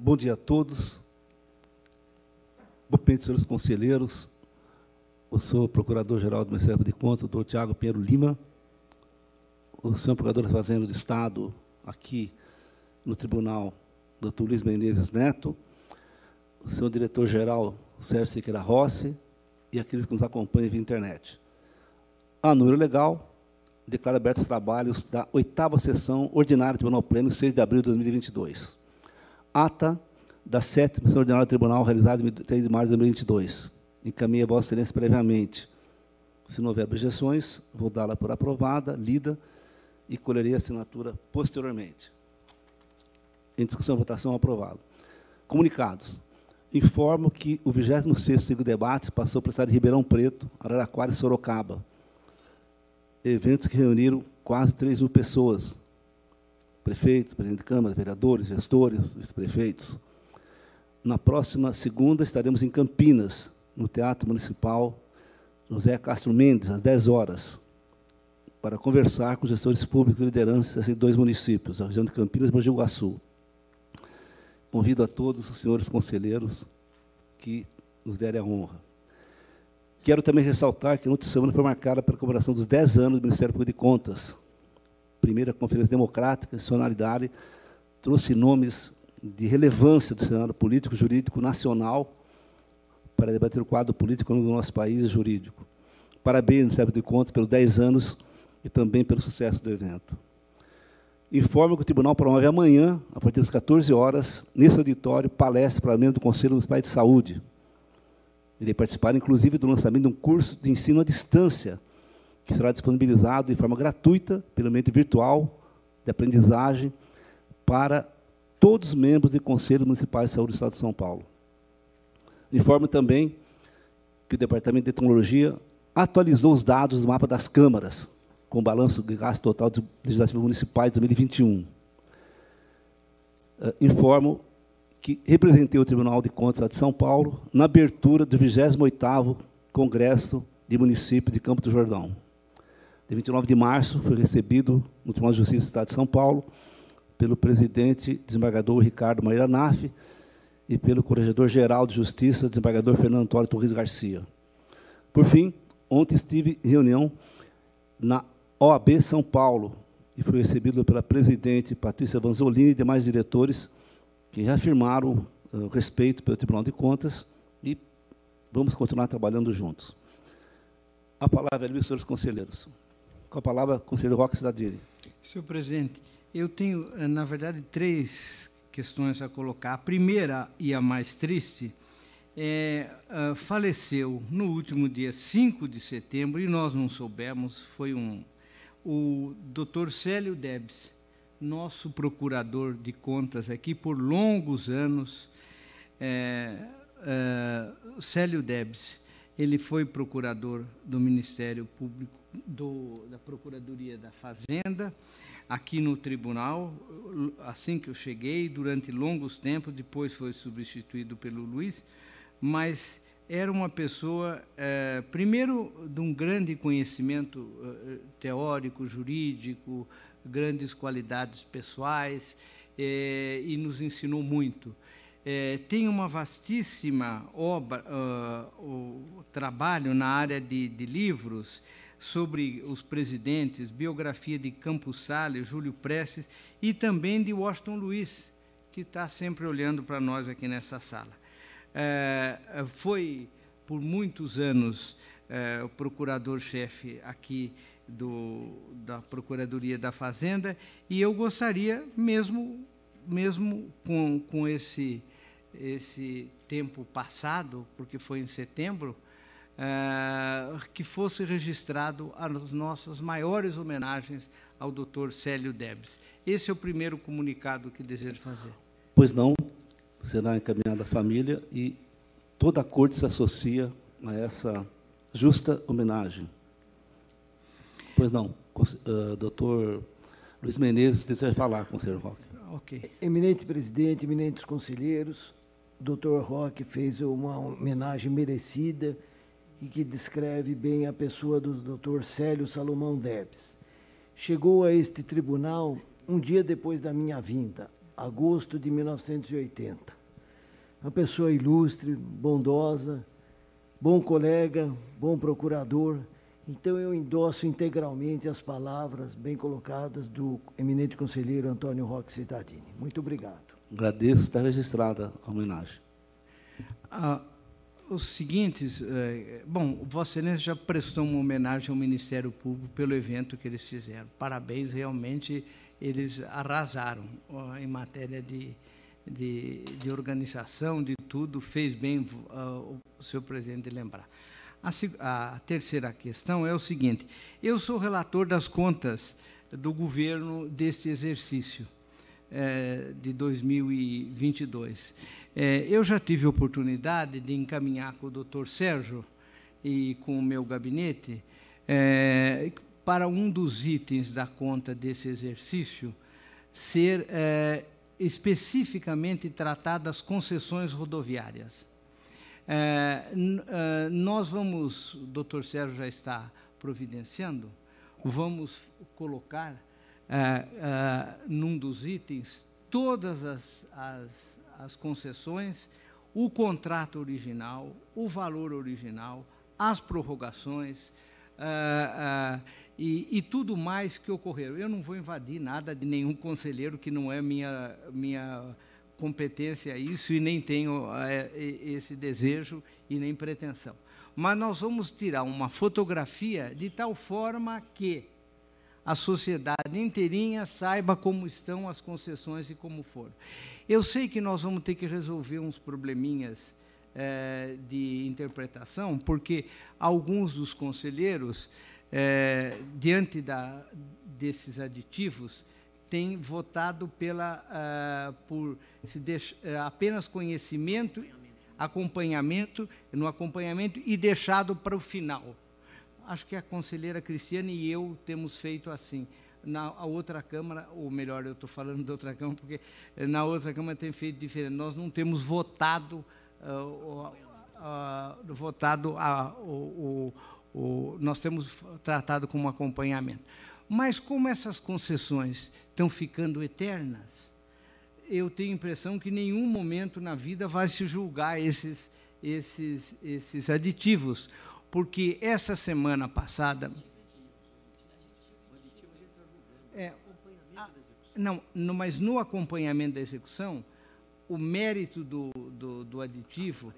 Bom dia a todos. Bom dia, senhores conselheiros. Eu sou procurador-geral do Ministério de Contas, doutor Tiago Pinheiro Lima. O senhor procurador da Fazenda do Estado, aqui no Tribunal, doutor Luiz Menezes Neto. O senhor diretor-geral, Sérgio Siqueira Rossi, e aqueles que nos acompanham via internet. A número legal, declara abertos os trabalhos da oitava sessão ordinária do Tribunal Pleno, 6 de abril de 2022. Ata da sétima ordinária do Tribunal, realizada em 3 de março de 2022. Encaminha a Vossa Excelência previamente. Se não houver objeções, vou dá-la por aprovada, lida, e colherei a assinatura posteriormente. Em discussão e votação, aprovado. Comunicados. Informo que o 26º ciclo de debates passou para o estado de Ribeirão Preto, Araraquara e Sorocaba. Eventos que reuniram quase 3 mil pessoas. Prefeitos, presidente de Câmara, vereadores, gestores, vice-prefeitos. Na próxima segunda estaremos em Campinas, no Teatro Municipal José Castro Mendes, às 10 horas, para conversar com gestores públicos e lideranças de dois municípios, a região de Campinas e Mogi Guaçu. Convido a todos os senhores conselheiros que nos derem a honra. Quero também ressaltar que a outra semana foi marcada pela comemoração dos 10 anos do Ministério Público de Contas. Primeira conferência democrática, nacionalidade, trouxe nomes de relevância do cenário político jurídico nacional para debater o quadro político do nosso país e jurídico. Parabéns, Ministério de Contas, pelos 10 anos e também pelo sucesso do evento. Informo que o Tribunal promove amanhã, a partir das 14 horas, nesse auditório, palestra para membros do Conselho Municipal de Saúde. Irei participar, inclusive, do lançamento de um curso de ensino à distância, que será disponibilizado de forma gratuita, pelo meio virtual, de aprendizagem, para todos os membros do Conselho Municipal de Saúde do Estado de São Paulo. Informo também que o Departamento de Tecnologia atualizou os dados do mapa das câmaras, com o balanço de gasto total do Legislativo Municipal de 2021. Uh, informo que representei o Tribunal de Contas de São Paulo na abertura do 28º Congresso de Municípios de Campo do Jordão. De 29 de março, foi recebido no Tribunal de Justiça do Estado de São Paulo pelo presidente desembargador Ricardo Maria Naff e pelo corregedor-geral de Justiça, desembargador Fernando Antônio Torres Garcia. Por fim, ontem estive em reunião na OAB São Paulo e fui recebido pela presidente Patrícia Vanzolini e demais diretores que reafirmaram uh, o respeito pelo Tribunal de Contas e vamos continuar trabalhando juntos. A palavra é dos senhores conselheiros. Com a palavra, conselheiro Roque Cidadini. Senhor presidente, eu tenho, eh, na verdade, três questões a colocar. A primeira e a mais triste é, uh, faleceu no último dia 5 de setembro, e nós não soubemos, foi um, o doutor Célio Debs, nosso procurador de contas aqui por longos anos. É, Célio Debs, ele foi procurador do Ministério Público, do, da Procuradoria da Fazenda, aqui no tribunal, assim que eu cheguei, durante longos tempos, depois foi substituído pelo Luiz, mas era uma pessoa, é, primeiro, de um grande conhecimento é, teórico, jurídico, grandes qualidades pessoais, é, e nos ensinou muito. tem uma vastíssima obra, uh, trabalho na área de, de livros, sobre os presidentes, biografia de Campos Salles, Júlio Prestes e também de Washington Luiz, que está sempre olhando para nós aqui nessa sala. É, foi por muitos anos é, o procurador-chefe aqui do, da Procuradoria da Fazenda e eu gostaria mesmo mesmo com, com esse esse tempo passado, porque foi em setembro, eh, que fosse registrado as nossas maiores homenagens ao Dr. Célio Debs. Esse é o primeiro comunicado que desejo fazer. Pois não, será encaminhada à família e toda a corte se associa a essa justa homenagem. Pois não, uh, doutor Luiz Menezes deseja falar, conselheiro Roque. Ok. Eminente presidente, eminentes conselheiros, doutor Roque fez uma homenagem merecida e que descreve bem a pessoa do Dr. Célio Salomão Debs. Chegou a este tribunal um dia depois da minha vinda, agosto de 1980. Uma pessoa ilustre, bondosa, bom colega, bom procurador. Então, eu endosso integralmente as palavras bem colocadas do eminente conselheiro Antônio Roque Cittadini. Muito obrigado. Agradeço, está registrada a homenagem. Ah, os seguintes, eh, bom, Vossa Excelência já prestou uma homenagem ao Ministério Público pelo evento que eles fizeram. Parabéns, realmente eles arrasaram em matéria de, de, de, organização, de tudo, fez bem o senhor presidente lembrar. A, a, terceira questão é o seguinte: eu sou relator das contas do governo deste exercício é, de 2022. É, eu já tive oportunidade de encaminhar com o doutor Sérgio e com o meu gabinete é, para um dos itens da conta desse exercício ser é, especificamente tratado as concessões rodoviárias. É, é, nós vamos, o doutor Sérgio já está providenciando, vamos colocar é, num dos itens todas as, as, as concessões, o contrato original, o valor original, as prorrogações, Uh, uh, e, e, tudo mais que ocorreu. Eu não vou invadir nada de nenhum conselheiro que não é minha, minha competência isso e nem tenho uh, esse desejo e nem pretensão. Mas nós vamos tirar uma fotografia de tal forma que a sociedade inteirinha saiba como estão as concessões e como foram. Eu sei que nós vamos ter que resolver uns probleminhas é, de interpretação, porque alguns dos conselheiros, é, diante da, desses aditivos, têm votado pela, uh, por deixa, uh, apenas conhecimento, acompanhamento, no acompanhamento e deixado para o final acho que a conselheira Cristiane e eu temos feito assim. Na outra Câmara, ou melhor, eu estou falando da outra Câmara, porque na outra Câmara tem feito diferente. Nós não temos votado, uh, uh, votado o, o, o, nós temos tratado como acompanhamento. Mas como essas concessões estão ficando eternas, eu tenho a impressão que nenhum momento na vida vai se julgar esses, esses, esses aditivos porque essa semana passada. É, não, no, mas no acompanhamento da execução, o mérito do, do, do aditivo.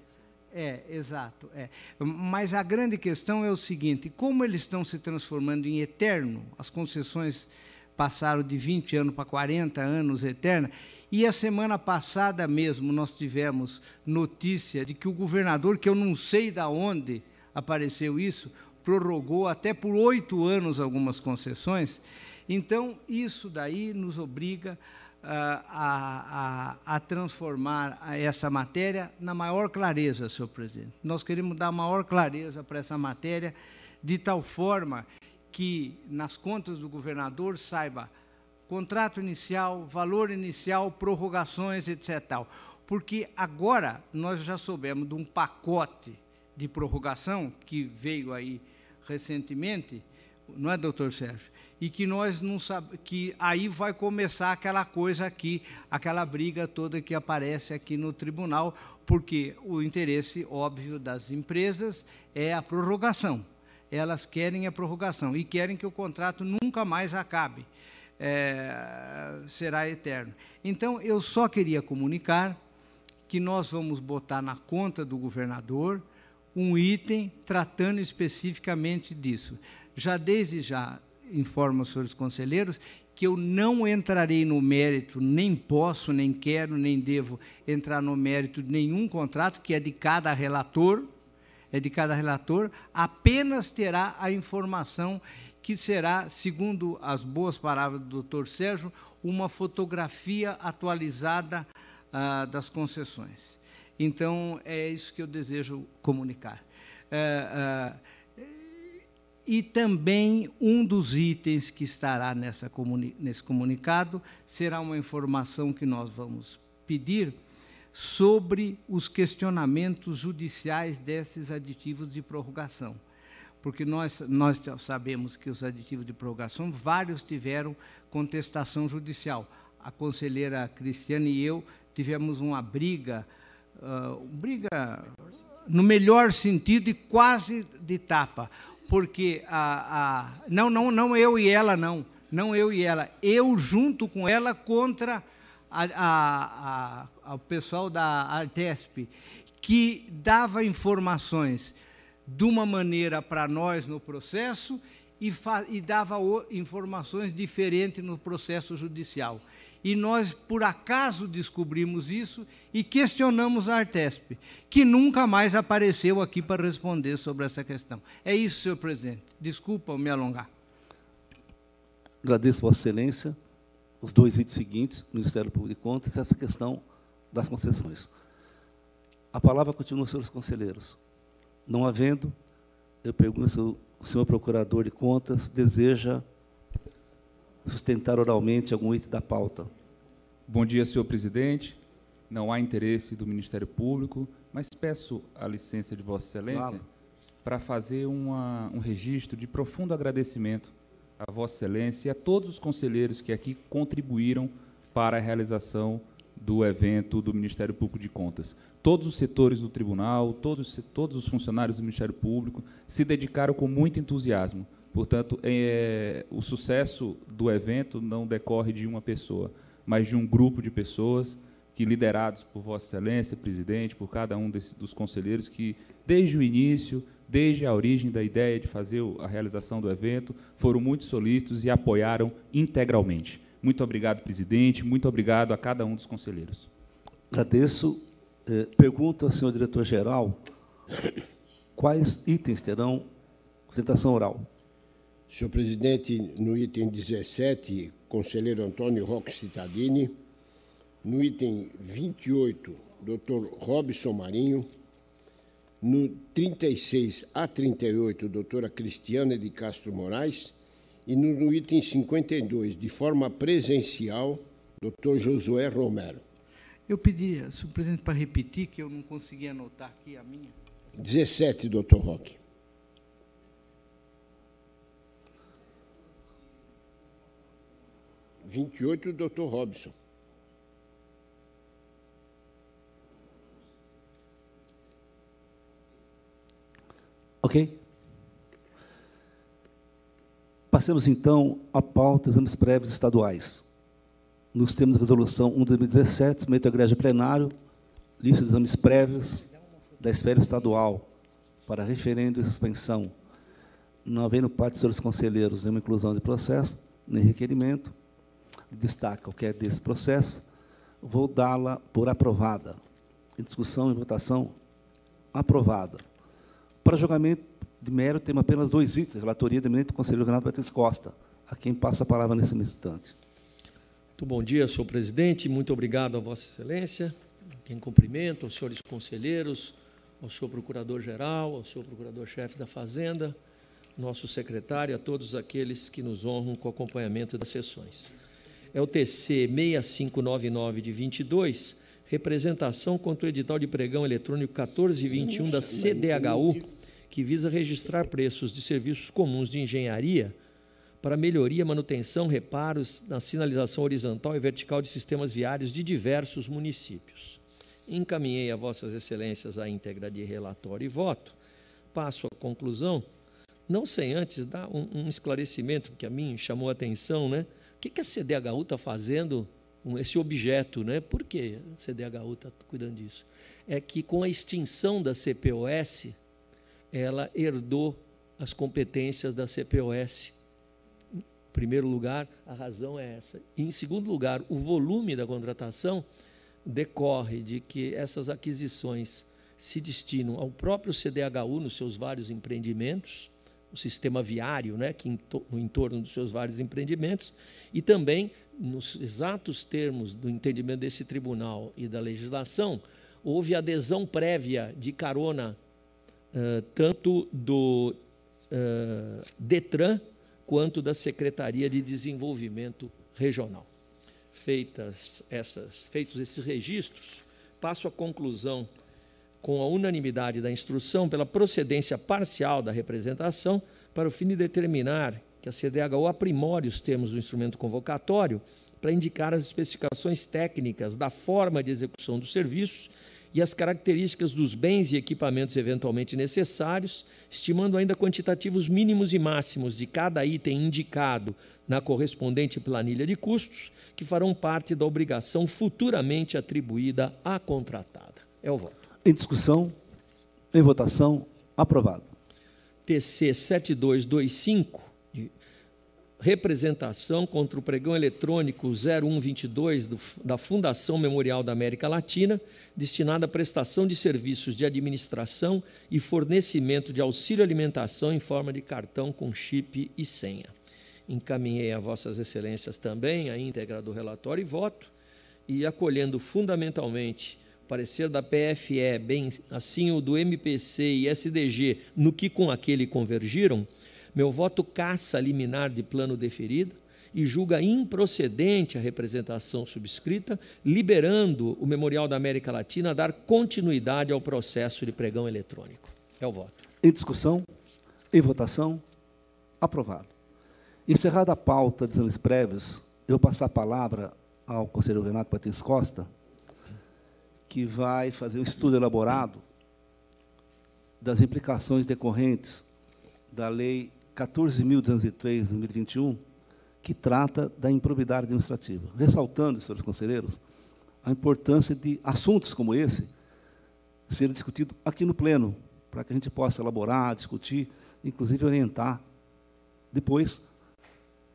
É, exato. É. Mas a grande questão é o seguinte: como eles estão se transformando em eterno, as concessões passaram de 20 anos para 40 anos eterna, e a semana passada mesmo nós tivemos notícia de que o governador, que eu não sei de onde, apareceu isso, prorrogou até por oito anos algumas concessões. Então, isso daí nos obriga uh, a, a, a, transformar essa matéria na maior clareza, senhor presidente. Nós queremos dar maior clareza para essa matéria, de tal forma que nas contas do governador saiba contrato inicial, valor inicial, prorrogações, etc. Porque agora nós já soubemos de um pacote de prorrogação que veio aí recentemente, não é, doutor Sérgio? E que nós não sabemos, que aí vai começar aquela coisa aqui, aquela briga toda que aparece aqui no tribunal, porque o interesse óbvio das empresas é a prorrogação. Elas querem a prorrogação e querem que o contrato nunca mais acabe. É, será eterno. Então, eu só queria comunicar que nós vamos botar na conta do governador um item tratando especificamente disso. Já desde já informo aos senhores conselheiros que eu não entrarei no mérito, nem posso, nem quero, nem devo entrar no mérito de nenhum contrato que é de cada relator, é de cada relator, apenas terá a informação que será, segundo as boas palavras do doutor Sérgio, uma fotografia atualizada ah, das concessões. Então, é isso que eu desejo comunicar. É, é, e também um dos itens que estará nessa comuni nesse comunicado será uma informação que nós vamos pedir sobre os questionamentos judiciais desses aditivos de prorrogação. Porque nós, nós sabemos que os aditivos de prorrogação, vários tiveram contestação judicial a conselheira Cristiane e eu tivemos uma briga, uh, briga no melhor sentido e quase de tapa, porque a, a, não, não, não eu e ela não, não eu e ela, eu junto com ela contra a, a, o pessoal da Artesp, que dava informações de uma maneira para nós no processo e, e dava informações diferentes no processo judicial. E nós, por acaso, descobrimos isso e questionamos a Artesp, que nunca mais apareceu aqui para responder sobre essa questão. É isso, senhor presidente. Desculpa me alongar. Agradeço, Vossa Excelência, os dois itens seguintes, Ministério Público de Contas, essa questão das concessões. A palavra continua, senhores conselheiros. Não havendo, eu pergunto se o senhor Procurador de Contas deseja sustentar oralmente algum item da pauta. Bom dia, senhor presidente. Não há interesse do Ministério Público, mas peço a licença de Vossa Excelência claro. para fazer uma, um registro de profundo agradecimento a Vossa Excelência e a todos os conselheiros que aqui contribuíram para a realização do evento do Ministério Público de Contas. Todos os setores do tribunal, todos, todos os funcionários do Ministério Público se dedicaram com muito entusiasmo. Portanto, é, o sucesso do evento não decorre de uma pessoa, mas de um grupo de pessoas que, liderados por Vossa Excelência, presidente, por cada um desses, dos conselheiros, que, desde o início, desde a origem da ideia de fazer a realização do evento, foram muito solícitos e apoiaram integralmente. Muito obrigado, presidente, muito obrigado a cada um dos conselheiros. Agradeço. Eh, pergunto ao senhor diretor-geral quais itens terão sustentação oral. Senhor presidente, no item 17, conselheiro Antônio Roque Citadini. No item 28, doutor Robson Marinho. No 36 a 38, doutora Cristiana de Castro Moraes. E no, no item 52, de forma presencial, doutor Josué Romero. Eu pediria, senhor presidente, para repetir, que eu não consegui anotar aqui a minha. 17, doutor Roque. Vinte e oito, doutor Robson. Ok? Passemos, então, à pauta dos exames prévios estaduais. Nos termos da resolução 1 de 2017, submete ao igreja plenário, lista de exames prévios da esfera estadual para referendo e suspensão. Não havendo parte dos senhores conselheiros nenhuma inclusão de processo, nem requerimento, destaca o que é desse processo, vou dá-la por aprovada. Em discussão e votação, aprovada. Para julgamento de mérito, temos apenas dois itens, relatoria do eminente conselheiro Renato Beatriz Costa, a quem passa a palavra nesse instante. Muito bom dia, senhor presidente, muito obrigado a vossa excelência, quem cumprimento, aos senhores conselheiros, ao senhor procurador-geral, ao senhor procurador-chefe da Fazenda, nosso secretário, a todos aqueles que nos honram com o acompanhamento das sessões. É o TC 6599 de 22, representação contra o edital de pregão eletrônico 1421 da CDHU, que visa registrar preços de serviços comuns de engenharia para melhoria, manutenção, reparos na sinalização horizontal e vertical de sistemas viários de diversos municípios. Encaminhei a Vossas Excelências a íntegra de relatório e voto. Passo à conclusão, não sem antes dar um, um esclarecimento, que a mim chamou a atenção, né? Que, que a CDHU está fazendo esse objeto, né? Por que a CDHU está cuidando disso? É que com a extinção da CPOS, ela herdou as competências da CPOS. Em primeiro lugar, a razão é essa. E, em segundo lugar, o volume da contratação decorre de que essas aquisições se destinam ao próprio CDHU nos seus vários empreendimentos, o sistema viário, né, que no entorno dos seus vários empreendimentos, e também nos exatos termos do entendimento desse tribunal e da legislação, houve adesão prévia de carona, uh, tanto do uh, DETRAN quanto da Secretaria de Desenvolvimento Regional. Feitas essas, feitos esses registros, passo à conclusão com a unanimidade da instrução pela procedência parcial da representação para o fim de determinar que a CDHU aprimore os termos do instrumento convocatório para indicar as especificações técnicas da forma de execução dos serviços e as características dos bens e equipamentos eventualmente necessários, estimando ainda quantitativos mínimos e máximos de cada item indicado na correspondente planilha de custos, que farão parte da obrigação futuramente atribuída à contratada. É o voto. Em discussão, em votação, aprovado. TC 7225, de representação contra o pregão eletrônico 0122 do, da Fundação Memorial da América Latina, destinada à prestação de serviços de administração e fornecimento de auxílio alimentação em forma de cartão com chip e senha. Encaminhei a Vossas Excelências também a íntegra do relatório e voto, e acolhendo fundamentalmente parecer da PFE, bem assim o do MPC e SDG, no que com aquele convergiram, meu voto caça liminar de plano deferido e julga improcedente a representação subscrita, liberando o Memorial da América Latina a dar continuidade ao processo de pregão eletrônico. É o voto. Em discussão, em votação, aprovado. Encerrada a pauta dos exames prévios, eu passar a palavra ao conselheiro Renato Patins Costa, que vai fazer um estudo elaborado das implicações decorrentes da Lei 14.203 de 2021, que trata da improbidade administrativa, ressaltando, senhores conselheiros, a importância de assuntos como esse serem discutidos aqui no Pleno, para que a gente possa elaborar, discutir, inclusive orientar depois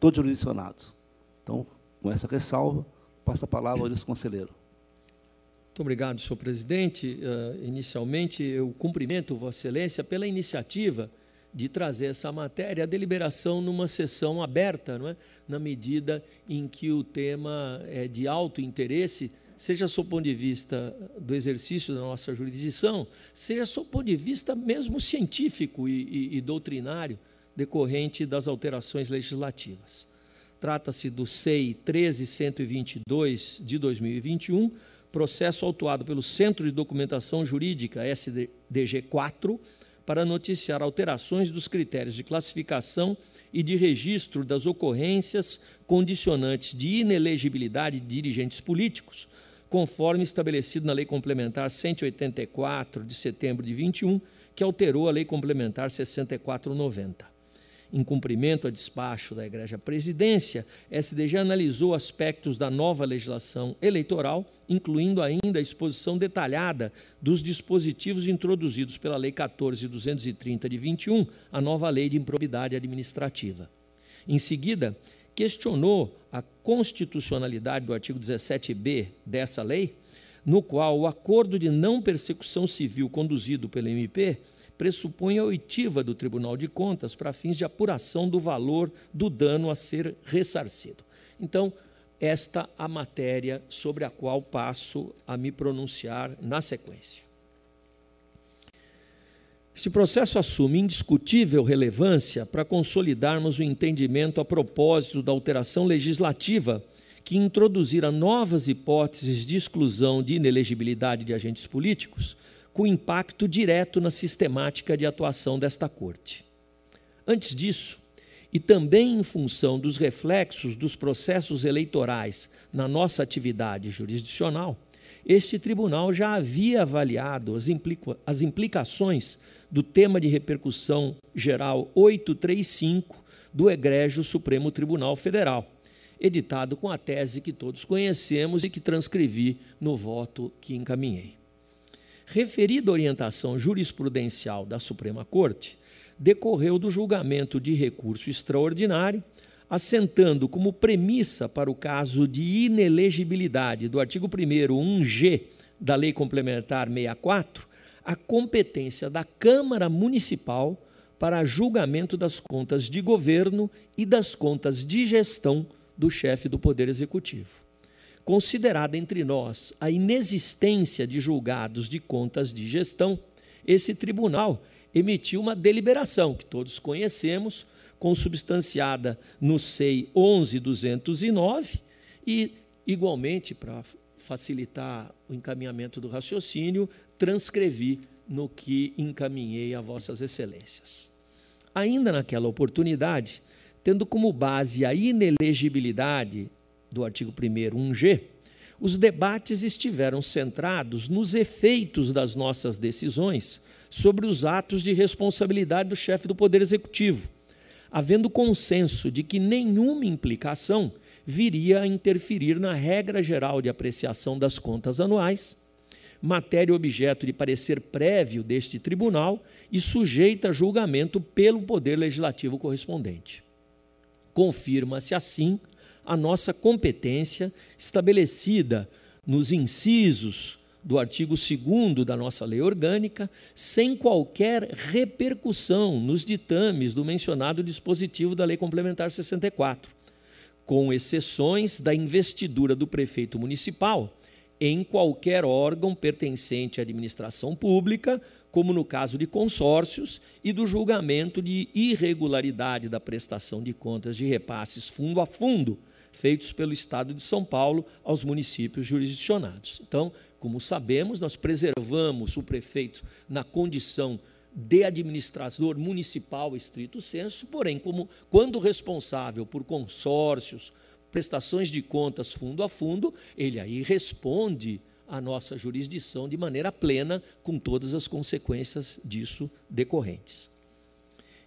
todos jurisdicionados. Então, com essa ressalva, passo a palavra ao conselheiro. Muito obrigado, senhor presidente. Uh, inicialmente, eu cumprimento Vossa Excelência pela iniciativa de trazer essa matéria à deliberação numa sessão aberta, não é? na medida em que o tema é de alto interesse, seja sob o ponto de vista do exercício da nossa jurisdição, seja sob o ponto de vista mesmo científico e, e, e doutrinário, decorrente das alterações legislativas. Trata-se do SEI 13122 de 2021, processo autuado pelo Centro de Documentação Jurídica SDG 4, para noticiar alterações dos critérios de classificação e de registro das ocorrências condicionantes de inelegibilidade de dirigentes políticos, conforme estabelecido na Lei Complementar 184 de setembro de 21, que alterou a Lei Complementar 6490 em cumprimento a despacho da Igreja Presidência, SDG analisou aspectos da nova legislação eleitoral, incluindo ainda a exposição detalhada dos dispositivos introduzidos pela Lei 14.230 de 21, a nova Lei de Improbidade Administrativa. Em seguida, questionou a constitucionalidade do artigo 17b dessa lei, no qual o acordo de não persecução civil conduzido pelo MP pressupõe a oitiva do Tribunal de Contas para fins de apuração do valor do dano a ser ressarcido. Então, esta a matéria sobre a qual passo a me pronunciar na sequência. Este processo assume indiscutível relevância para consolidarmos o entendimento a propósito da alteração legislativa que introduzira novas hipóteses de exclusão de inelegibilidade de agentes políticos com impacto direto na sistemática de atuação desta Corte. Antes disso, e também em função dos reflexos dos processos eleitorais na nossa atividade jurisdicional, este tribunal já havia avaliado as, implica as implicações do tema de repercussão geral 835 do Egrégio Supremo Tribunal Federal, editado com a tese que todos conhecemos e que transcrevi no voto que encaminhei. Referida orientação jurisprudencial da Suprema Corte decorreu do julgamento de recurso extraordinário, assentando como premissa para o caso de inelegibilidade do artigo 1 1G da Lei Complementar 64 a competência da Câmara Municipal para julgamento das contas de governo e das contas de gestão do chefe do Poder Executivo considerada entre nós a inexistência de julgados de contas de gestão, esse tribunal emitiu uma deliberação que todos conhecemos, consubstanciada no SEI 11209 e igualmente para facilitar o encaminhamento do raciocínio, transcrevi no que encaminhei a vossas excelências. Ainda naquela oportunidade, tendo como base a inelegibilidade do artigo 1 1G, os debates estiveram centrados nos efeitos das nossas decisões sobre os atos de responsabilidade do chefe do Poder Executivo, havendo consenso de que nenhuma implicação viria a interferir na regra geral de apreciação das contas anuais, matéria objeto de parecer prévio deste tribunal e sujeita a julgamento pelo Poder Legislativo correspondente. Confirma-se assim a nossa competência estabelecida nos incisos do artigo 2 da nossa lei orgânica, sem qualquer repercussão nos ditames do mencionado dispositivo da Lei Complementar 64, com exceções da investidura do prefeito municipal em qualquer órgão pertencente à administração pública, como no caso de consórcios, e do julgamento de irregularidade da prestação de contas de repasses fundo a fundo feitos pelo Estado de São Paulo aos municípios jurisdicionados. Então, como sabemos, nós preservamos o prefeito na condição de administrador municipal estrito senso, porém, como quando responsável por consórcios, prestações de contas fundo a fundo, ele aí responde à nossa jurisdição de maneira plena, com todas as consequências disso decorrentes.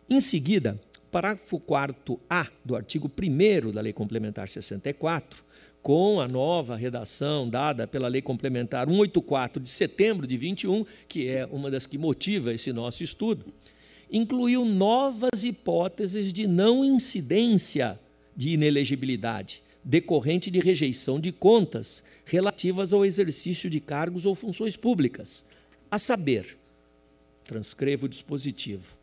Em seguida, parágrafo 4A do artigo 1 da Lei Complementar 64, com a nova redação dada pela Lei Complementar 184 de setembro de 21, que é uma das que motiva esse nosso estudo, incluiu novas hipóteses de não incidência de inelegibilidade decorrente de rejeição de contas relativas ao exercício de cargos ou funções públicas, a saber, transcrevo o dispositivo,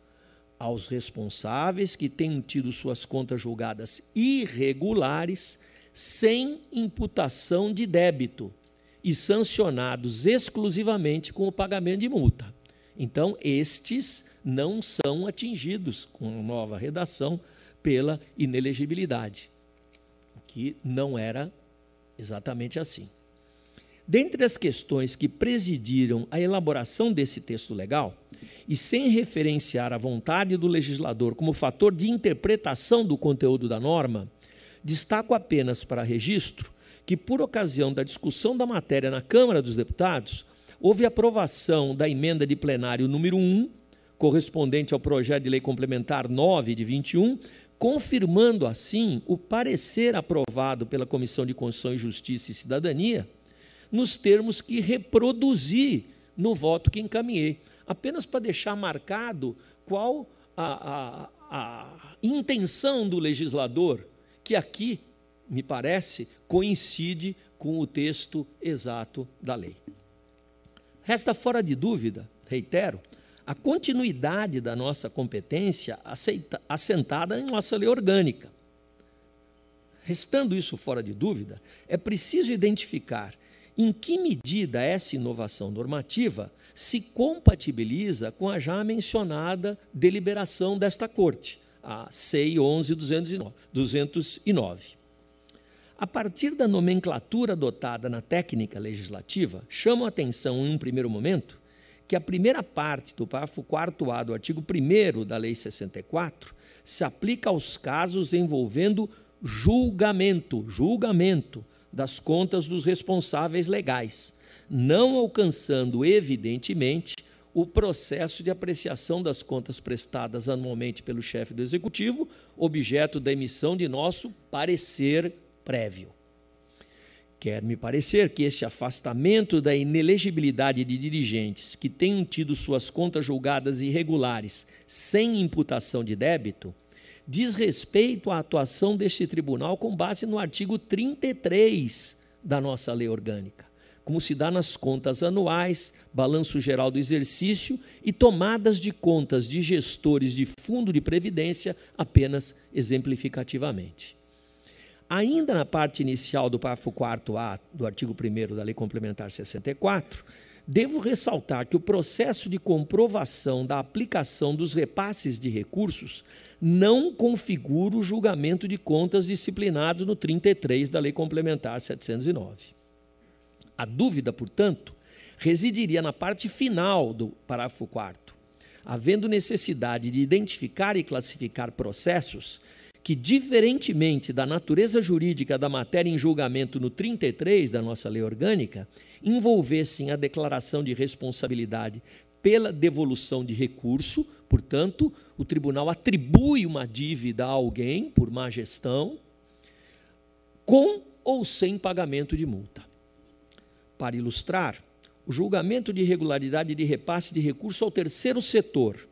aos responsáveis que tenham tido suas contas julgadas irregulares sem imputação de débito e sancionados exclusivamente com o pagamento de multa. Então, estes não são atingidos, com a nova redação, pela inelegibilidade, o que não era exatamente assim. Dentre as questões que presidiram a elaboração desse texto legal, e sem referenciar a vontade do legislador como fator de interpretação do conteúdo da norma, destaco apenas para registro que, por ocasião da discussão da matéria na Câmara dos Deputados, houve aprovação da emenda de plenário número 1, correspondente ao projeto de lei complementar 9 de 21, confirmando assim o parecer aprovado pela Comissão de Constituição e Justiça e Cidadania, nos termos que reproduzi no voto que encaminhei apenas para deixar marcado qual a, a, a intenção do legislador, que aqui, me parece, coincide com o texto exato da lei. Resta fora de dúvida, reitero, a continuidade da nossa competência aceita, assentada em nossa lei orgânica. Restando isso fora de dúvida, é preciso identificar em que medida essa inovação normativa se compatibiliza com a já mencionada deliberação desta Corte, a CEI 11.209. A partir da nomenclatura adotada na técnica legislativa, chamo a atenção, em um primeiro momento, que a primeira parte do parágrafo 4A do artigo 1 da Lei 64 se aplica aos casos envolvendo julgamento, julgamento das contas dos responsáveis legais, não alcançando, evidentemente, o processo de apreciação das contas prestadas anualmente pelo chefe do executivo, objeto da emissão de nosso parecer prévio. Quer me parecer que este afastamento da inelegibilidade de dirigentes que tenham tido suas contas julgadas irregulares sem imputação de débito diz respeito à atuação deste tribunal com base no artigo 33 da nossa lei orgânica como se dá nas contas anuais, balanço geral do exercício e tomadas de contas de gestores de fundo de previdência, apenas exemplificativamente. Ainda na parte inicial do parágrafo 4A do artigo 1 da Lei Complementar 64, devo ressaltar que o processo de comprovação da aplicação dos repasses de recursos não configura o julgamento de contas disciplinado no 33 da Lei Complementar 709. A dúvida, portanto, residiria na parte final do parágrafo 4 havendo necessidade de identificar e classificar processos que, diferentemente da natureza jurídica da matéria em julgamento no 33 da nossa lei orgânica, envolvessem a declaração de responsabilidade pela devolução de recurso, portanto, o tribunal atribui uma dívida a alguém por má gestão, com ou sem pagamento de multa. Para ilustrar, o julgamento de irregularidade de repasse de recurso ao terceiro setor,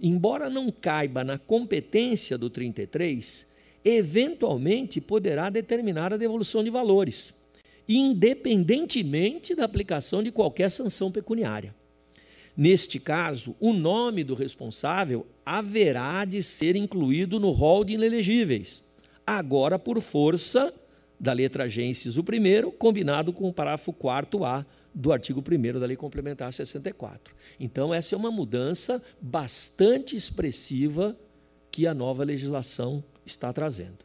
embora não caiba na competência do 33, eventualmente poderá determinar a devolução de valores, independentemente da aplicação de qualquer sanção pecuniária. Neste caso, o nome do responsável haverá de ser incluído no rol de inelegíveis, agora por força da letra G, inciso 1, combinado com o parágrafo 4A do artigo 1 da Lei Complementar 64. Então, essa é uma mudança bastante expressiva que a nova legislação está trazendo.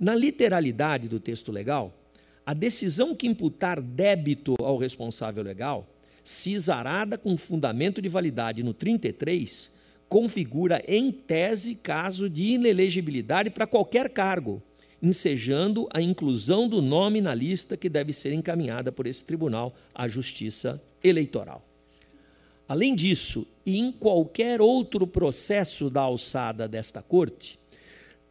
Na literalidade do texto legal, a decisão que imputar débito ao responsável legal, cisarada com fundamento de validade no 33, configura em tese caso de inelegibilidade para qualquer cargo, ensejando a inclusão do nome na lista que deve ser encaminhada por esse tribunal à Justiça Eleitoral. Além disso, e em qualquer outro processo da alçada desta Corte,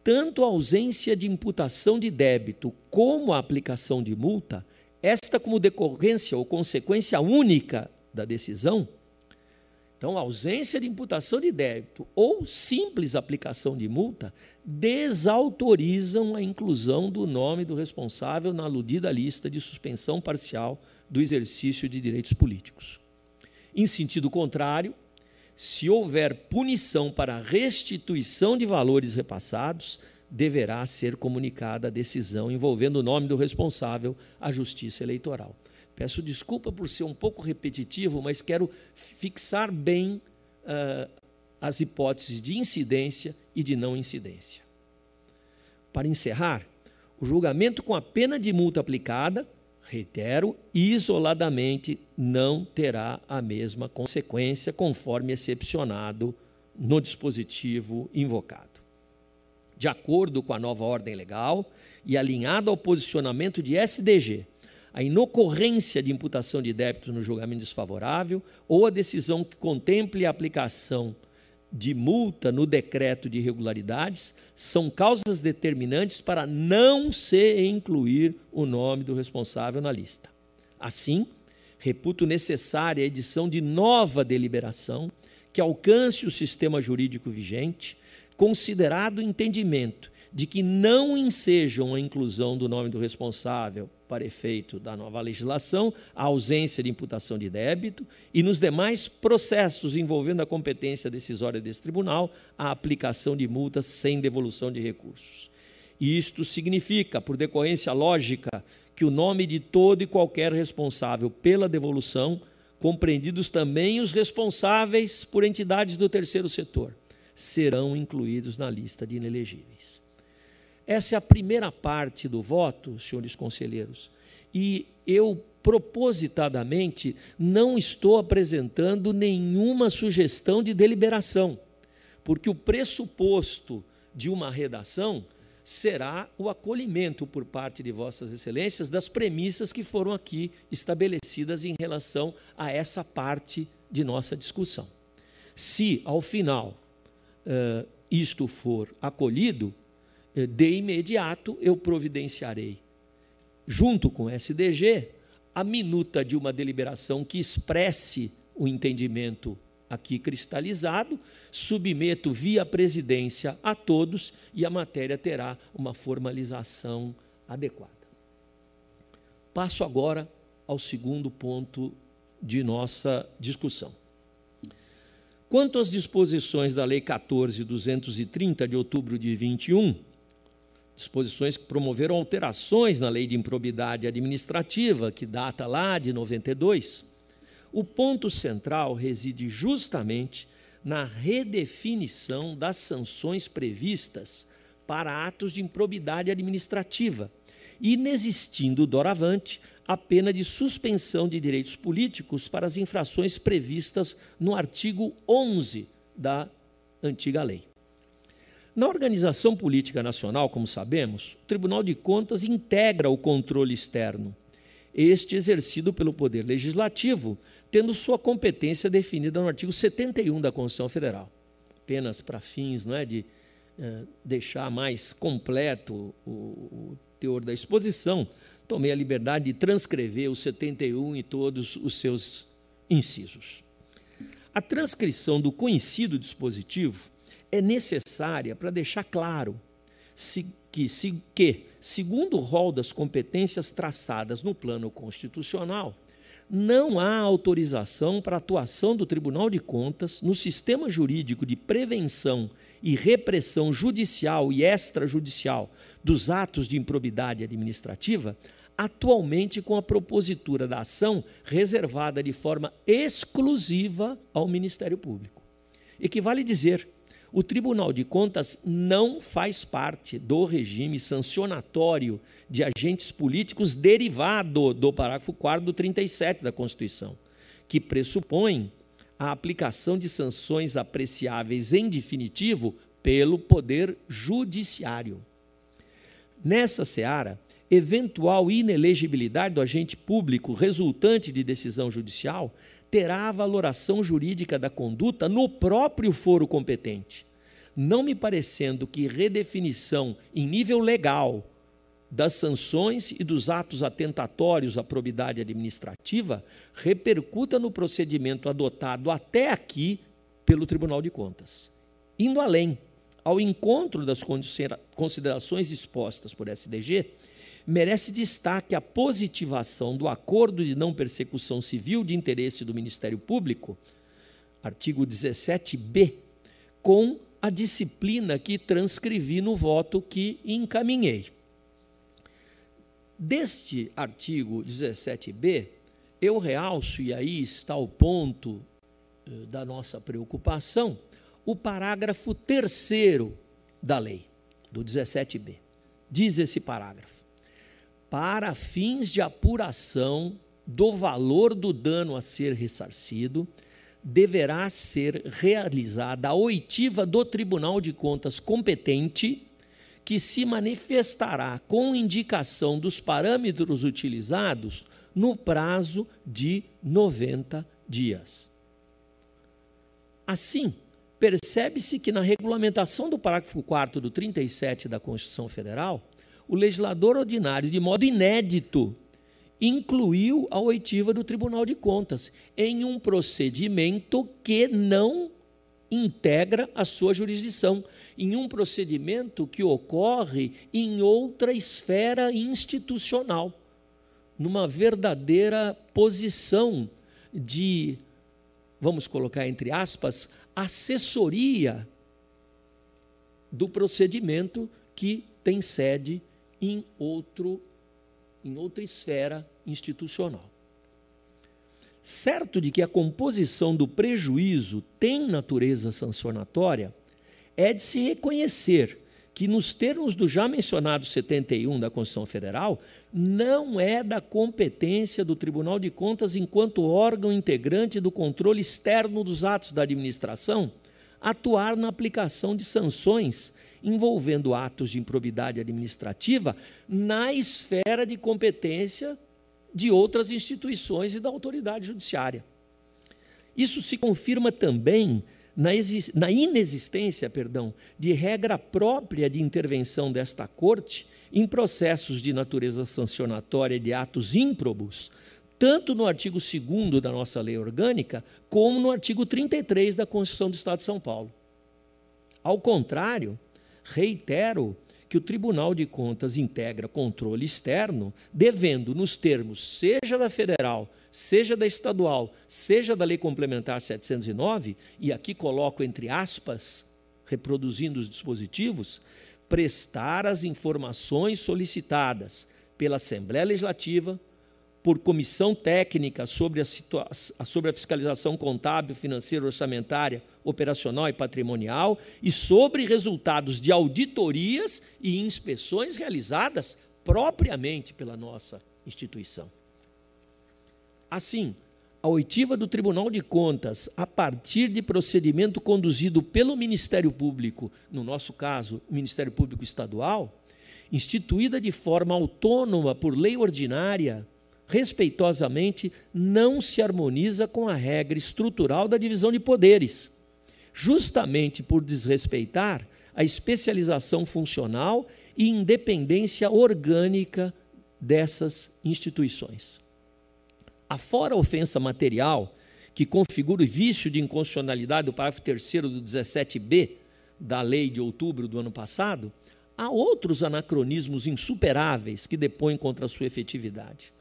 tanto a ausência de imputação de débito como a aplicação de multa, esta como decorrência ou consequência única da decisão, então, ausência de imputação de débito ou simples aplicação de multa desautorizam a inclusão do nome do responsável na aludida lista de suspensão parcial do exercício de direitos políticos. Em sentido contrário, se houver punição para restituição de valores repassados, deverá ser comunicada a decisão envolvendo o nome do responsável à Justiça Eleitoral. Peço desculpa por ser um pouco repetitivo, mas quero fixar bem uh, as hipóteses de incidência e de não incidência. Para encerrar, o julgamento com a pena de multa aplicada, reitero, isoladamente não terá a mesma consequência, conforme excepcionado no dispositivo invocado. De acordo com a nova ordem legal e alinhado ao posicionamento de SDG a inocorrência de imputação de débito no julgamento desfavorável ou a decisão que contemple a aplicação de multa no decreto de irregularidades são causas determinantes para não se incluir o nome do responsável na lista. Assim, reputo necessária a edição de nova deliberação que alcance o sistema jurídico vigente, considerado o entendimento de que não ensejam a inclusão do nome do responsável para efeito da nova legislação, a ausência de imputação de débito e nos demais processos envolvendo a competência decisória desse tribunal, a aplicação de multas sem devolução de recursos. Isto significa, por decorrência lógica, que o nome de todo e qualquer responsável pela devolução, compreendidos também os responsáveis por entidades do terceiro setor, serão incluídos na lista de inelegíveis. Essa é a primeira parte do voto, senhores conselheiros. E eu propositadamente não estou apresentando nenhuma sugestão de deliberação, porque o pressuposto de uma redação será o acolhimento por parte de Vossas Excelências das premissas que foram aqui estabelecidas em relação a essa parte de nossa discussão. Se, ao final, uh, isto for acolhido, eh, de imediato eu providenciarei, junto com o SDG, a minuta de uma deliberação que expresse o entendimento aqui cristalizado, submeto via presidência a todos e a matéria terá uma formalização adequada. Passo agora ao segundo ponto de nossa discussão. Quanto às disposições da Lei 14.230 de outubro de 21, disposições que promoveram alterações na lei de improbidade administrativa, que data lá de 92, o ponto central reside justamente na redefinição das sanções previstas para atos de improbidade administrativa, inexistindo doravante a pena de suspensão de direitos políticos para as infrações previstas no artigo 11 da antiga lei. Na organização política nacional, como sabemos, o Tribunal de Contas integra o controle externo, este exercido pelo Poder Legislativo, tendo sua competência definida no artigo 71 da Constituição Federal. Apenas para fins não é, de é, deixar mais completo o, o teor da exposição, tomei a liberdade de transcrever o 71 e todos os seus incisos. A transcrição do conhecido dispositivo é necessária para deixar claro que, que, segundo o rol das competências traçadas no plano constitucional, não há autorização para atuação do Tribunal de Contas no sistema jurídico de prevenção e repressão judicial e extrajudicial dos atos de improbidade administrativa, atualmente com a propositura da ação reservada de forma exclusiva ao Ministério Público. Equivale dizer, o Tribunal de Contas não faz parte do regime sancionatório de agentes políticos derivado do parágrafo 4 do 37 da Constituição, que pressupõe a aplicação de sanções apreciáveis em definitivo pelo Poder Judiciário. Nessa seara, eventual inelegibilidade do agente público resultante de decisão judicial terá a valoração jurídica da conduta no próprio foro competente, não me parecendo que redefinição em nível legal das sanções e dos atos atentatórios à probidade administrativa repercuta no procedimento adotado até aqui pelo Tribunal de Contas. Indo além, ao encontro das considerações expostas por SDG, merece destaque a positivação do acordo de não persecução civil de interesse do Ministério Público, artigo 17b, com a disciplina que transcrevi no voto que encaminhei. Deste artigo 17b, eu realço, e aí está o ponto eh, da nossa preocupação, o parágrafo terceiro da lei, do 17b. Diz esse parágrafo: para fins de apuração do valor do dano a ser ressarcido, deverá ser realizada a oitiva do Tribunal de Contas competente que se manifestará com indicação dos parâmetros utilizados no prazo de 90 dias. Assim, percebe-se que na regulamentação do parágrafo 4 do 37 da Constituição Federal, o legislador ordinário, de modo inédito, incluiu a oitiva do Tribunal de Contas em um procedimento que não integra a sua jurisdição, em um procedimento que ocorre em outra esfera institucional, numa verdadeira posição de, vamos colocar entre aspas, assessoria do procedimento que tem sede em outro em outra esfera institucional. Certo de que a composição do prejuízo tem natureza sancionatória, é de se reconhecer que, nos termos do já mencionado 71 da Constituição Federal, não é da competência do Tribunal de Contas, enquanto órgão integrante do controle externo dos atos da administração, atuar na aplicação de sanções envolvendo atos de improbidade administrativa na esfera de competência de outras instituições e da autoridade judiciária. Isso se confirma também na, na inexistência perdão, de regra própria de intervenção desta Corte em processos de natureza sancionatória de atos ímprobos, tanto no artigo 2 da nossa lei orgânica, como no artigo 33 da Constituição do Estado de São Paulo. Ao contrário, reitero que o Tribunal de Contas integra controle externo, devendo, nos termos seja da federal, seja da estadual, seja da Lei Complementar 709, e aqui coloco entre aspas, reproduzindo os dispositivos, prestar as informações solicitadas pela Assembleia Legislativa, por comissão técnica sobre a, sobre a fiscalização contábil, financeira, orçamentária, operacional e patrimonial e sobre resultados de auditorias e inspeções realizadas propriamente pela nossa instituição. Assim, a oitiva do Tribunal de Contas, a partir de procedimento conduzido pelo Ministério Público, no nosso caso, Ministério Público Estadual, instituída de forma autônoma por lei ordinária, respeitosamente, não se harmoniza com a regra estrutural da divisão de poderes, justamente por desrespeitar a especialização funcional e independência orgânica dessas instituições. Afora a ofensa material, que configura o vício de inconstitucionalidade do parágrafo 3 do 17b da lei de outubro do ano passado, há outros anacronismos insuperáveis que depõem contra a sua efetividade.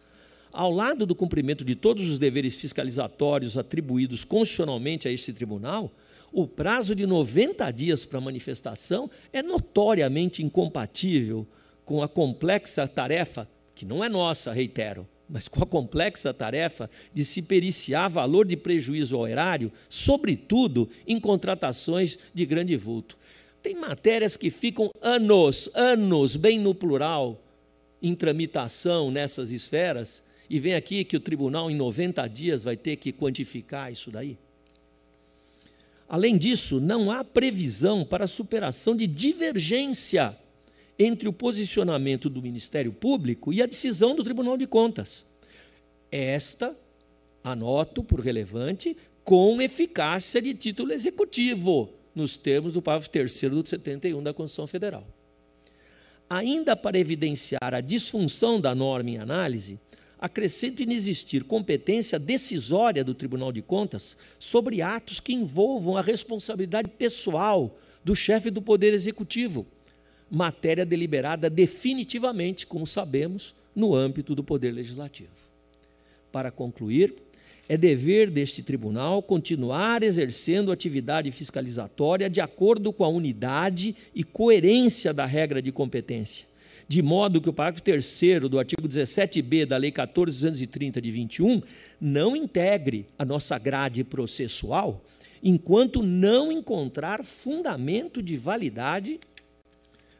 Ao lado do cumprimento de todos os deveres fiscalizatórios atribuídos constitucionalmente a este tribunal, o prazo de 90 dias para manifestação é notoriamente incompatível com a complexa tarefa, que não é nossa, reitero, mas com a complexa tarefa de se periciar valor de prejuízo ao erário, sobretudo em contratações de grande vulto. Tem matérias que ficam anos, anos, bem no plural, em tramitação nessas esferas, e vem aqui que o tribunal, em 90 dias, vai ter que quantificar isso daí. Além disso, não há previsão para a superação de divergência entre o posicionamento do Ministério Público e a decisão do Tribunal de Contas. Esta, anoto por relevante, com eficácia de título executivo, nos termos do parágrafo 3 do 71 da Constituição Federal. Ainda para evidenciar a disfunção da norma em análise, acrescento inexistir competência decisória do Tribunal de Contas sobre atos que envolvam a responsabilidade pessoal do chefe do Poder Executivo, matéria deliberada definitivamente, como sabemos, no âmbito do Poder Legislativo. Para concluir, é dever deste tribunal continuar exercendo atividade fiscalizatória de acordo com a unidade e coerência da regra de competência de modo que o parágrafo 3 do artigo 17b da Lei 14.230 de 21 não integre a nossa grade processual enquanto não encontrar fundamento de validade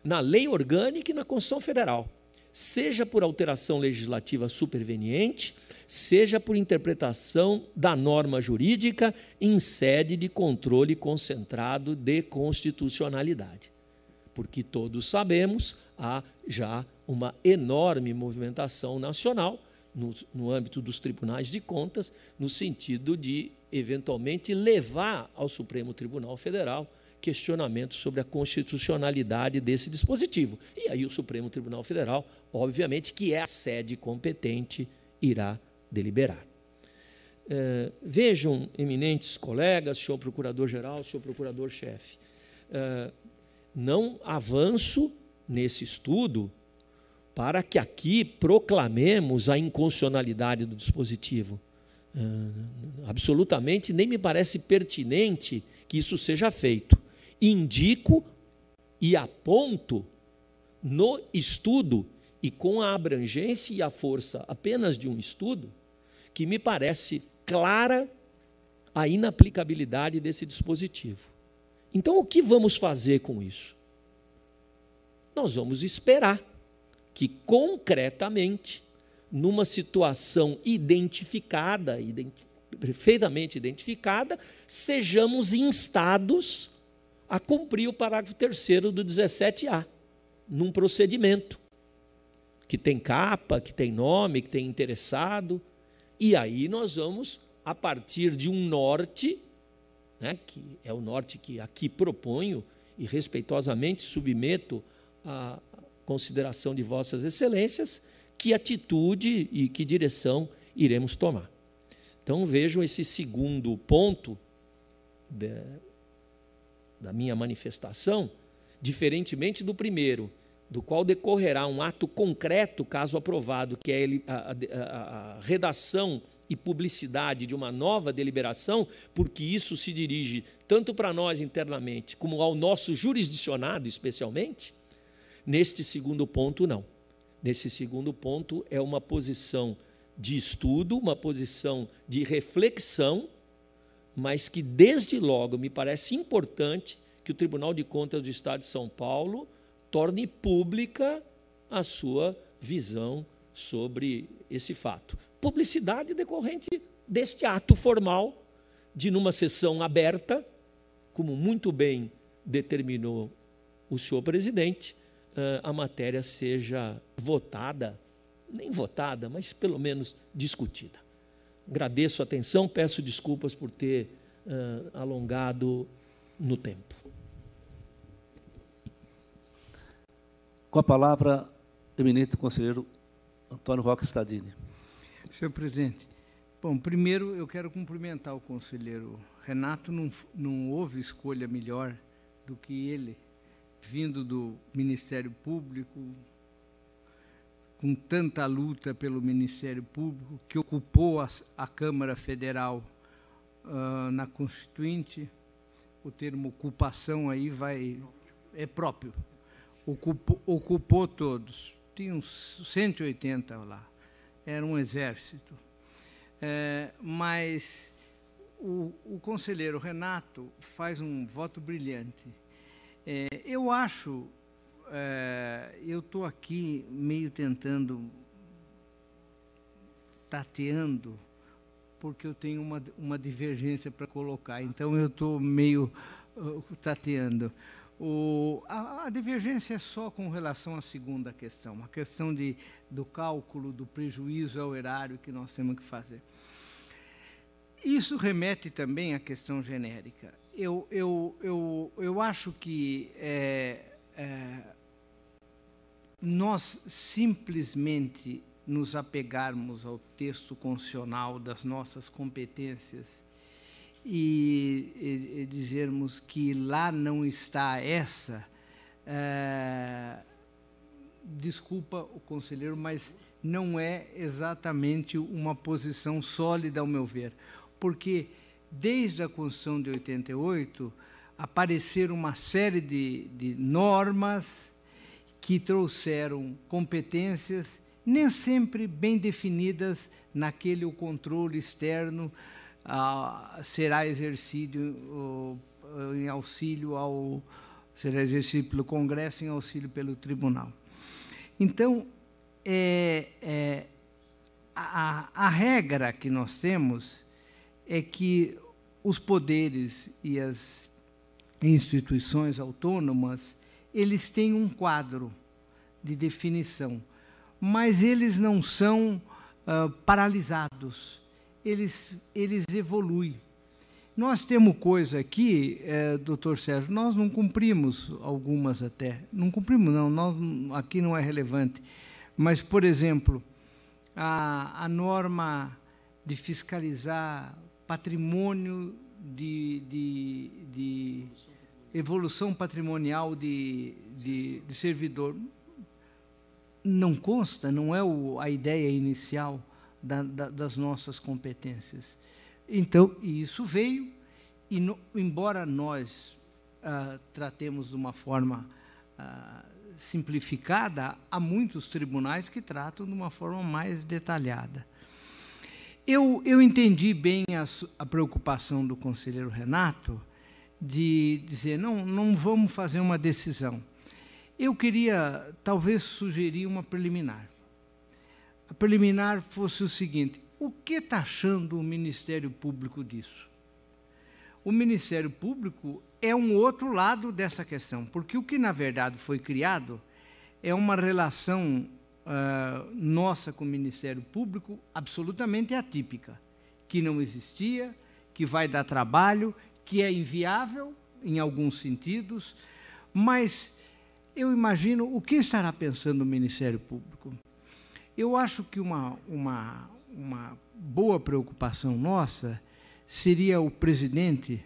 na lei orgânica e na Constituição Federal, seja por alteração legislativa superveniente, seja por interpretação da norma jurídica em sede de controle concentrado de constitucionalidade. Porque todos sabemos, há já uma enorme movimentação nacional no, no âmbito dos tribunais de contas, no sentido de, eventualmente, levar ao Supremo Tribunal Federal questionamentos sobre a constitucionalidade desse dispositivo. E aí o Supremo Tribunal Federal, obviamente, que é a sede competente, irá deliberar. É, vejam, eminentes colegas, senhor procurador-geral, senhor procurador-chefe, é, não avanço nesse estudo para que aqui proclamemos a inconstitucionalidade do dispositivo. Uh, absolutamente nem me parece pertinente que isso seja feito. Indico e aponto no estudo e com a abrangência e a força apenas de um estudo que me parece clara a inaplicabilidade desse dispositivo. Então, o que vamos fazer com isso? Nós vamos esperar que concretamente, numa situação identificada, ident perfeitamente identificada, sejamos instados a cumprir o parágrafo 3 do 17A, num procedimento que tem capa, que tem nome, que tem interessado, e aí nós vamos, a partir de um norte, né, que é o norte que aqui proponho e respeitosamente submeto a consideração de Vossas Excelências, que atitude e que direção iremos tomar. Então vejam esse segundo ponto de, da minha manifestação, diferentemente do primeiro, do qual decorrerá um ato concreto, caso aprovado, que é a, a, a redação e publicidade de uma nova deliberação, porque isso se dirige tanto para nós internamente, como ao nosso jurisdicionado especialmente, Neste segundo ponto, não. Nesse segundo ponto, é uma posição de estudo, uma posição de reflexão, mas que desde logo me parece importante que o Tribunal de Contas do Estado de São Paulo torne pública a sua visão sobre esse fato. Publicidade decorrente deste ato formal de, numa sessão aberta, como muito bem determinou o senhor presidente, a matéria seja votada, nem votada, mas pelo menos discutida. Agradeço a atenção, peço desculpas por ter uh, alongado no tempo. Com a palavra, eminente conselheiro Antônio Roque Stadini. Senhor presidente, bom, primeiro eu quero cumprimentar o conselheiro Renato, não, não houve escolha melhor do que ele, vindo do Ministério Público, com tanta luta pelo Ministério Público, que ocupou a, a Câmara Federal uh, na Constituinte, o termo ocupação aí vai é próprio. Ocupou, ocupou todos. Tinha uns 180 lá. Era um exército. É, mas o, o, conselheiro Renato faz um voto brilhante. É, eu acho é, eu estou aqui meio tentando, tateando, porque eu tenho uma, uma divergência para colocar. Então, eu estou meio uh, tateando. O, a, a, divergência é só com relação à segunda questão, a questão de, do cálculo do prejuízo ao erário que nós temos que fazer. Isso remete também à questão genérica. Eu, eu, eu, eu acho que é, é, nós simplesmente nos apegarmos ao texto constitucional das nossas competências e, e, e dizermos que lá não está essa, é, desculpa o conselheiro, mas não é exatamente uma posição sólida, ao meu ver, porque desde a Constituição de 88 apareceram uma série de, de normas que trouxeram competências nem sempre bem definidas naquele o controle externo ah, será exercido oh, em auxílio ao será exercido pelo Congresso em auxílio pelo Tribunal. Então, é, é, a, a regra que nós temos é que os poderes e as instituições autônomas eles têm um quadro de definição, mas eles não são uh, paralisados, eles, eles evoluem. Nós temos coisa aqui, eh, doutor Sérgio, nós não cumprimos algumas até. Não cumprimos, não, nós, aqui não é relevante. Mas, por exemplo, a, a norma de fiscalizar patrimônio de, de, de evolução patrimonial de, de, de servidor. Não consta, não é o, a ideia inicial da, da, das nossas competências. Então, isso veio, e no, embora nós ah, tratemos de uma forma ah, simplificada, há muitos tribunais que tratam de uma forma mais detalhada. Eu, eu entendi bem a, a preocupação do conselheiro Renato, de dizer, não, não vamos fazer uma decisão. Eu queria, talvez, sugerir uma preliminar. A preliminar fosse o seguinte: o que está achando o Ministério Público disso? O Ministério Público é um outro lado dessa questão, porque o que, na verdade, foi criado é uma relação uh, nossa com o Ministério Público absolutamente atípica, que não existia, que vai dar trabalho que é inviável em alguns sentidos, mas eu imagino o que estará pensando o Ministério Público. Eu acho que uma, uma, uma boa preocupação nossa seria o presidente,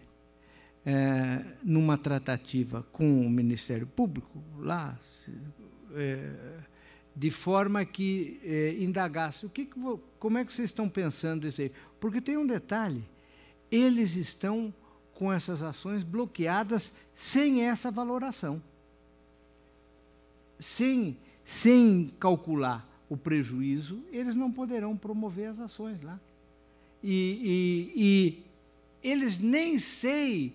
é, numa tratativa com o Ministério Público, lá, é, de forma que é, indagasse o que, como é que vocês estão pensando isso aí. Porque tem um detalhe, eles estão com essas ações bloqueadas sem essa valoração. Sem, sem calcular o prejuízo, eles não poderão promover as ações lá. E, e, e eles nem sei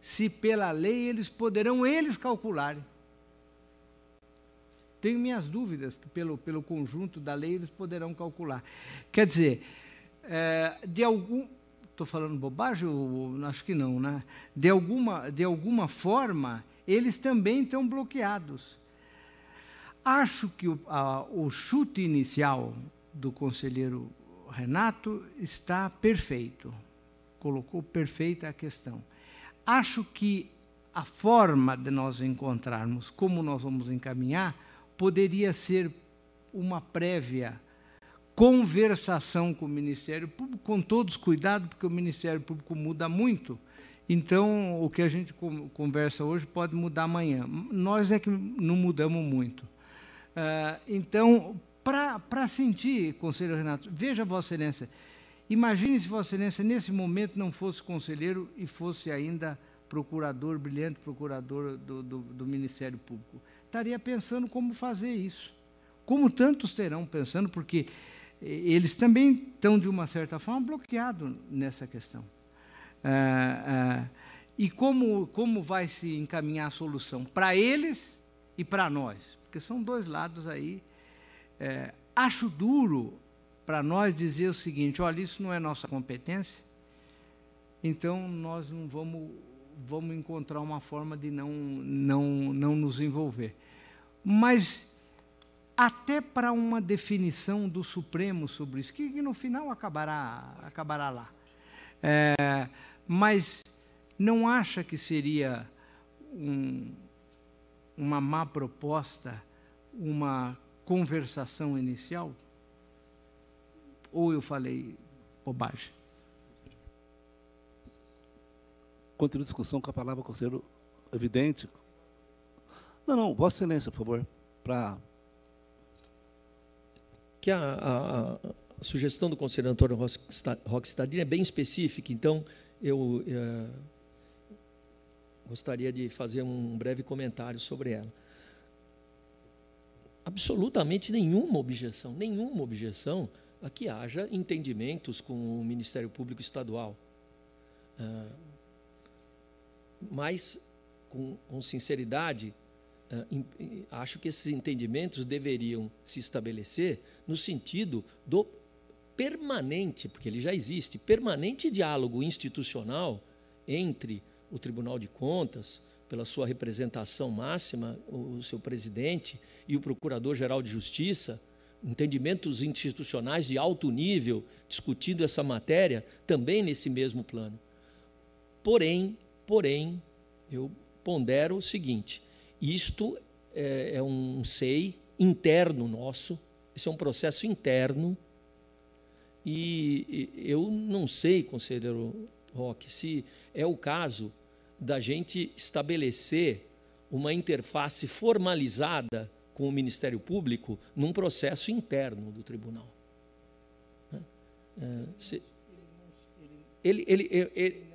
se pela lei eles poderão eles calcularem. Tenho minhas dúvidas que pelo, pelo conjunto da lei eles poderão calcular. Quer dizer, é, de algum. Estou falando bobagem? Ou, acho que não, né? De alguma, de alguma forma, eles também estão bloqueados. Acho que o, a, o chute inicial do conselheiro Renato está perfeito. Colocou perfeita a questão. Acho que a forma de nós encontrarmos como nós vamos encaminhar poderia ser uma prévia conversação com o Ministério Público, com todos cuidado, porque o Ministério Público muda muito. Então, o que a gente conversa hoje pode mudar amanhã. Nós é que não mudamos muito. Uh, então, para sentir, conselheiro Renato, veja Vossa Excelência, imagine se Vossa Excelência, nesse momento, não fosse conselheiro e fosse ainda procurador, brilhante procurador do, do, do Ministério Público. Estaria pensando como fazer isso. Como tantos terão pensando, porque eles também estão, de uma certa forma, bloqueados nessa questão. Ah, ah, e como, como vai se encaminhar a solução? Para eles e para nós. Porque são dois lados aí é, acho duro para nós dizer o seguinte: olha, isso não é nossa competência, então nós não vamos, vamos encontrar uma forma de não, não, não nos envolver. Mas até para uma definição do Supremo sobre isso, que, no final acabará, acabará lá. É, mas não acha que seria um, uma má proposta, uma conversação inicial? Ou eu falei bobagem? Continua a discussão com a palavra conselheiro evidente. Não, não, Vossa Excelência, por favor, para. Que a, a, a, sugestão do conselheiro Antônio Roque é bem específica, então eu é, gostaria de fazer um breve comentário sobre ela absolutamente nenhuma objeção, nenhuma objeção a que haja entendimentos com o Ministério Público Estadual. Ah, mas, com, com sinceridade, ah, acho que esses entendimentos deveriam se estabelecer no sentido do permanente, porque ele já existe, permanente diálogo institucional entre o Tribunal de Contas, pela sua representação máxima, o seu presidente e o Procurador-Geral de Justiça, entendimentos institucionais de alto nível, discutindo essa matéria, também nesse mesmo plano. Porém, porém, eu pondero o seguinte: isto é, é um SEI interno nosso, esse é um processo interno, e eu não sei, conselheiro Roque, se é o caso da gente estabelecer uma interface formalizada com o Ministério Público num processo interno do tribunal. Né? É, ele, ele, ele,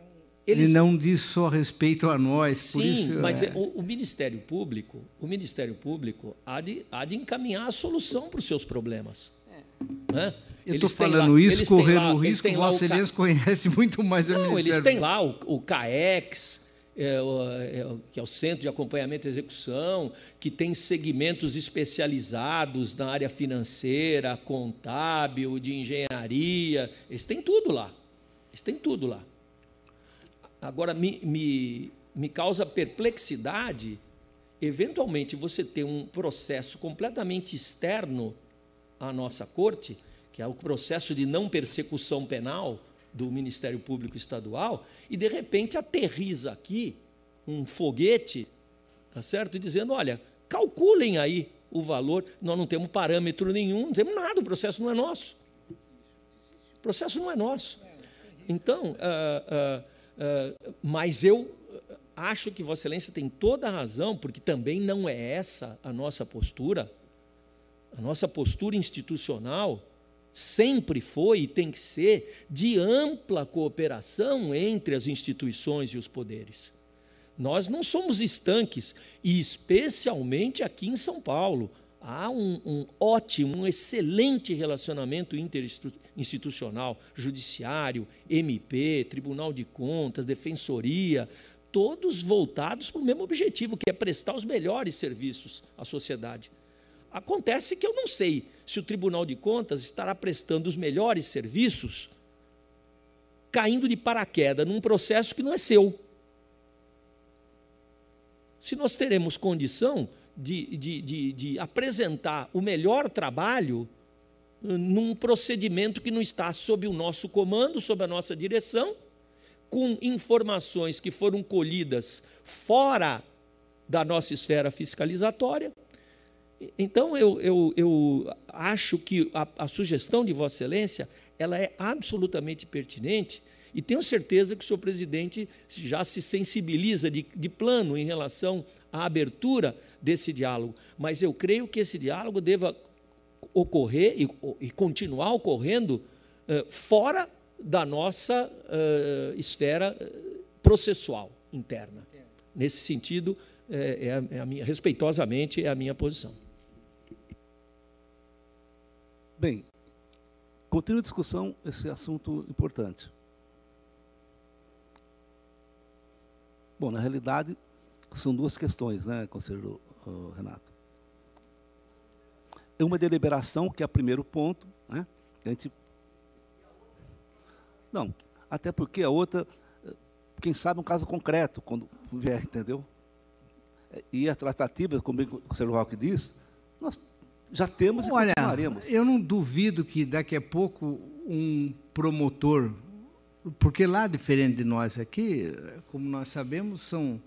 ele, ele não diz só respeito a nós, sim, isso, mas é... o, o, Ministério Público, o Ministério Público há de, há de encaminhar a solução para os seus problemas. É. Né? Eu estou falando lá, isso, correndo o risco, o Vossa Excelência conhece muito mais o Não, eles têm lá o, o CAEX, é, é, que é o Centro de Acompanhamento e Execução, que tem segmentos especializados na área financeira, contábil, de engenharia, eles têm tudo lá. Eles têm tudo lá. Agora, me, me, me causa perplexidade, eventualmente, você ter um processo completamente externo à nossa corte, que é o processo de não persecução penal, do Ministério Público Estadual e de repente aterriza aqui um foguete, tá certo? Dizendo, olha, calculem aí o valor, nós não temos parâmetro nenhum, não temos nada, o processo não é nosso. O processo não é nosso. Então, uh, uh, uh, mas eu acho que Vossa Excelência tem toda a razão, porque também não é essa a nossa postura. A nossa postura institucional sempre foi e tem que ser de ampla cooperação entre as instituições e os poderes. Nós não somos estanques, e especialmente aqui em São Paulo. Há um, um ótimo, um excelente relacionamento interinstitucional, judiciário, MP, Tribunal de Contas, Defensoria, todos voltados para o mesmo objetivo, que é prestar os melhores serviços à sociedade. Acontece que eu não sei se o Tribunal de Contas estará prestando os melhores serviços caindo de paraquedas num processo que não é seu. Se nós teremos condição de, de, de, de apresentar o melhor trabalho hum, num procedimento que não está sob o nosso comando, sob a nossa direção, com informações que foram colhidas fora da nossa esfera fiscalizatória. Então, eu, eu, eu acho que a, a sugestão de Vossa Excelência ela é absolutamente pertinente e tenho certeza que o senhor presidente já se sensibiliza de, de plano em relação à abertura desse diálogo. Mas eu creio que esse diálogo deva ocorrer e, e continuar ocorrendo uh, fora da nossa uh, esfera processual interna. Nesse sentido, é, é, a, é a minha, respeitosamente, é a minha posição. Bem, continua a discussão esse assunto importante. Bom, na realidade, são duas questões, né, conselheiro Renato. É uma deliberação, que é o primeiro ponto, né? A gente... Não, até porque a outra, quem sabe um caso concreto, quando vier, entendeu? E a tratativa, como o conselheiro Roque diz, nós já temos Olha, e continuaremos. Eu não duvido que daqui a pouco um promotor, porque lá, diferente de nós aqui, como nós sabemos, são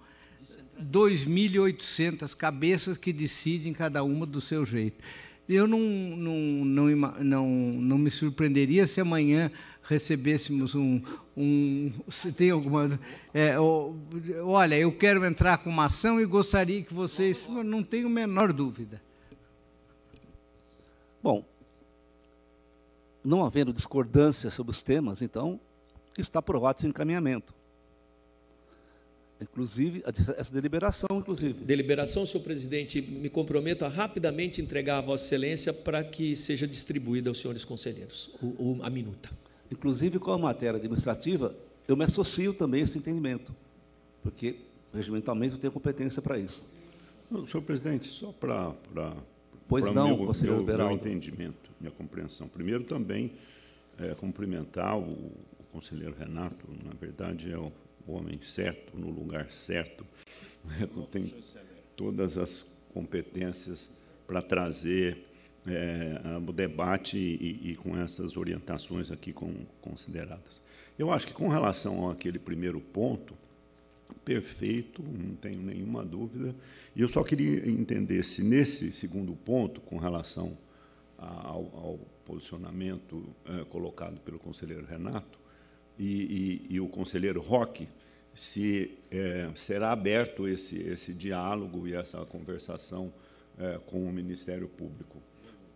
2.800 cabeças que decidem cada uma do seu jeito. Eu não, não, não, não, não me surpreenderia se amanhã recebêssemos um. um se tem alguma. É, olha, eu quero entrar com uma ação e gostaria que vocês. Não tenho a menor dúvida. Bom, não havendo discordância sobre os temas, então, está aprovado esse encaminhamento. Inclusive, essa deliberação, inclusive. Deliberação, senhor presidente, me comprometo a rapidamente entregar a Vossa Excelência para que seja distribuída aos senhores conselheiros, o, o, a minuta. Inclusive, com a matéria administrativa, eu me associo também a esse entendimento, porque regimentalmente eu tenho competência para isso. senhor presidente, só para Pois para não, meu, conselheiro meu, meu entendimento, minha compreensão. Primeiro, também é, cumprimentar o, o, conselheiro Renato, na verdade, é o, o homem certo, no lugar certo, né, tem todas as competências para trazer é, o debate e, e, com essas orientações aqui com, consideradas. Eu acho que, com relação àquele primeiro ponto, perfeito, não tenho nenhuma dúvida. E eu só queria entender se nesse segundo ponto, com relação ao, ao posicionamento é, colocado pelo conselheiro Renato e, e, e o conselheiro Roque, se é, será aberto esse, esse diálogo e essa conversação é, com o Ministério Público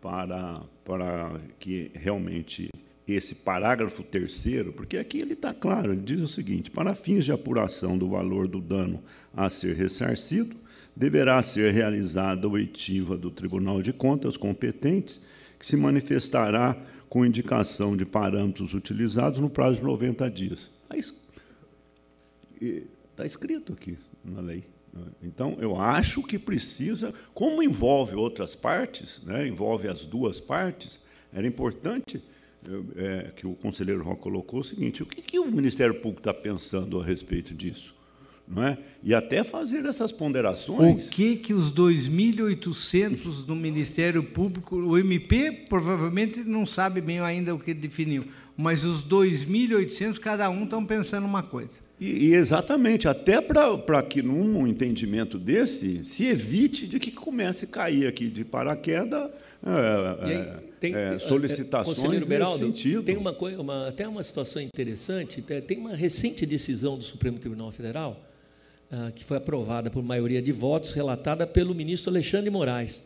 para, para que realmente esse parágrafo terceiro, porque aqui ele está claro, ele diz o seguinte: para fins de apuração do valor do dano a ser ressarcido, deverá ser realizada a oitiva do Tribunal de Contas competentes, que se manifestará com indicação de parâmetros utilizados no prazo de 90 dias. Está escrito aqui na lei. Então, eu acho que precisa, como envolve outras partes, né, envolve as duas partes, era importante é, que o conselheiro Roque colocou o seguinte: o que, que o Ministério Público está pensando a respeito disso? Não é? E até fazer essas ponderações. O que, que os 2.800 do Ministério Público, o MP provavelmente não sabe bem ainda o que definiu, mas os 2.800, cada um estão pensando uma coisa. E, e exatamente, até para que num entendimento desse se evite de que comece a cair aqui de paraquedas é, aí, é, tem, é, solicitações Conselheiro Beraldo, sentido. Tem uma, uma, até uma situação interessante, tem uma recente decisão do Supremo Tribunal Federal, ah, que foi aprovada por maioria de votos, relatada pelo ministro Alexandre Moraes.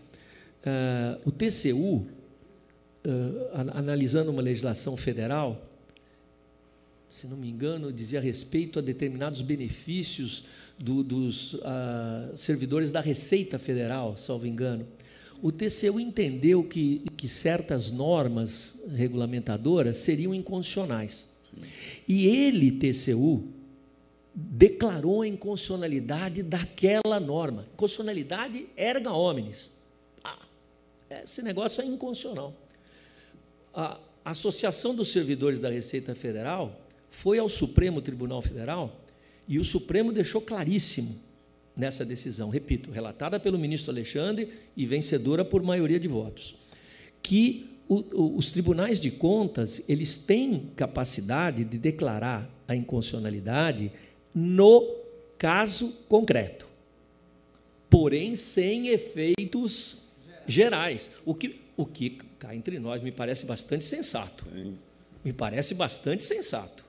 Ah, o TCU, ah, analisando uma legislação federal, se não me engano, dizia respeito a determinados benefícios do, dos servidores da Receita Federal, salvo engano o TCU entendeu que, que certas normas regulamentadoras seriam inconstitucionais. E ele, TCU, declarou a inconstitucionalidade daquela norma. Constitucionalidade erga omnes. Ah, esse negócio é inconstitucional. A Associação dos Servidores da Receita Federal foi ao Supremo Tribunal Federal e o Supremo deixou claríssimo nessa decisão, repito, relatada pelo ministro Alexandre e vencedora por maioria de votos, que o, o, os tribunais de contas eles têm capacidade de declarar a inconstitucionalidade no caso concreto, porém sem efeitos gerais, o que, o que cá entre nós me parece bastante sensato. Me parece bastante sensato.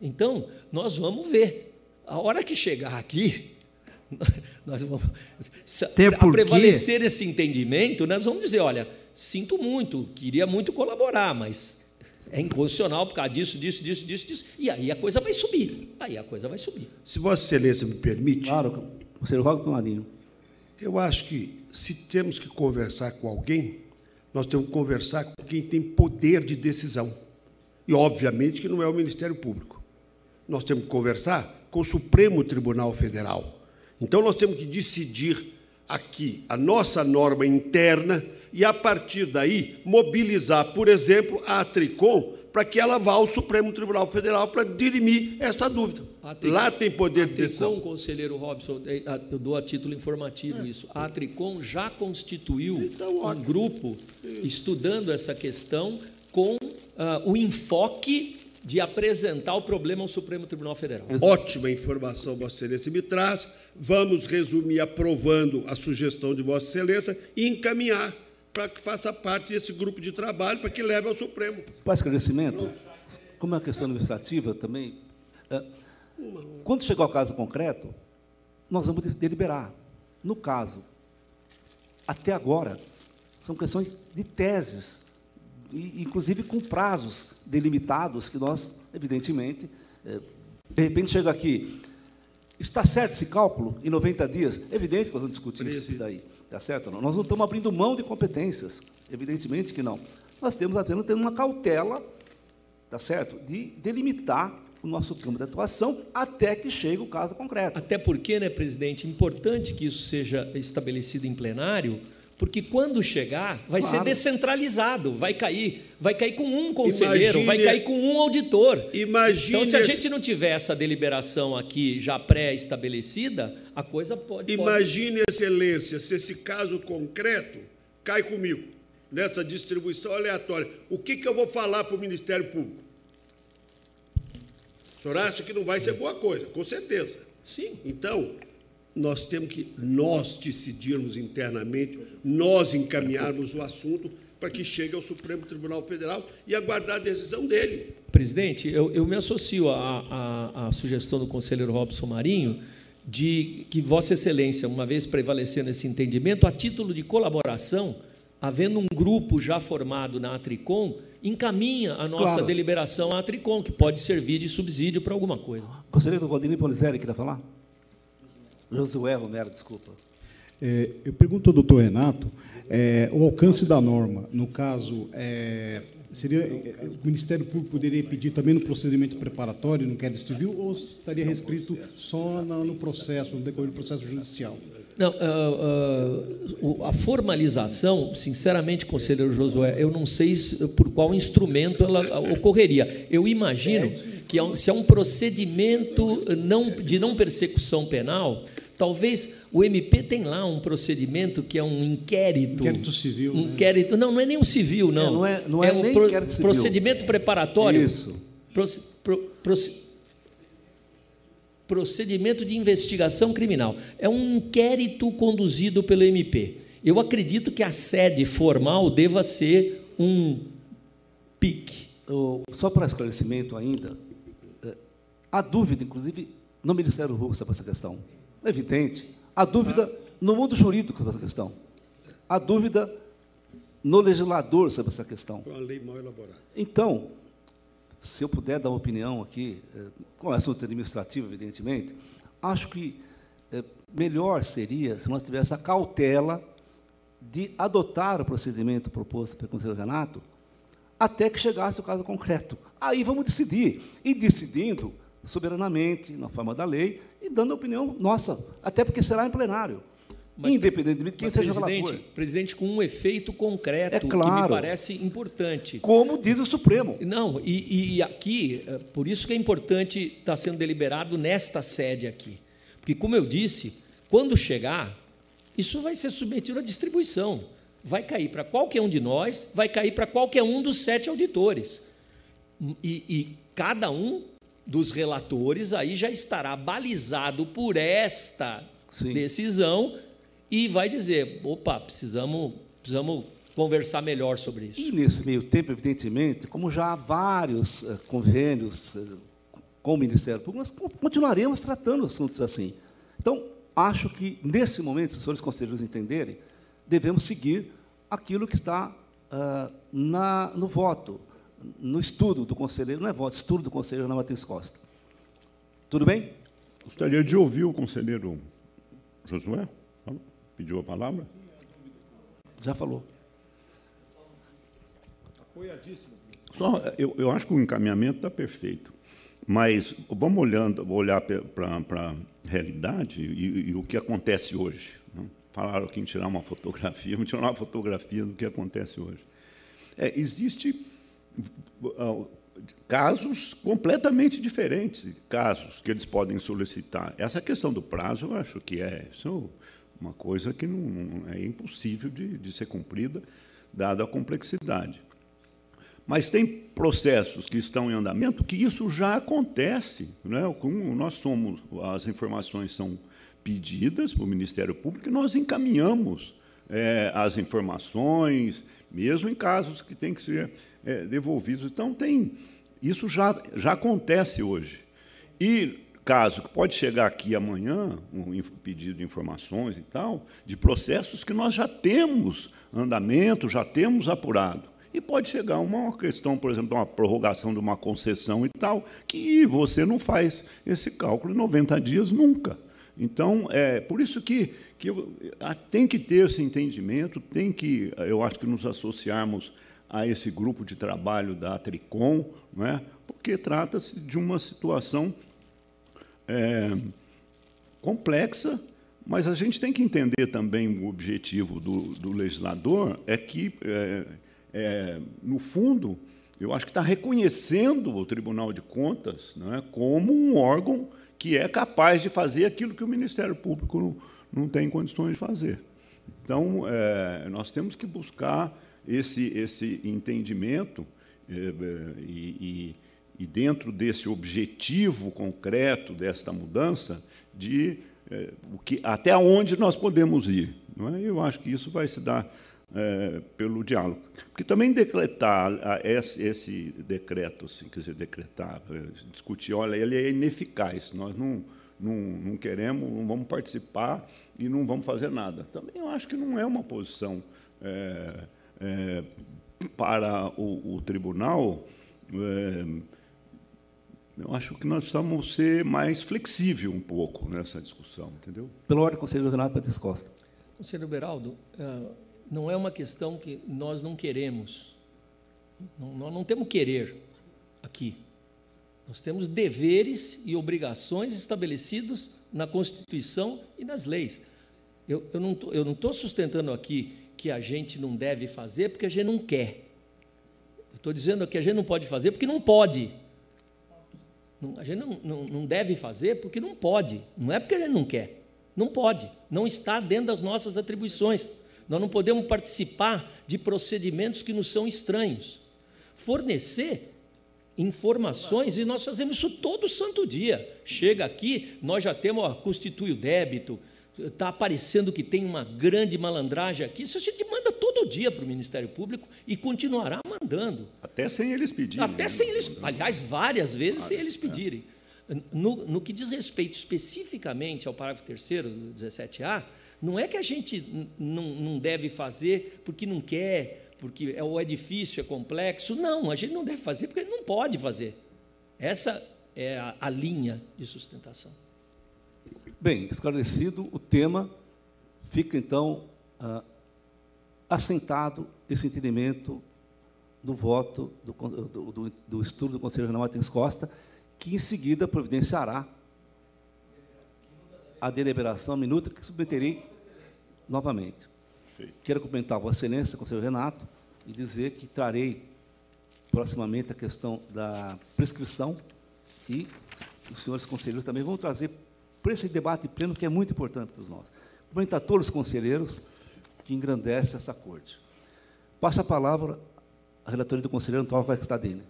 Então, nós vamos ver. A hora que chegar aqui, nós vamos Até a prevalecer esse entendimento, nós vamos dizer, olha, sinto muito, queria muito colaborar, mas é inconstitucional por causa disso, disso, disso, disso, disso. E aí a coisa vai subir. Aí a coisa vai subir. Se Vossa Excelência me permite. Claro, você roga Marinho. Eu acho que se temos que conversar com alguém, nós temos que conversar com quem tem poder de decisão. E, obviamente, que não é o Ministério Público. Nós temos que conversar com o Supremo Tribunal Federal. Então, nós temos que decidir aqui a nossa norma interna e, a partir daí, mobilizar, por exemplo, a Tricom para que ela vá ao Supremo Tribunal Federal para dirimir esta dúvida. Tricom, Lá tem poder de decisão. A Tricom, conselheiro Robson, é, eu dou a título informativo é. isso. A Tricom já constituiu então, um grupo isso. estudando essa questão com uh, o enfoque de apresentar o problema ao Supremo Tribunal Federal. Ótima informação, Vossa Excelência me traz. Vamos resumir aprovando a sugestão de Vossa Excelência e encaminhar para que faça parte desse grupo de trabalho, para que leve ao Supremo. Para esclarecimento, como é uma questão administrativa também, é, quando chegar ao caso concreto, nós vamos deliberar. No caso, até agora, são questões de teses, inclusive com prazos delimitados, que nós, evidentemente, é, de repente chega aqui, está certo esse cálculo em 90 dias? Evidente que nós vamos discutir isso daí. Tá certo? Não? Nós não estamos abrindo mão de competências, evidentemente que não. Nós temos apenas tendo uma cautela, tá certo? De delimitar o nosso campo de atuação até que chegue o caso concreto. Até porque, né, presidente, importante que isso seja estabelecido em plenário, porque quando chegar, vai claro. ser descentralizado, vai cair, vai cair com um conselheiro, imagine, vai cair com um auditor. Imagine então, se a gente não tiver essa deliberação aqui já pré-estabelecida, a coisa pode. Imagine, pode... Excelência, se esse caso concreto cai comigo, nessa distribuição aleatória. O que, que eu vou falar para o Ministério Público? O senhor acha que não vai ser boa coisa? Com certeza. Sim. Então, nós temos que nós decidirmos internamente, nós encaminharmos o assunto para que chegue ao Supremo Tribunal Federal e aguardar a decisão dele. Presidente, eu, eu me associo à, à, à, sugestão do conselheiro Robson Marinho de que Vossa Excelência, uma vez prevalecendo esse entendimento, a título de colaboração, havendo um grupo já formado na Atricom, encaminha a nossa claro. deliberação à Atricom, que pode servir de subsídio para alguma coisa. Conselheiro Valdemir Polizeri, queria falar? Josué Romero, desculpa. É, eu pergunto ao doutor Renato é, o alcance da norma. No caso, é, seria é, o Ministério Público poderia pedir também no procedimento preparatório, no inquérito civil, ou estaria restrito só no processo, no decorrer do processo judicial? Não, uh, uh, a formalização, sinceramente, conselheiro Josué, eu não sei por qual instrumento ela ocorreria. Eu imagino que se é um procedimento não, de não persecução penal, Talvez o MP tem lá um procedimento que é um inquérito. Inquérito civil. Um né? inquérito, não, não é nem um civil, não. É, não é, não é, é um pro, procedimento preparatório. Isso. Pro, pro, pro, procedimento de investigação criminal. É um inquérito conduzido pelo MP. Eu acredito que a sede formal deva ser um PIC. Só para esclarecimento ainda, é, há dúvida, inclusive, no Ministério Público sobre essa questão. É evidente. Há dúvida no mundo jurídico sobre essa questão. Há dúvida no legislador sobre essa questão. Uma lei mal elaborada. Então, se eu puder dar uma opinião aqui, é, com assunto administrativo, evidentemente, acho que é, melhor seria se nós tivéssemos a cautela de adotar o procedimento proposto pelo conselheiro Renato até que chegasse o caso concreto. Aí vamos decidir. E decidindo, soberanamente, na forma da lei, e dando a opinião nossa, até porque será em plenário. Mas, independentemente de quem seja o presidente, relator. presidente, com um efeito concreto É claro. que me parece importante. Como diz o Supremo. Não, e, e aqui, eh, por isso que é importante estar sendo deliberado nesta sede aqui. Porque, como eu disse, quando chegar, isso vai ser submetido à distribuição. Vai cair para qualquer um de nós, vai cair para qualquer um dos sete auditores. E, e cada um dos relatores aí já estará balizado por esta Sim. decisão e vai dizer: opa, precisamos, precisamos conversar melhor sobre isso. E nesse meio tempo, evidentemente, como já há vários eh, convênios eh, com o Ministério Público, nós con- continuaremos tratando assuntos assim. Então, acho que, nesse momento, se os senhores conselheiros entenderem, devemos seguir aquilo que está ah, na, no voto, no estudo do conselheiro, não é voto, estudo do conselheiro Ana Martins Costa. Tudo bem? Gostaria de ouvir o conselheiro Josué. Pediu a palavra? Já falou. Só, eu, eu acho que o encaminhamento está perfeito. Mas vamos olhando, olhar para a realidade e, e o que acontece hoje. né? Falaram aqui em tirar uma fotografia, vamos tirar uma fotografia do que acontece hoje. É, existe casos completamente diferentes, casos que eles podem solicitar. Essa questão do prazo, eu acho que é é uma coisa que não, é impossível de, de ser cumprida, dada a complexidade. Mas tem processos que estão em andamento que isso já acontece. Né? Nós somos, as informações são pedidas para o Ministério Público e nós encaminhamos eh, as informações, mesmo em casos que têm que ser eh, devolvidos. Então, tem, isso já, já acontece hoje. E caso que pode chegar aqui amanhã, um pedido de informações e tal, de processos que nós já temos andamento, já temos apurado. E pode chegar uma questão, por exemplo, de uma prorrogação de uma concessão e tal, que você não faz esse cálculo em 90 dias nunca. Então, é por isso que, que eu- tem que ter esse entendimento, tem que, eu acho que nos associarmos a esse grupo de trabalho da Tricom, não é? porque trata-se de uma situação é, complexa, mas a gente tem que entender também o objetivo do, do legislador é que, é, é, no fundo, eu acho que está reconhecendo o Tribunal de Contas não é, como um órgão que é capaz de fazer aquilo que o Ministério Público não, não tem condições de fazer. Então, é, nós temos que buscar esse, esse entendimento é, é, e, e, e, dentro desse objetivo concreto desta mudança, de é, o que, até onde nós podemos ir. É? Eu acho que isso vai se dar é, pelo diálogo. Porque também decretar a, esse, esse decreto, assim, quer dizer, decretar, discutir, olha, ele é ineficaz, nós não, não, não queremos, não vamos participar e não vamos fazer nada. Também eu acho que não é uma posição é, é, para o, o tribunal. É, eu acho que nós precisamos ser mais flexível um pouco nessa discussão, entendeu? Pela ordem, conselheiro Renato Martins Costa. Conselheiro Beraldo, eh, não é uma questão que nós não queremos. Nós não temos querer aqui. Nós temos deveres e obrigações estabelecidos na Constituição e nas leis. Eu, eu não tô- eu não estou sustentando aqui que a gente não deve fazer porque a gente não quer. Estou dizendo que a gente não pode fazer porque não pode. A gente não, não, não deve fazer porque não pode. Não é porque a gente não quer. Não pode. Não está dentro das nossas atribuições. Nós não podemos participar de procedimentos que nos são estranhos. Fornecer informações, e nós fazemos isso todo santo dia. Chega aqui, nós já temos, ó, constitui o débito, está aparecendo que tem uma grande malandragem aqui. Isso a gente manda todo dia para o Ministério Público e continuará mandando. Até sem eles pedirem. Até né? sem eles, aliás, várias vezes sem eles pedirem. No, no que diz respeito especificamente ao parágrafo 3 do 17A, não é que a gente não, não deve fazer porque não quer, porque é, ou é difícil, é complexo. Não, a gente não deve fazer porque não pode fazer. Essa é a, a linha de sustentação. Bem, esclarecido o tema, fica então ah, assentado esse entendimento do voto do, do, do, do estudo do Conselho Regional Martins Costa, que em seguida providenciará a deliberação minuta que submeterei novamente. Quero cumprimentar Vossa Excelência, conselheiro Renato, e dizer que trarei proximamente a questão da prescrição e os senhores conselheiros também vão trazer para esse debate pleno que é muito importante para nós. Cumprimentar todos os conselheiros que engrandecem essa corte. Passa a palavra à relatoria do conselheiro Antônio Stadini.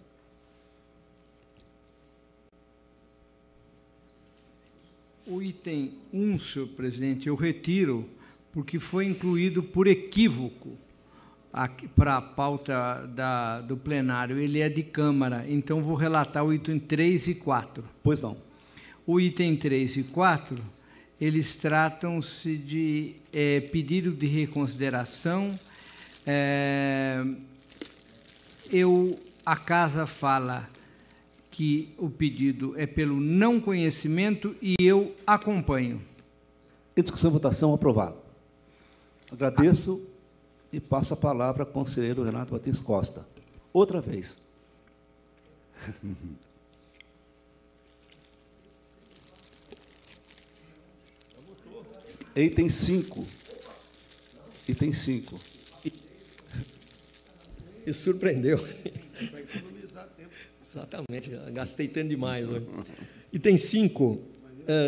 O item 1, senhor presidente, eu retiro, porque foi incluído por equívoco para a pauta da, do plenário. Ele é de Câmara, então vou relatar o item 3 e 4. Pois não. O item 3 e 4, eles tratam-se de é, pedido de reconsideração. É, eu, a casa fala que o pedido é pelo não conhecimento e eu acompanho. Em discussão votação, aprovado. Agradeço e passo a palavra ao conselheiro Renato Batista Costa. Outra vez. Item 5. Item 5. Me surpreendeu. Exatamente, gastei tempo demais hoje. Item 5. Uh,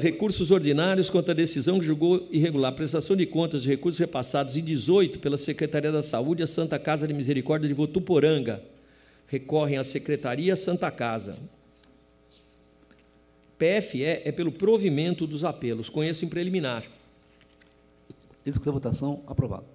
recursos ordinários contra a decisão que julgou irregular prestação de contas de recursos repassados em 18 pela Secretaria da Saúde à Santa Casa de Misericórdia de Votuporanga. Recorrem à Secretaria Santa Casa. PFE é pelo provimento dos apelos. Conheço em preliminar. Discussão votação aprovado.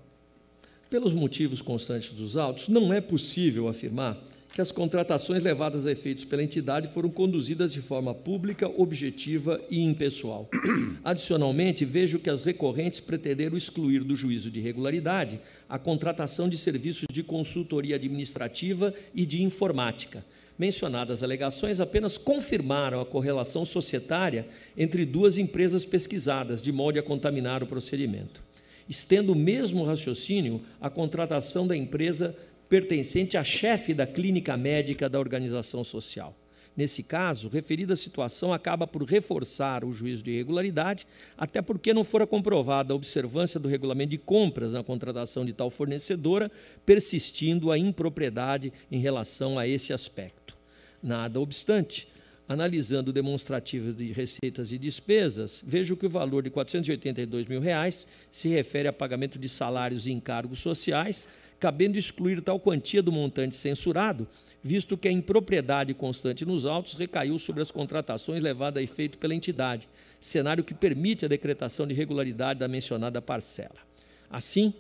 Pelos motivos constantes dos autos, não é possível afirmar que as contratações levadas a efeitos pela entidade foram conduzidas de forma pública, objetiva e impessoal. Adicionalmente, vejo que as recorrentes pretenderam excluir do juízo de regularidade a contratação de serviços de consultoria administrativa e de informática. Mencionadas alegações apenas confirmaram a correlação societária entre duas empresas pesquisadas, de modo a contaminar o procedimento. Estendo o mesmo raciocínio à contratação da empresa pertencente à chefe da clínica médica da organização social. Nesse caso, referida situação acaba por reforçar o juízo de irregularidade, até porque não fora comprovada a observância do regulamento de compras na contratação de tal fornecedora, persistindo a impropriedade em relação a esse aspecto. Nada obstante, analisando o demonstrativo de receitas e despesas, vejo que o valor de 482 mil reais se refere a pagamento de salários e encargos sociais, cabendo excluir tal quantia do montante censurado, visto que a impropriedade constante nos autos recaiu sobre as contratações levadas a efeito pela entidade, cenário que permite a decretação de regularidade da mencionada parcela. Assim,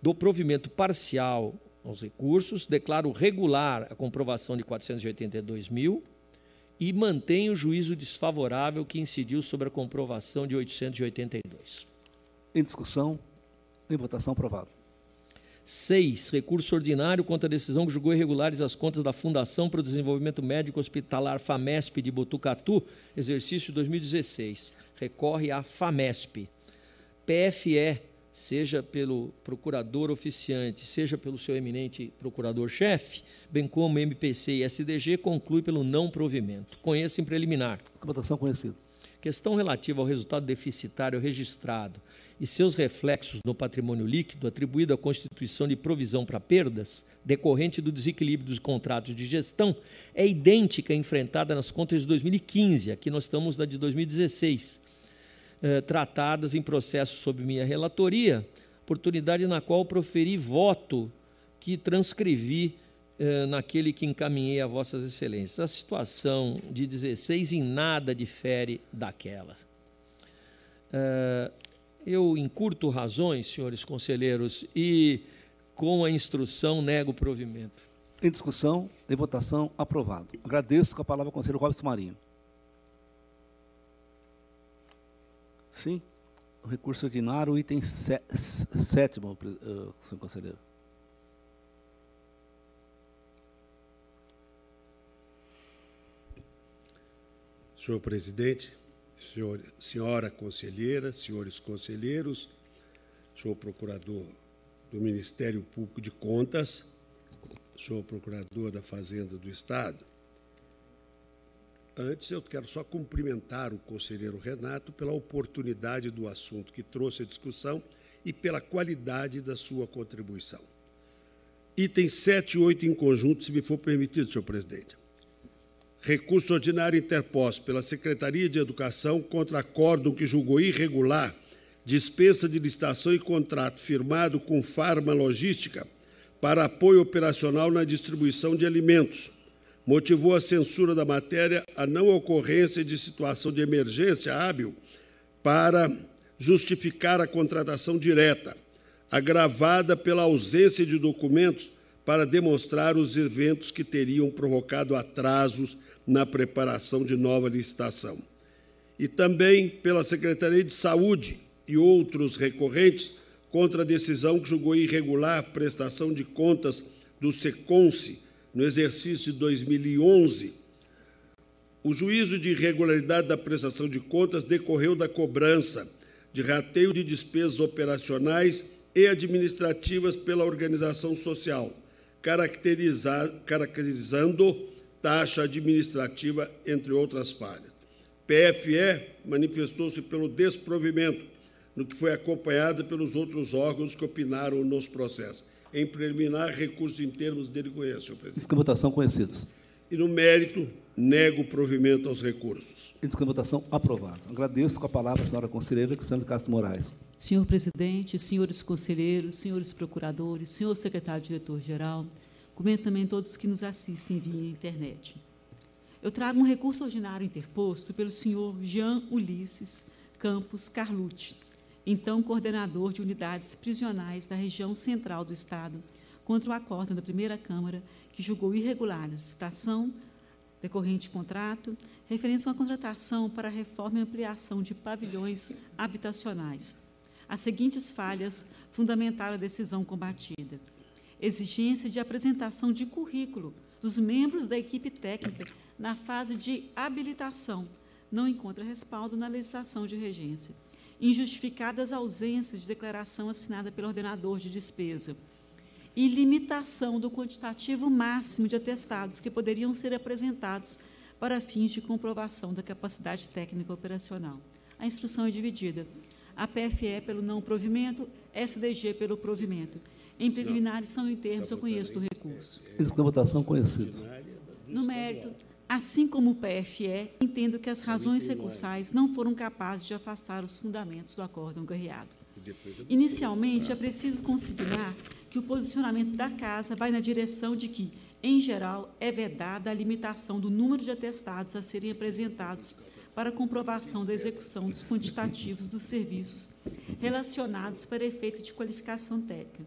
do provimento parcial aos recursos, declaro regular a comprovação de 482 mil e mantenho o juízo desfavorável que incidiu sobre a comprovação de 882. Em discussão, em votação aprovado. 6. Recurso ordinário contra a decisão que julgou irregulares as contas da Fundação para o Desenvolvimento Médico Hospitalar FAMESP de Botucatu, exercício 2016. Recorre à FAMESP. PFE, seja pelo procurador oficiante, seja pelo seu eminente procurador-chefe, bem como MPC e SDG, conclui pelo não provimento. Conheça em preliminar. Votação conhecida. Questão relativa ao resultado deficitário registrado e seus reflexos no patrimônio líquido atribuído à constituição de provisão para perdas, decorrente do desequilíbrio dos contratos de gestão, é idêntica à enfrentada nas contas de 2015, aqui nós estamos na de 2016, eh, tratadas em processo sob minha relatoria, oportunidade na qual proferi voto que transcrevi eh, naquele que encaminhei a vossas excelências. A situação de 16 em nada difere daquela. Uh, eu encurto razões, senhores conselheiros, e com a instrução nego o provimento. Em discussão, em votação, aprovado. Agradeço com a palavra ao conselheiro Robson Marinho. Sim, o recurso ordinário, item sé, sétimo, uh, senhor conselheiro. Senhor presidente, senhor, senhora conselheira, senhores conselheiros, senhor procurador do Ministério Público de Contas, senhor procurador da Fazenda do Estado. Antes, eu quero só cumprimentar o conselheiro Renato pela oportunidade do assunto que trouxe a discussão e pela qualidade da sua contribuição. Itens 7 e 8 em conjunto, se me for permitido, senhor presidente. Recurso ordinário interposto pela Secretaria de Educação contra acórdão que julgou irregular dispensa de licitação e contrato firmado com Farma Logística para apoio operacional na distribuição de alimentos. Motivou a censura da matéria a não ocorrência de situação de emergência hábil para justificar a contratação direta, agravada pela ausência de documentos para demonstrar os eventos que teriam provocado atrasos na preparação de nova licitação. E também pela Secretaria de Saúde, e outros recorrentes contra a decisão que julgou irregular a prestação de contas do SECONSE no exercício de 2011. O juízo de irregularidade da prestação de contas decorreu da cobrança de rateio de despesas operacionais e administrativas pela organização social, caracterizando taxa administrativa, entre outras falhas. PFE manifestou-se pelo desprovimento no que foi acompanhada pelos outros órgãos que opinaram nos processos. Em preliminar, recurso em termos dele conhece, senhor presidente. Diz que votação conhecidos. E no mérito, nego o provimento aos recursos. Diz que votação aprovada. Agradeço com a palavra a senhora conselheira Cristiano Castro Moraes. Senhor presidente, senhores conselheiros, senhores procuradores, senhor secretário-diretor-geral, comento também todos que nos assistem via internet. Eu trago um recurso ordinário interposto pelo senhor Jean Ulisses Campos Carlucci, então coordenador de unidades prisionais da região central do Estado, contra o acórdão da primeira Câmara, que julgou irregular a licitação decorrente contrato, referência a uma contratação para reforma e ampliação de pavilhões habitacionais. As seguintes falhas fundamentaram a decisão combatida. Exigência de apresentação de currículo dos membros da equipe técnica na fase de habilitação, não encontra respaldo na legislação de regência injustificadas ausências de declaração assinada pelo ordenador de despesa e limitação do quantitativo máximo de atestados que poderiam ser apresentados para fins de comprovação da capacidade técnica operacional. A instrução é dividida. A PFE pelo não provimento, SDG pelo provimento. Em preliminares estão em termos, eu conheço do recurso. Eles da votação conhecidos. No mérito, Assim como o PFE, entendo que as razões recursais não foram capazes de afastar os fundamentos do acórdão guerreado. Inicialmente, é preciso considerar que o posicionamento da Casa vai na direção de que, em geral, é vedada a limitação do número de atestados a serem apresentados para comprovação da execução dos quantitativos dos serviços relacionados para efeito de qualificação técnica,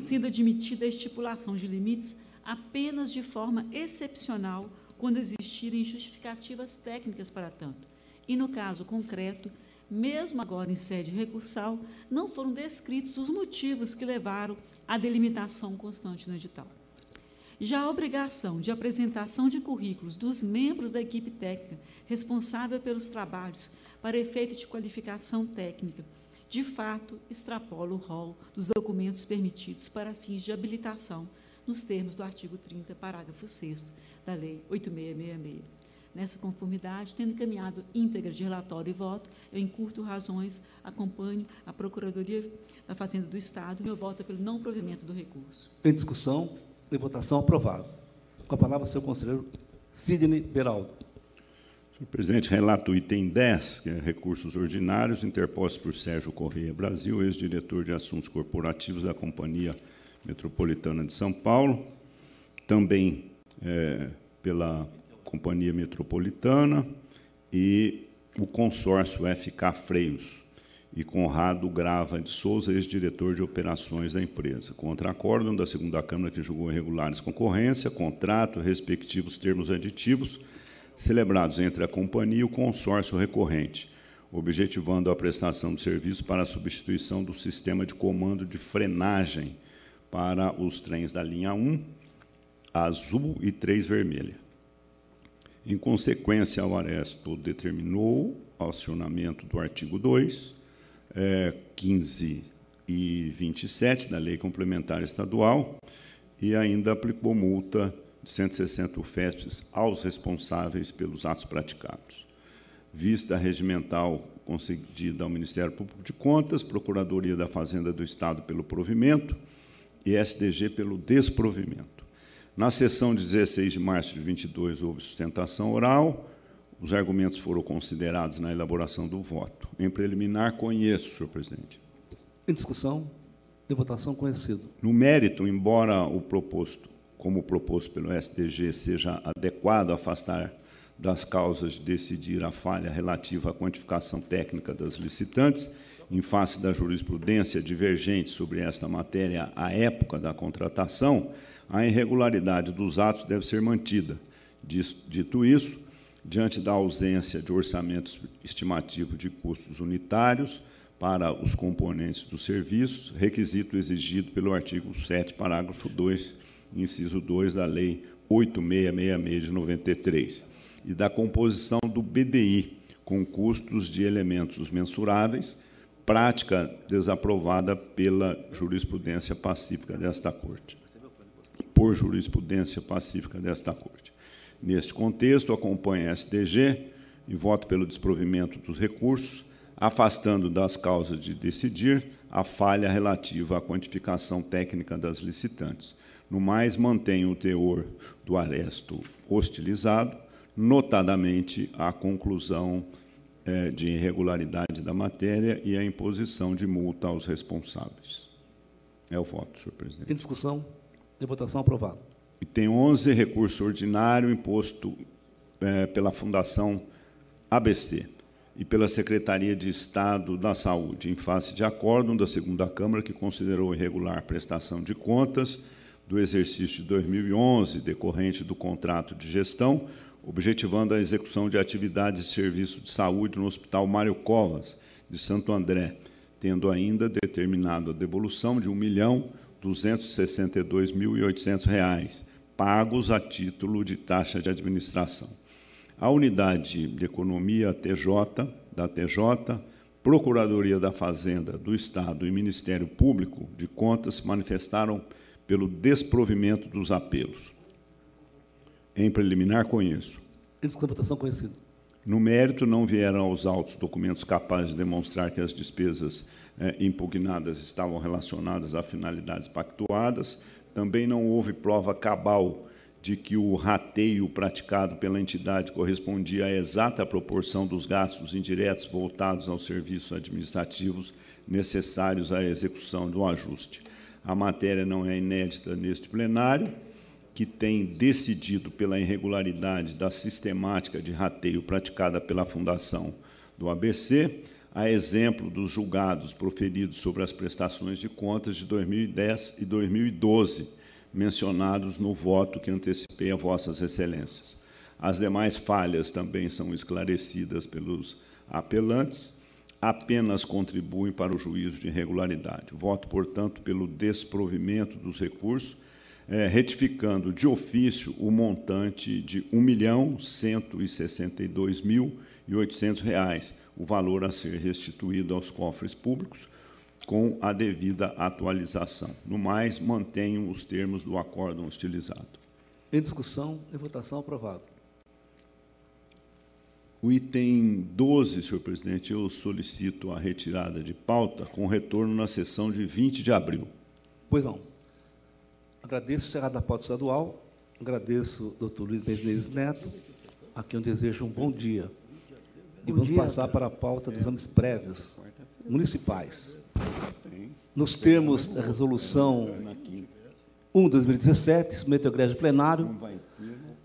sendo admitida a estipulação de limites apenas de forma excepcional quando existirem justificativas técnicas para tanto. E no caso concreto, mesmo agora em sede recursal, não foram descritos os motivos que levaram à delimitação constante no edital. Já a obrigação de apresentação de currículos dos membros da equipe técnica responsável pelos trabalhos para efeito de qualificação técnica, de fato, extrapola o rol dos documentos permitidos para fins de habilitação, nos termos do artigo 30, parágrafo 6 da Lei 8666. Nessa conformidade, tendo encaminhado íntegra de relatório e voto, eu encurto razões, acompanho a Procuradoria da Fazenda do Estado, meu voto é pelo não provimento do recurso. Em discussão, em votação, aprovado. Com a palavra, o senhor conselheiro Sidney Beraldo. Senhor presidente, relato o item 10, que é recursos ordinários, interpostos por Sérgio Correia Brasil, ex-diretor de assuntos corporativos da Companhia Metropolitana de São Paulo. Também é, pela Companhia Metropolitana e o consórcio FK Freios e Conrado Grava de Souza, ex-diretor de operações da empresa. Contra acórdão da segunda Câmara que julgou irregulares concorrência, contrato, respectivos termos aditivos, celebrados entre a companhia e o consórcio recorrente, objetivando a prestação de serviço para a substituição do sistema de comando de frenagem para os trens da linha 1 azul e três vermelha. Em consequência, o Aresto determinou o acionamento do artigo 2, é, 15 e 27 da Lei Complementar Estadual e ainda aplicou multa de 160 UFESPs aos responsáveis pelos atos praticados. Vista regimental concedida ao Ministério Público de Contas, Procuradoria da Fazenda do Estado pelo provimento e SDG pelo desprovimento. Na sessão de 16 de março de 22 houve sustentação oral. Os argumentos foram considerados na elaboração do voto. Em preliminar, conheço, senhor presidente. Em discussão e votação conhecido. No mérito, embora o proposto, como proposto pelo SDG, seja adequado a afastar das causas de decidir a falha relativa à quantificação técnica das licitantes, em face da jurisprudência divergente sobre esta matéria à época da contratação, a irregularidade dos atos deve ser mantida. Dito isso, diante da ausência de orçamento estimativo de custos unitários para os componentes dos serviços, requisito exigido pelo artigo 7, parágrafo 2, inciso 2 da Lei 8666 de 93, e da composição do BDI, com custos de elementos mensuráveis, prática desaprovada pela jurisprudência pacífica desta Corte por jurisprudência pacífica desta Corte. Neste contexto, acompanha a STG e voto pelo desprovimento dos recursos, afastando das causas de decidir a falha relativa à quantificação técnica das licitantes. No mais, mantém o teor do aresto hostilizado, notadamente a conclusão eh, de irregularidade da matéria e a imposição de multa aos responsáveis. É o voto, senhor presidente. Em discussão. Em votação, aprovado. E tem 11 recurso ordinário imposto é, pela Fundação ABC e pela Secretaria de Estado da Saúde, em face de acórdão da segunda Câmara, que considerou irregular a prestação de contas do exercício de 2011, decorrente do contrato de gestão, objetivando a execução de atividades de serviço de saúde no Hospital Mário Covas, de Santo André, tendo ainda determinado a devolução de um milhão 262.800 reais, pagos a título de taxa de administração. A unidade de economia TJ, da TJ, Procuradoria da Fazenda do Estado e Ministério Público de Contas se manifestaram pelo desprovimento dos apelos. Em preliminar, conheço. Em votação conhecido. No mérito, não vieram aos autos documentos capazes de demonstrar que as despesas eh, impugnadas estavam relacionadas a finalidades pactuadas. Também não houve prova cabal de que o rateio praticado pela entidade correspondia à exata proporção dos gastos indiretos voltados aos serviços administrativos necessários à execução do ajuste. A matéria não é inédita neste plenário que tem decidido pela irregularidade da sistemática de rateio praticada pela Fundação do ABC, a exemplo dos julgados proferidos sobre as prestações de contas de 2010 e 2012, mencionados no voto que antecipei a Vossas Excelências. As demais falhas também são esclarecidas pelos apelantes, apenas contribuem para o juízo de irregularidade. Voto, portanto, pelo desprovimento dos recursos é, retificando de ofício o montante de R$ 1.162.800, o valor a ser restituído aos cofres públicos, com a devida atualização. No mais, mantenho os termos do acórdão estilizado. Em discussão e votação aprovado. O item 12, senhor presidente, eu solicito a retirada de pauta com retorno na sessão de 20 de abril. Pois não. Agradeço o Cerrado da Pauta Estadual, agradeço o doutor Luiz Menezes Neto, a quem eu desejo um bom dia. E vamos passar para a pauta dos exames prévios municipais. Nos termos da resolução 1 de 2017, submete ao grande plenário,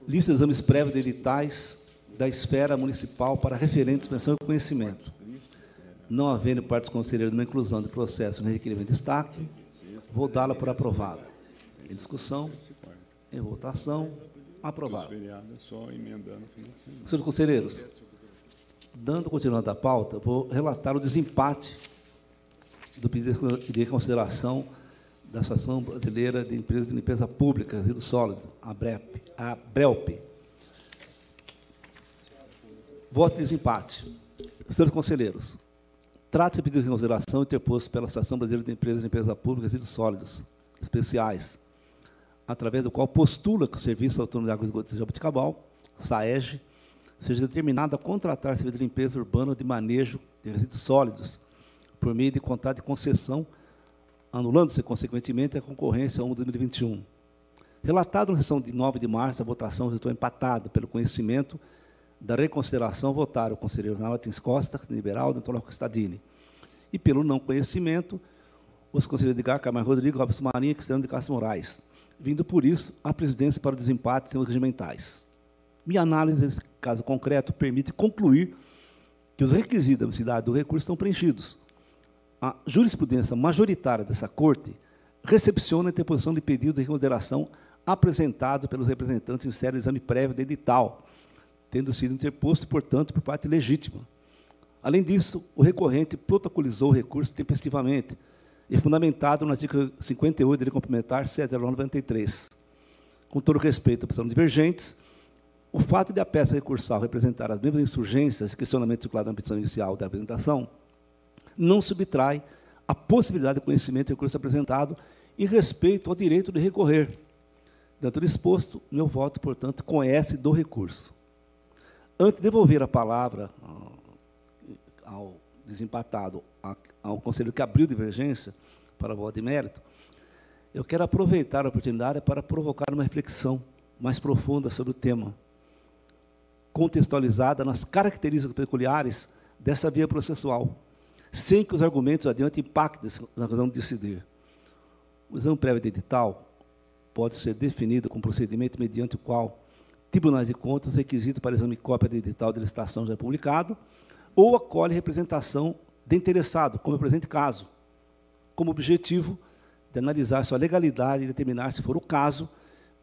lista de exames prévios de editais da esfera municipal para referentes de expressão e conhecimento. Não havendo partes conselheiras de uma inclusão de processo no requerimento de destaque, vou dá-la por aprovada. Em discussão, em votação, aprovado. Senhores conselheiros, dando continuidade à pauta, vou relatar o desempate do pedido de consideração da Associação Brasileira de Empresas de Limpeza Pública, Resíduos Sólidos, a BREP, a BRELP. Voto de desempate. Senhores conselheiros, trata-se de pedido de consideração interposto pela Associação Brasileira de Empresas de Limpeza Pública, Resíduos Sólidos, especiais, através do qual postula que o Serviço Autônomo de Água e Esgoto de Jabuticabal, SAEG, seja determinado a contratar serviço de limpeza urbana de manejo de resíduos sólidos, por meio de contrato de concessão, anulando-se, consequentemente, a concorrência 1 de 2021. Relatado na sessão de 9 de março, a votação resultou empatada pelo conhecimento da reconsideração votaram o conselheiro Martins Costa, liberal, e Antônio Costadini. E pelo não conhecimento, os conselheiros Edgar Camargo Rodrigues, Robson Marinho e Cristiano de Castro Moraes, vindo por isso a presidência para o desempate em regimentais. Minha análise caso concreto permite concluir que os requisitos da necessidade do recurso estão preenchidos. A jurisprudência majoritária dessa Corte recepciona a interposição de pedido de reconsideração apresentado pelos representantes em série de exame prévio de edital, tendo sido interposto, portanto, por parte legítima. Além disso, o recorrente protocolizou o recurso tempestivamente e fundamentado no artigo 58 da Lei Complementar 7093. Com todo respeito à opção divergentes, o fato de a peça recursal representar as mesmas insurgências e questionamentos circulados na petição inicial da apresentação não subtrai a possibilidade de conhecimento do recurso apresentado em respeito ao direito de recorrer. Dentro do exposto, meu voto, portanto, conhece do recurso. Antes de devolver a palavra ao desempatado, ao conselho que abriu divergência para voto de mérito, eu quero aproveitar a oportunidade para provocar uma reflexão mais profunda sobre o tema, contextualizada nas características peculiares dessa via processual, sem que os argumentos adiante impactem na razão de decidir. O exame prévio de edital pode ser definido como procedimento mediante o qual tribunais de contas requisito para exame cópia de edital de licitação já publicado, ou acolhe representação de interessado, como é o presente caso, como objetivo de analisar sua legalidade e determinar, se for o caso,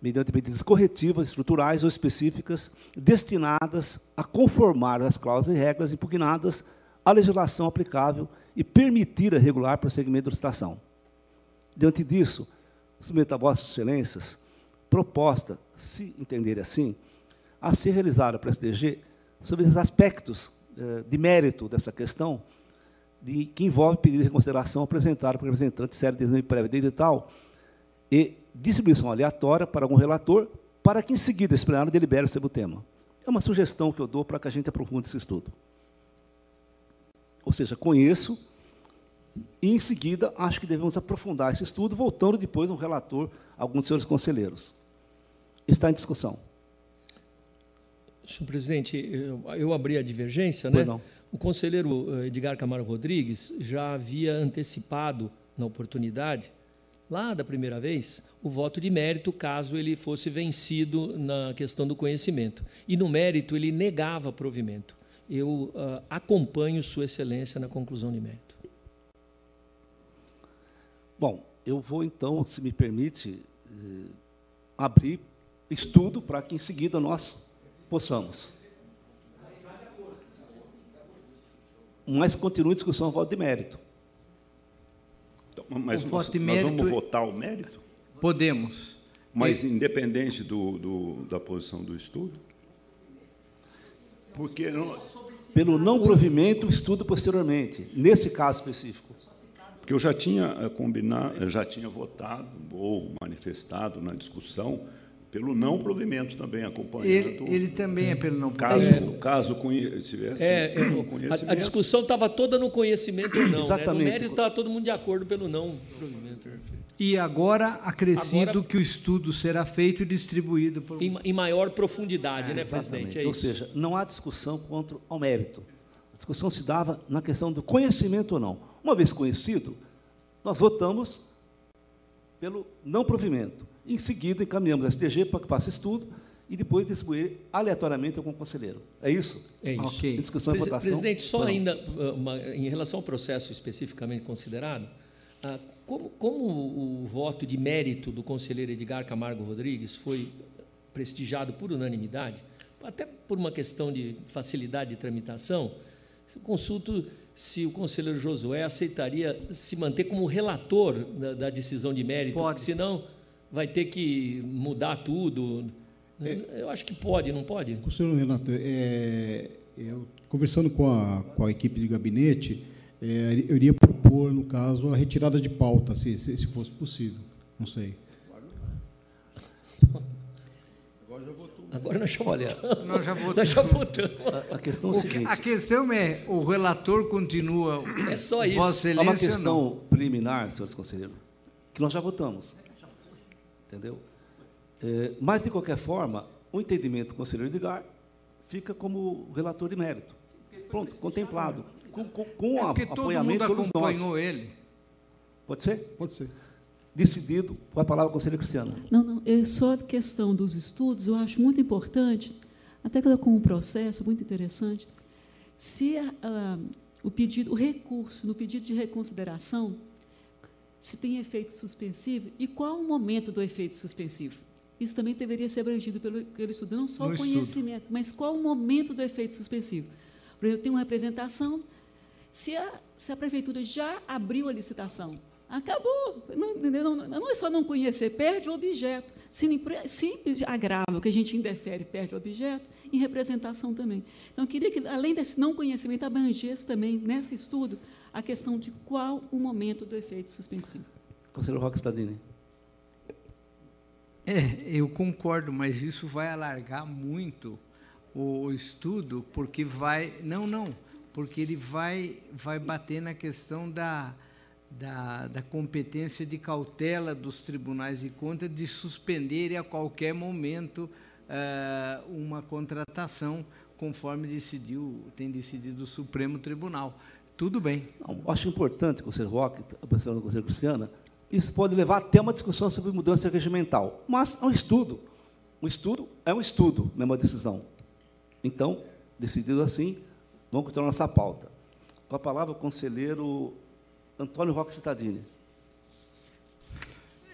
mediante medidas corretivas, estruturais ou específicas, destinadas a conformar as cláusulas e regras impugnadas à legislação aplicável e permitir a regular prosseguimento da licitação. Diante disso, submeto a Vossas Excelências proposta, se entender assim, a ser realizada para a STG sobre os aspectos eh, de mérito dessa questão, de, que envolve pedido de reconsideração apresentado por representante série de exame prévio de edital e distribuição aleatória para algum relator, para que em seguida esse plenário delibere sobre o tema. É uma sugestão que eu dou para que a gente aprofunde esse estudo. Ou seja, conheço e, em seguida, acho que devemos aprofundar esse estudo, voltando depois ao relator, alguns senhores conselheiros. Está em discussão. Senhor presidente, eu, eu abri a divergência, né? não. O conselheiro eh, Edgar Camargo Rodrigues já havia antecipado, na oportunidade, lá da primeira vez, o voto de mérito caso ele fosse vencido na questão do conhecimento. E no mérito ele negava provimento. Eu uh, acompanho Sua Excelência na conclusão de mérito. Bom, eu vou então, se me permite, eh, abrir estudo para que em seguida nós possamos. Mas continue a discussão voto de mérito. Mas O nós, voto de nós vamos mérito- votar o mérito? Podemos. Mas independente do, do- da posição do estudo? Porque não, Pelo não provimento, estudo posteriormente, nesse caso específico. porque eu já tinha eh, combinado, eu já tinha votado ou manifestado na discussão pelo não provimento também, acompanhando. Ele, ele também é pelo não caso, caso se tivesse É, é, o a- conhecimento. a, discussão estava toda no conhecimento ou não. Né? No Exatamente. mérito estava todo mundo de acordo pelo não provimento. E agora acrescido Agora- que o estudo será feito e distribuído por Em, em maior profundidade, né, Exatamente. presidente? É Ou isso. seja, não há discussão quanto ao mérito. A discussão se dava na questão do conhecimento ou não. Uma vez conhecido, nós votamos pelo não provimento. Em seguida, encaminhamos a STG para que faça estudo e depois distribuir aleatoriamente algum conselheiro. É isso? É isso. Ok. Em discussão e votação. Presidente, só Não. ainda uh, uma- em relação ao processo especificamente considerado, ah, como, como o voto de mérito do conselheiro Edgar Camargo Rodrigues foi prestigiado por unanimidade, até por uma questão de facilidade de tramitação, eu consulto se o conselheiro Josué aceitaria se manter como relator da, da decisão de mérito, Pode. porque senão vai ter que mudar tudo. Eu acho que pode, não pode? Conselheiro Renato, é, eu, conversando com a, com a equipe de gabinete, é, eu iria propor, no caso, a retirada de pauta, se, se, se fosse possível. Não sei. Agora nós já Olha. Nós já votamos. Nós já votamos. A, a questão é O seguinte. a questão é, o relator continua. É só isso. Vossa Há uma Excelência, questão não. preliminar, senhores conselheiros, que nós já votamos. Entendeu? É, mas, de qualquer forma, o entendimento do conselheiro Edgar fica como relator de mérito. Pronto, contemplado. Com, com, com É a- porque todo apoiamento mundo todos nós. acompanhou ele. Pode ser? Pode ser. Decidido com a palavra conselheiro Cristiano. Não, não, é só a questão dos estudos, eu acho muito importante, até que com um processo muito interessante, se a- a- o pedido, o recurso no pedido de reconsideração, se tem efeito suspensivo e qual o momento do efeito suspensivo. Isso também deveria ser abrangido pelo, pelo estudo, não só No o estudo. conhecimento, mas qual o momento do efeito suspensivo. Por exemplo, tem uma representação, se a, se a prefeitura já abriu a licitação, acabou. Não, não, não é só não conhecer, perde o objeto. Simples agravo que a gente indefere, perde o objeto, em representação também. Então, eu queria que, além desse não conhecimento, abrangesse também, nesse estudo, a questão de qual o momento do efeito suspensivo. Conselheiro Roque Stadini. É, eu concordo, mas isso vai alargar muito o, o estudo, porque vai. Não, não, porque ele vai, vai bater na questão da, da, da competência de cautela dos tribunais de contas de suspenderem a qualquer momento ah, uma contratação, conforme decidiu, tem decidido o Supremo Tribunal. Tudo bem. Não, acho importante, conselheiro Roque, a pessoa do conselheiro Cristiana, isso pode levar até uma discussão sobre mudança regimental. Mas é um estudo. Um estudo é um estudo, não é uma decisão. Então, decidido assim, vamos continuar nossa pauta. Com a palavra, o conselheiro Antônio Roque Cittadini.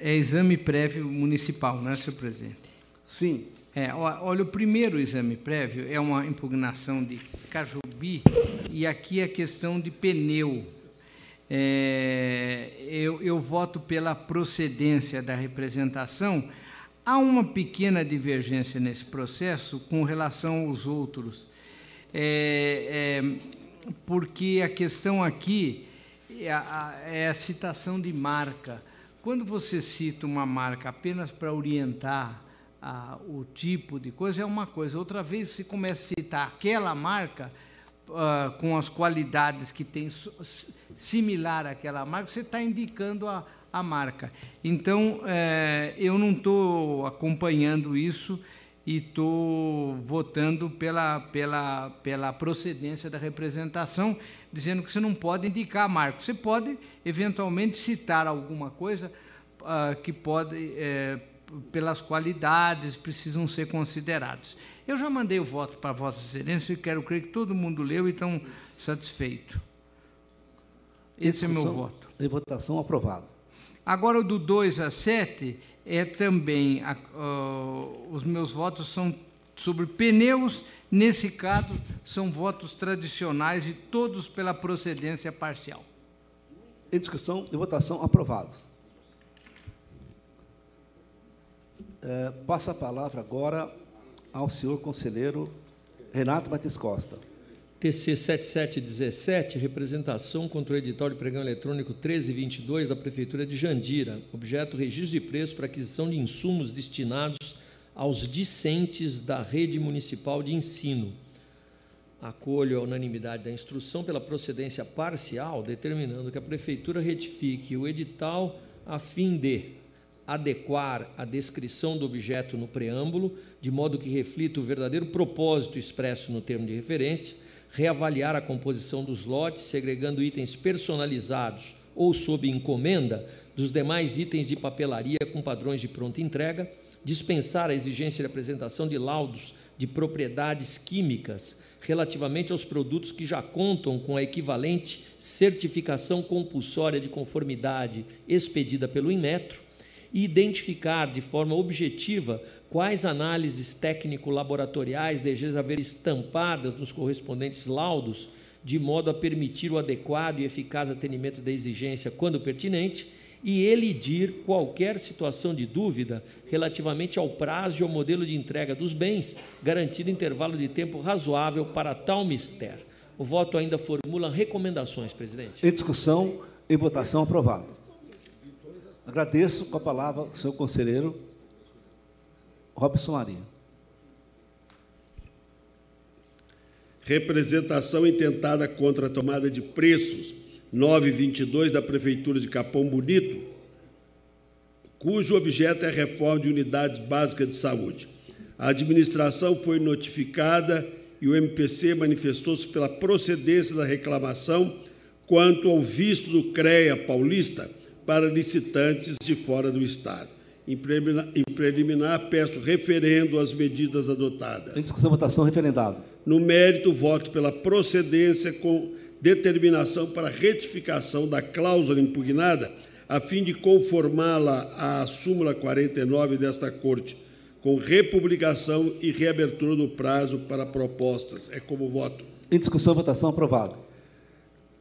É exame prévio municipal, não é, senhor presidente? Sim. É, olha, o primeiro exame prévio é uma impugnação de Cajubi e aqui é questão de pneu. É, eu, eu voto pela procedência da representação. Há uma pequena divergência nesse processo com relação aos outros, É, é, porque a questão aqui é a, a- é a citação de marca. Quando você cita uma marca apenas para orientar ah, o tipo de coisa, é uma coisa. Outra vez você começa a citar aquela marca ah, com as qualidades que tem similar àquela marca, você está indicando a, a marca. Então, eh, eu não estou acompanhando isso e estou votando pela, pela, pela procedência da representação, dizendo que você não pode indicar a marca. Você pode, eventualmente, citar alguma coisa ah, que pode, eh, pelas qualidades, precisam ser considerados. Eu já mandei o voto para Vossa Excelência e quero crer que todo mundo leu e estão satisfeitos. Esse é meu Discussão voto. Em votação, aprovado. Agora, o do 2 a 7 é também. a- ó, os meus votos são sobre pneus. Nesse caso, são votos tradicionais e todos pela procedência parcial. Em discussão e votação, aprovados. É, passo a palavra agora ao senhor conselheiro Renato Batista Costa. TC 7717, representação contra o edital de pregão eletrônico 1322 da Prefeitura de Jandira. Objeto registro de preço para aquisição de insumos destinados aos discentes da rede municipal de ensino. Acolho a unanimidade da instrução pela procedência parcial, determinando que a Prefeitura retifique o edital a fim de adequar a descrição do objeto no preâmbulo, de modo que reflita o verdadeiro propósito expresso no termo de referência, reavaliar a composição dos lotes, segregando itens personalizados ou sob encomenda dos demais itens de papelaria com padrões de pronta entrega, dispensar a exigência de apresentação de laudos de propriedades químicas relativamente aos produtos que já contam com a equivalente certificação compulsória de conformidade expedida pelo Inmetro e identificar de forma objetiva quais análises técnico-laboratoriais devem haver estampadas nos correspondentes laudos, de modo a permitir o adequado e eficaz atendimento da exigência quando pertinente, e elidir qualquer situação de dúvida relativamente ao prazo e ao modelo de entrega dos bens, garantindo intervalo de tempo razoável para tal mistério. O voto ainda formula recomendações, presidente. Em discussão e votação, aprovado. Agradeço com a palavra o senhor conselheiro Robson Marinho. representação intentada contra a tomada de preços 922 da Prefeitura de Capão Bonito, cujo objeto é a reforma de unidades básicas de saúde. A administração foi notificada e o MPC manifestou-se pela procedência da reclamação quanto ao visto do CREA paulista para licitantes de fora do Estado. Em preliminar, em preliminar peço referendo às medidas adotadas. Em discussão, votação, referendado. No mérito, voto pela procedência com determinação para retificação da cláusula impugnada, a fim de conformá-la à súmula 49 desta Corte, com republicação e reabertura do prazo para propostas. É como voto. Em discussão, votação, aprovado.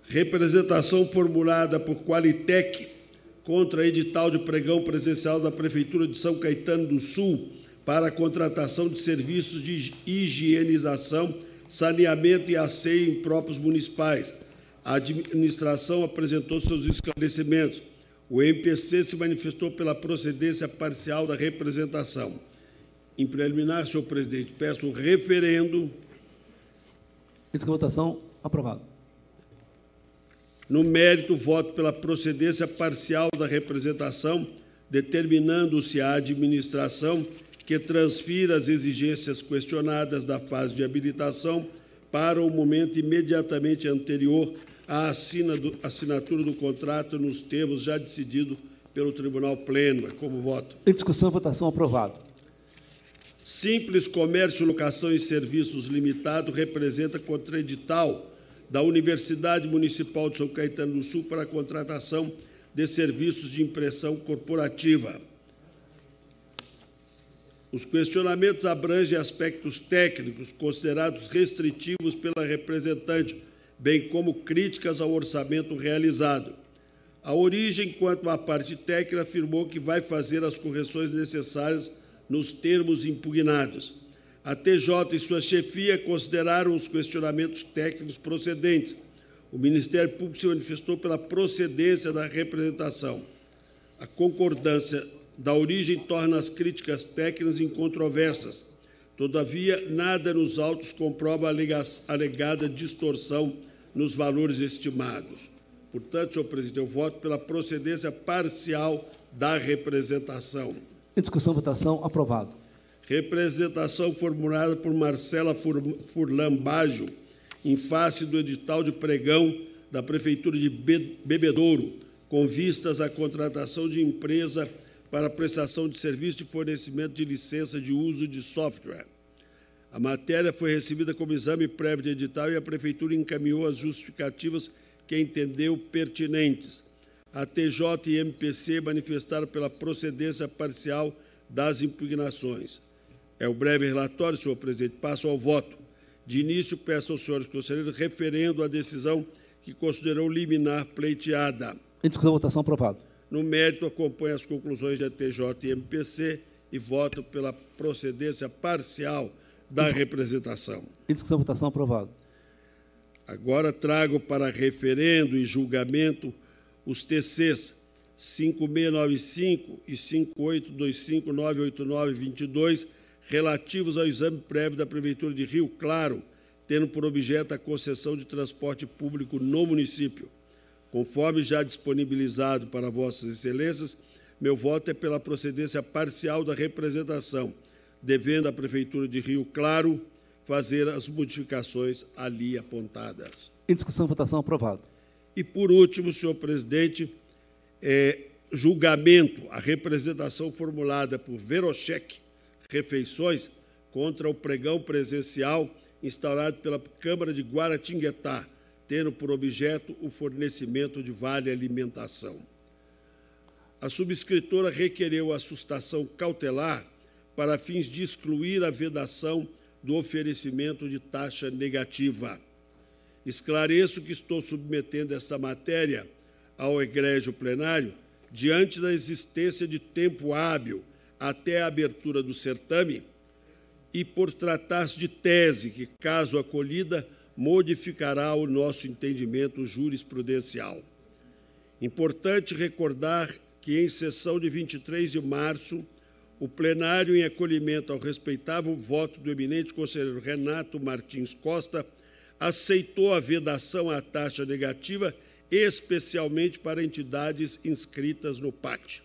Representação formulada por Qualitec contra edital de pregão presencial da Prefeitura de São Caetano do Sul para a contratação de serviços de higienização saneamento e asseio em próprios municipais. A administração apresentou seus esclarecimentos. O MPC se manifestou pela procedência parcial da representação. Em preliminar, senhor presidente, peço um referendo. Essa votação, aprovado. No mérito, voto pela procedência parcial da representação, determinando-se a administração que transfira as exigências questionadas da fase de habilitação para o momento imediatamente anterior à assinatura do contrato nos termos já decidido pelo Tribunal Pleno. É como voto. Em discussão, votação aprovado. Simples Comércio, Locação e Serviços Limitado representa contraedital da Universidade Municipal de São Caetano do Sul para a contratação de serviços de impressão corporativa. Os questionamentos abrangem aspectos técnicos considerados restritivos pela representante, bem como críticas ao orçamento realizado. A origem, quanto à parte técnica, afirmou que vai fazer as correções necessárias nos termos impugnados. A TJ e sua chefia consideraram os questionamentos técnicos procedentes. O Ministério Público se manifestou pela procedência da representação. A concordância da origem torna as críticas técnicas incontroversas. Todavia, nada nos autos comprova a alegada distorção nos valores estimados. Portanto, senhor presidente, eu voto pela procedência parcial da representação. Em discussão, votação, aprovado. Representação formulada por Marcela Furlan em face do edital de pregão da Prefeitura de Bebedouro, com vistas à contratação de empresa para prestação de serviço de fornecimento de licença de uso de software. A matéria foi recebida como exame prévio de edital e a Prefeitura encaminhou as justificativas que entendeu pertinentes. A TJ e MPC manifestaram pela procedência parcial das impugnações. É o breve relatório, senhor presidente. Passo ao voto. De início, peço aos senhores conselheiros referendo a decisão que considerou liminar pleiteada. Em discussão, votação aprovado. No mérito, acompanho as conclusões da TJ e MPC e voto pela procedência parcial da representação. Em discussão, votação aprovado. Agora trago para referendo e julgamento os TCs 5695 e 582598922 relativos ao exame prévio da Prefeitura de Rio Claro, tendo por objeto a concessão de transporte público no município. Conforme já disponibilizado para Vossas Excelências, meu voto é pela procedência parcial da representação, devendo a Prefeitura de Rio Claro fazer as modificações ali apontadas. Em discussão, votação aprovado. E, por último, senhor presidente, é, julgamento, a representação formulada por Verochek Refeições contra o pregão presencial instaurado pela Câmara de Guaratinguetá, tendo por objeto o fornecimento de vale alimentação. A subscritora requereu a sustação cautelar para fins de excluir a vedação do oferecimento de taxa negativa. Esclareço que estou submetendo esta matéria ao egrégio plenário diante da existência de tempo hábil até a abertura do certame e por tratar-se de tese que, caso acolhida, modificará o nosso entendimento jurisprudencial. Importante recordar que, em sessão de 23 de março, o plenário, em acolhimento ao respeitável voto do eminente conselheiro Renato Martins Costa, aceitou a vedação à taxa negativa, especialmente para entidades inscritas no PAT.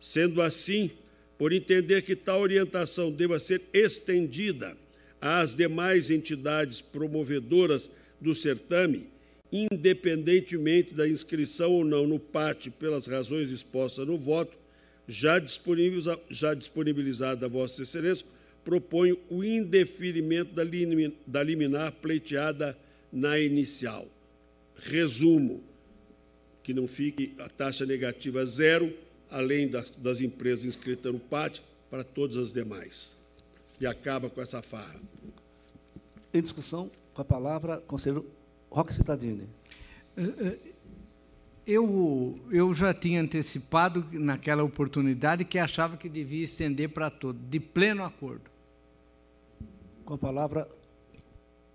Sendo assim, por entender que tal orientação deva ser estendida às demais entidades promovedoras do certame, independentemente da inscrição ou não no PAT pelas razões expostas no voto, já, já disponibilizada a Vossa Excelência, proponho o indeferimento da liminar pleiteada na inicial. Resumo, que não fique a taxa negativa zero, além das, das empresas inscritas no PAT, para todas as demais. E acaba com essa farra. Em discussão, com a palavra, conselheiro Roque Cittadini. Eh, eh, eu, eu já tinha antecipado naquela oportunidade que achava que devia estender para todo, de pleno acordo. Com a palavra,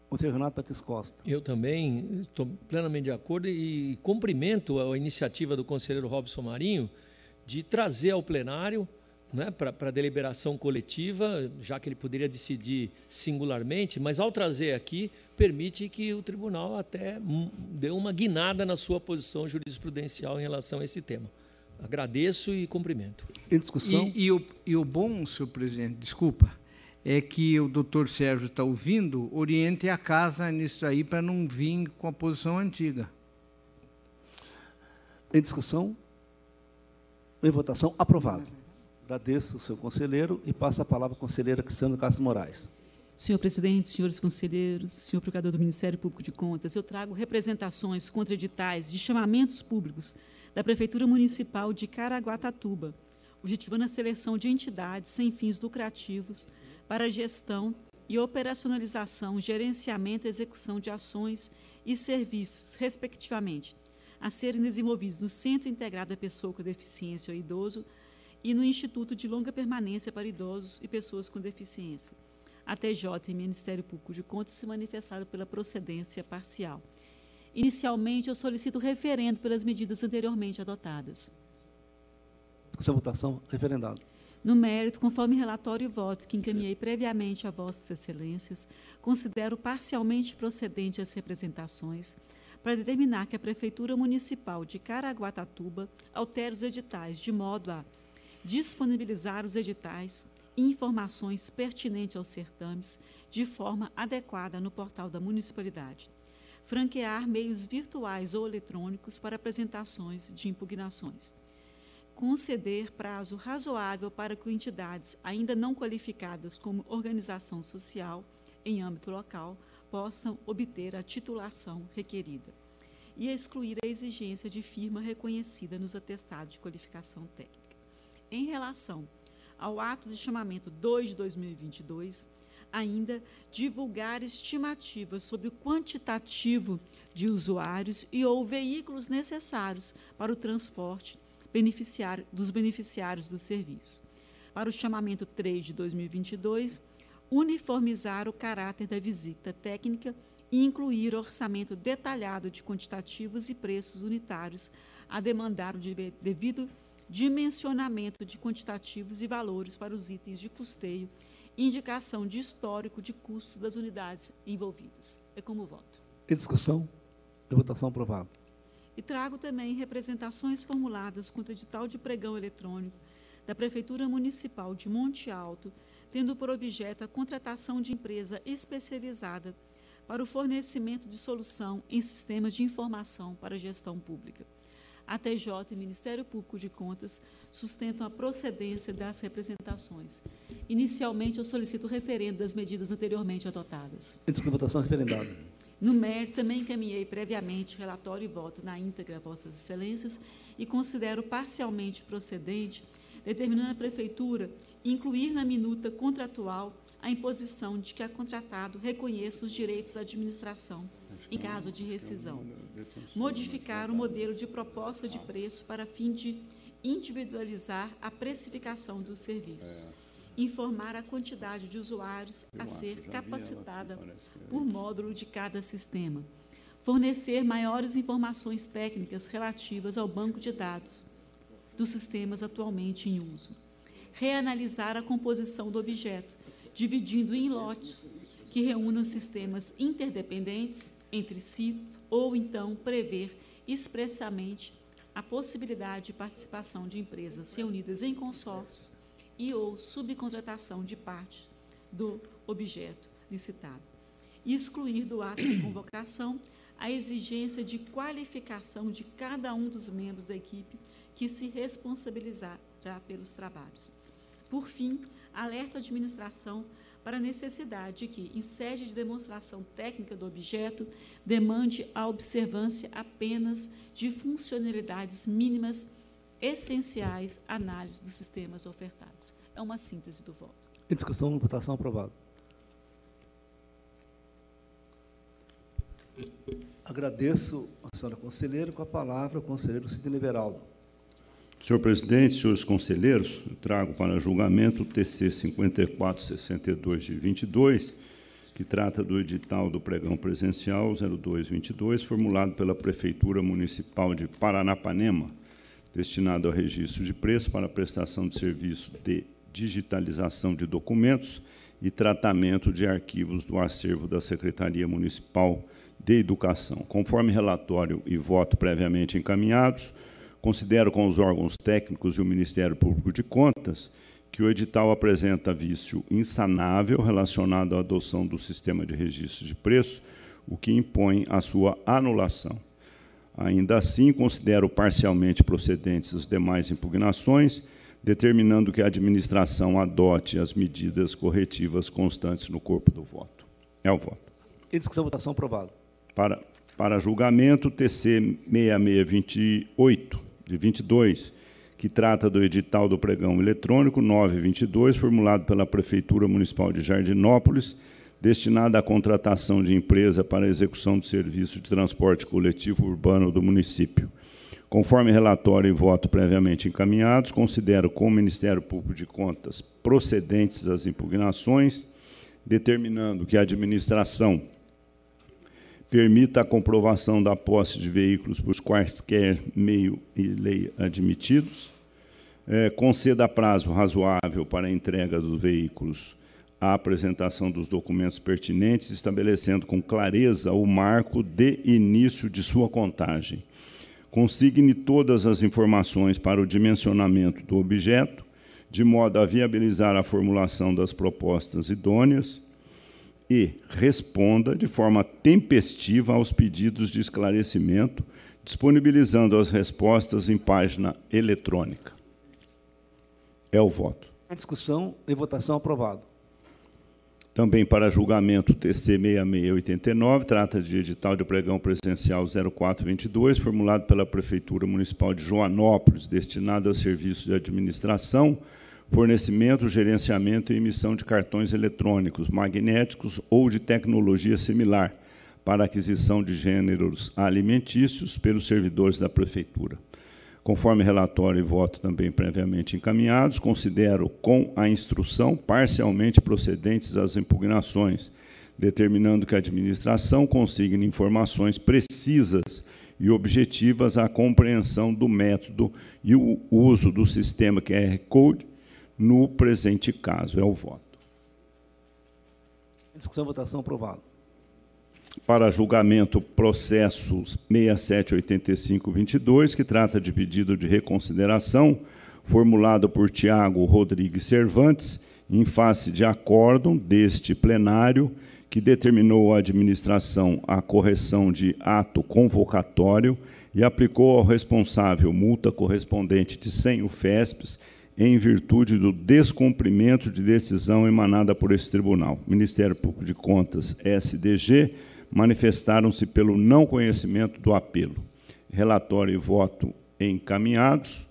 o senhor Renato Patrício Costa. Eu também estou plenamente de acordo e cumprimento a iniciativa do conselheiro Robson Marinho de trazer ao plenário né, para deliberação coletiva, já que ele poderia decidir singularmente, mas ao trazer aqui, permite que o tribunal até dê uma guinada na sua posição jurisprudencial em relação a esse tema. Agradeço e cumprimento. Em discussão. E, e, o, e o bom, senhor presidente, desculpa, é que o doutor Sérgio está ouvindo, oriente a casa nisso aí para não vir com a posição antiga. Em discussão? Em votação? Aprovado. Agradeço o seu conselheiro e passo a palavra à conselheira Cristiano Castro Moraes. Senhor presidente, senhores conselheiros, senhor procurador do Ministério Público de Contas, eu trago representações contra editais de chamamentos públicos da Prefeitura Municipal de Caraguatatuba, objetivando a seleção de entidades sem fins lucrativos para a gestão e operacionalização, gerenciamento e execução de ações e serviços, respectivamente, a serem desenvolvidos no Centro Integrado da Pessoa com Deficiência ou Idoso e no Instituto de Longa Permanência para Idosos e Pessoas com Deficiência. A TJ e Ministério Público de Contas se manifestaram pela procedência parcial. Inicialmente, eu solicito referendo pelas medidas anteriormente adotadas. Essa votação, referendado. No mérito, conforme relatório e voto que encaminhei previamente a Vossas Excelências, considero parcialmente procedente as representações para determinar que a Prefeitura Municipal de Caraguatatuba altere os editais de modo a disponibilizar os editais e informações pertinentes aos certames de forma adequada no portal da municipalidade, franquear meios virtuais ou eletrônicos para apresentações de impugnações conceder prazo razoável para que entidades ainda não qualificadas como organização social em âmbito local possam obter a titulação requerida e excluir a exigência de firma reconhecida nos atestados de qualificação técnica. Em relação ao ato de chamamento 2 de 2022, ainda divulgar estimativas sobre o quantitativo de usuários e ou veículos necessários para o transporte beneficiário, dos beneficiários do serviço. Para o chamamento 3 de 2022, uniformizar o caráter da visita técnica e incluir orçamento detalhado de quantitativos e preços unitários a demandar o devido dimensionamento de quantitativos e valores para os itens de custeio e indicação de histórico de custos das unidades envolvidas. É como voto. Em discussão? De votação aprovada. E trago também representações formuladas contra o edital de pregão eletrônico da Prefeitura Municipal de Monte Alto, tendo por objeto a contratação de empresa especializada para o fornecimento de solução em sistemas de informação para a gestão pública. A TJ e Ministério Público de Contas sustentam a procedência das representações. Inicialmente, eu solicito referendo das medidas anteriormente adotadas. Em votação referendada. No mérito, também encaminhei previamente relatório e voto na íntegra a Vossas Excelências e considero parcialmente procedente, determinando a Prefeitura incluir na minuta contratual a imposição de que a contratado reconheça os direitos à administração em caso de rescisão. Modificar o modelo de proposta de preço para fim de individualizar a precificação dos serviços. Informar a quantidade de usuários a ser capacitada por módulo de cada sistema, fornecer maiores informações técnicas relativas ao banco de dados dos sistemas atualmente em uso, reanalisar a composição do objeto, dividindo em lotes que reúnam sistemas interdependentes entre si ou então prever expressamente a possibilidade de participação de empresas reunidas em consórcios e ou subcontratação de parte do objeto licitado. E excluir do ato de convocação a exigência de qualificação de cada um dos membros da equipe que se responsabilizará pelos trabalhos. Por fim, alerta a administração para a necessidade de que, em sede de demonstração técnica do objeto, demande a observância apenas de funcionalidades mínimas essenciais à análise dos sistemas ofertados. É uma síntese do voto. Em discussão, votação aprovada. Agradeço a senhora conselheira. Com a palavra, o conselheiro Sidney Veraldo. Senhor presidente, senhores conselheiros, trago para julgamento o TC 5462 de 22, que trata do edital do pregão presencial 0222, formulado pela Prefeitura Municipal de Paranapanema, destinado ao registro de preço para prestação de serviço de digitalização de documentos e tratamento de arquivos do acervo da Secretaria Municipal de Educação. Conforme relatório e voto previamente encaminhados, considero com os órgãos técnicos e o Ministério Público de Contas que o edital apresenta vício insanável relacionado à adoção do sistema de registro de preço, o que impõe a sua anulação. Ainda assim, considero parcialmente procedentes as demais impugnações, determinando que a administração adote as medidas corretivas constantes no corpo do voto. É o voto. Em discussão, votação aprovado. Para, para julgamento, TC 6628, de 22, que trata do edital do pregão eletrônico 922, formulado pela Prefeitura Municipal de Jardinópolis, destinada à contratação de empresa para execução do serviço de transporte coletivo urbano do município. Conforme relatório e voto previamente encaminhados, considero com o Ministério Público de Contas procedentes as impugnações, determinando que a administração permita a comprovação da posse de veículos por quaisquer meio e lei admitidos, é, conceda prazo razoável para a entrega dos veículos. A apresentação dos documentos pertinentes, estabelecendo com clareza o marco de início de sua contagem. Consigne todas as informações para o dimensionamento do objeto, de modo a viabilizar a formulação das propostas idôneas, e responda de forma tempestiva aos pedidos de esclarecimento, disponibilizando as respostas em página eletrônica. É o voto. Em discussão e votação aprovado. Também para julgamento TC 6689, trata de edital de pregão presencial 0422, formulado pela Prefeitura Municipal de Joanópolis, destinado a serviços de administração, fornecimento, gerenciamento e emissão de cartões eletrônicos, magnéticos ou de tecnologia similar para aquisição de gêneros alimentícios pelos servidores da Prefeitura. Conforme relatório e voto também previamente encaminhados, considero com a instrução parcialmente procedentes as impugnações, determinando que a administração consigne informações precisas e objetivas à compreensão do método e o uso do sistema QR Code no presente caso. É o voto. Discussão, votação, aprovado. Para julgamento, processo 678522, que trata de pedido de reconsideração, formulado por Tiago Rodrigues Cervantes, em face de acórdão deste plenário, que determinou à administração a correção de ato convocatório e aplicou ao responsável multa correspondente de 100 UFESPs em virtude do descumprimento de decisão emanada por esse tribunal. Ministério Público de Contas, SDG, manifestaram-se pelo não conhecimento do apelo. Relatório e voto encaminhados.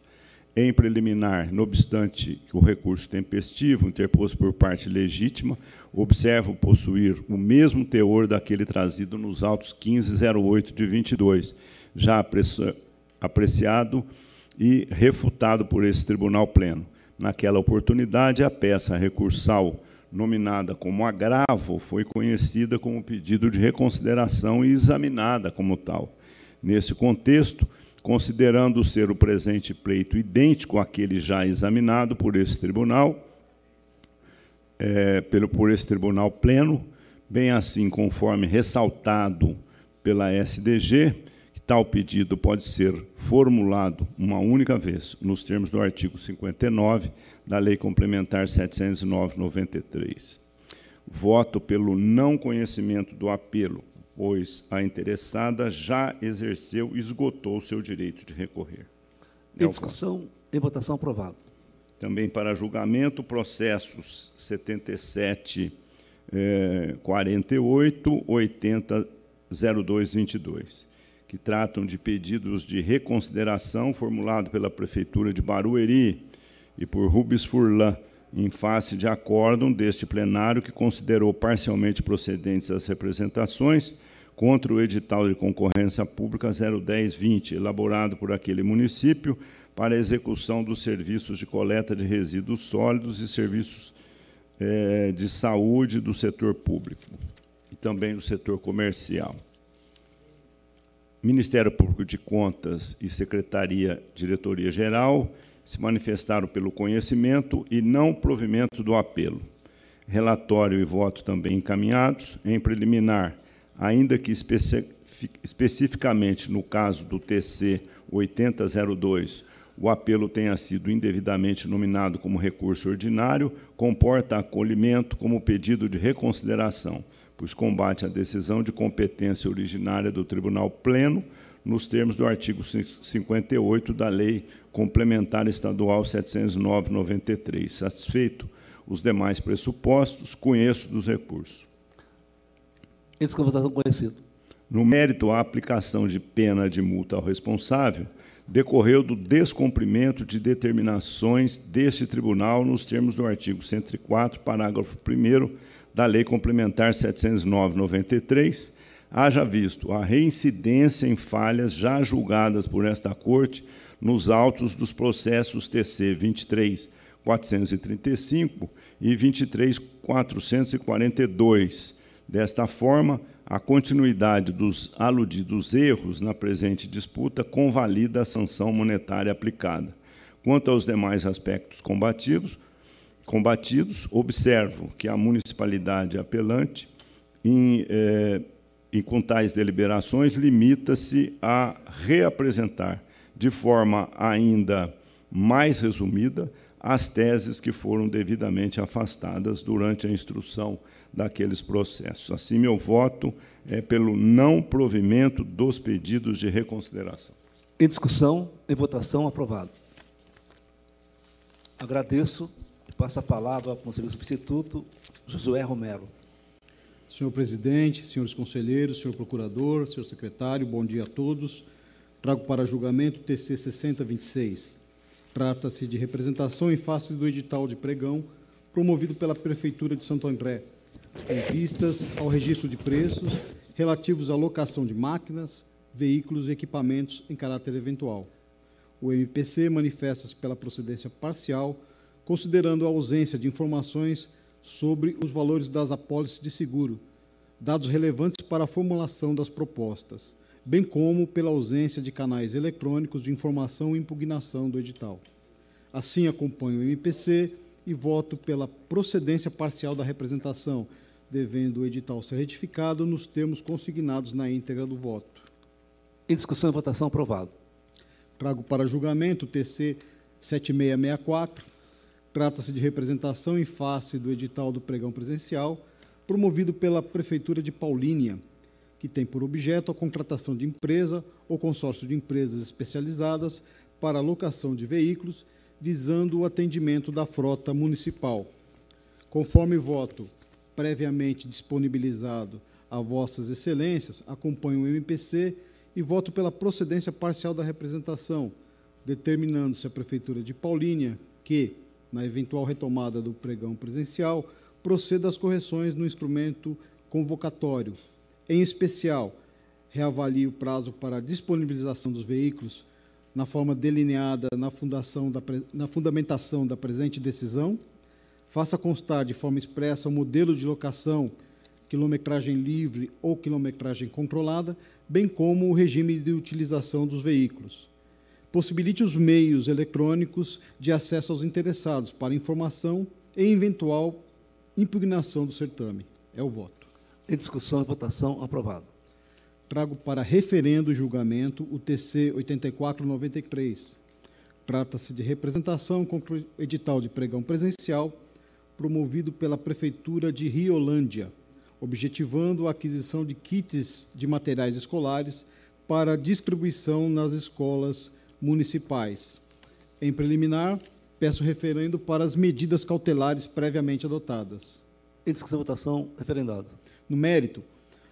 Em preliminar, não obstante que o recurso tempestivo, interposto por parte legítima, observo possuir o mesmo teor daquele trazido nos autos 1508 de 22, já apreciado e refutado por esse tribunal pleno. Naquela oportunidade, a peça recursal nominada como agravo foi conhecida como pedido de reconsideração e examinada como tal. Nesse contexto, considerando ser o presente pleito idêntico àquele já examinado por esse tribunal, é, pelo, por esse tribunal pleno, Bem assim, conforme ressaltado pela SDG, tal pedido pode ser formulado uma única vez, nos termos do artigo 59 da Lei Complementar 709/93. Voto pelo não conhecimento do apelo, pois a interessada já exerceu e esgotou o seu direito de recorrer. Em discussão, em votação aprovado. Também para julgamento, processos 77 eh, 48 80 0222 que tratam de pedidos de reconsideração formulado pela Prefeitura de Barueri e por Rubens Furlan, em face de acórdão deste plenário que considerou parcialmente procedentes as representações contra o edital de concorrência pública 01020, elaborado por aquele município para execução dos serviços de coleta de resíduos sólidos e serviços é, de saúde do setor público e também do setor comercial. Ministério Público de Contas e Secretaria Diretoria Geral se manifestaram pelo conhecimento e não provimento do apelo. Relatório e voto também encaminhados. Em preliminar, ainda que especificamente no caso do TC 8002, o apelo tenha sido indevidamente nominado como recurso ordinário, comporta acolhimento como pedido de reconsideração pois combate a decisão de competência originária do Tribunal Pleno, nos termos do artigo 58 da Lei Complementar Estadual 709-93. Satisfeito os demais pressupostos, conheço dos recursos. Esse votação conhecido. No mérito, a aplicação de pena de multa ao responsável decorreu do descumprimento de determinações deste tribunal nos termos do artigo 104, parágrafo 1 da Lei Complementar 709/93, haja visto a reincidência em falhas já julgadas por esta Corte nos autos dos processos TC 23 435 e 23 442. Desta forma, a continuidade dos aludidos erros na presente disputa convalida a sanção monetária aplicada. Quanto aos demais aspectos combativos, combatidos, observo que a municipalidade apelante, em, eh, em com tais deliberações, limita-se a reapresentar de forma ainda mais resumida as teses que foram devidamente afastadas durante a instrução daqueles processos. Assim, meu voto é pelo não provimento dos pedidos de reconsideração. Em discussão, em votação, aprovado. Agradeço Passa a palavra ao conselheiro substituto, Josué Romero. Senhor presidente, senhores conselheiros, senhor procurador, senhor secretário, bom dia a todos. Trago para julgamento o TC 6026. Trata-se de representação em face do edital de pregão promovido pela Prefeitura de Santo André, em vistas ao registro de preços relativos à locação de máquinas, veículos e equipamentos em caráter eventual. O MPC manifesta-se pela procedência parcial considerando a ausência de informações sobre os valores das apólices de seguro, dados relevantes para a formulação das propostas, bem como pela ausência de canais eletrônicos de informação e impugnação do edital. Assim, acompanho o MPC e voto pela procedência parcial da representação, devendo o edital ser retificado nos termos consignados na íntegra do voto. Em discussão e votação, aprovado. Trago para julgamento o TC 7664, Trata-se de representação em face do edital do pregão presencial, promovido pela Prefeitura de Paulínia, que tem por objeto a contratação de empresa ou consórcio de empresas especializadas para locação de veículos, visando o atendimento da frota municipal. Conforme voto previamente disponibilizado a Vossas Excelências, acompanho o MPC e voto pela procedência parcial da representação, determinando-se a Prefeitura de Paulínia que, na eventual retomada do pregão presencial, proceda às correções no instrumento convocatório. Em especial, reavalie o prazo para a disponibilização dos veículos na forma delineada na, fundação da, na fundamentação da presente decisão, faça constar de forma expressa o modelo de locação, quilometragem livre ou quilometragem controlada, bem como o regime de utilização dos veículos possibilite os meios eletrônicos de acesso aos interessados para informação e eventual impugnação do certame. É o voto. Em discussão e votação, aprovado. Trago para referendo e julgamento o TC 8493. Trata-se de representação contra o edital de pregão presencial promovido pela Prefeitura de Riolândia, objetivando a aquisição de kits de materiais escolares para distribuição nas escolas municipais. Em preliminar, peço referendo para as medidas cautelares previamente adotadas. Em discussão e votação, referendado. No mérito,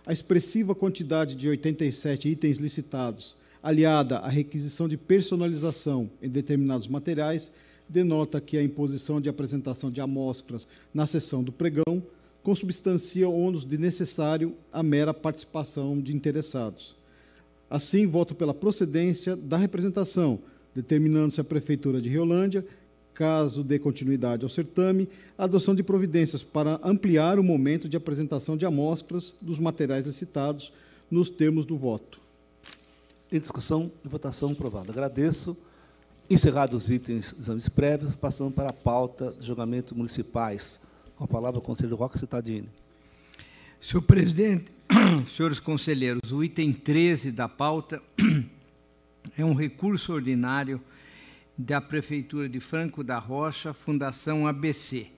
a expressiva quantidade de 87 itens licitados, aliada à requisição de personalização em determinados materiais, denota que a imposição de apresentação de amostras na sessão do pregão consubstancia ônus de necessário à mera participação de interessados. Assim, voto pela procedência da representação, determinando-se a Prefeitura de Riolândia, caso dê continuidade ao certame, a adoção de providências para ampliar o momento de apresentação de amostras dos materiais licitados nos termos do voto. Em discussão e votação aprovada. Agradeço. Encerrados os itens exames prévios, passando para a pauta de julgamento municipais. Com a palavra o conselheiro Roque Citadini. Senhor presidente, senhores conselheiros, o item 13 da pauta é um recurso ordinário da Prefeitura de Franco da Rocha, Fundação ABC,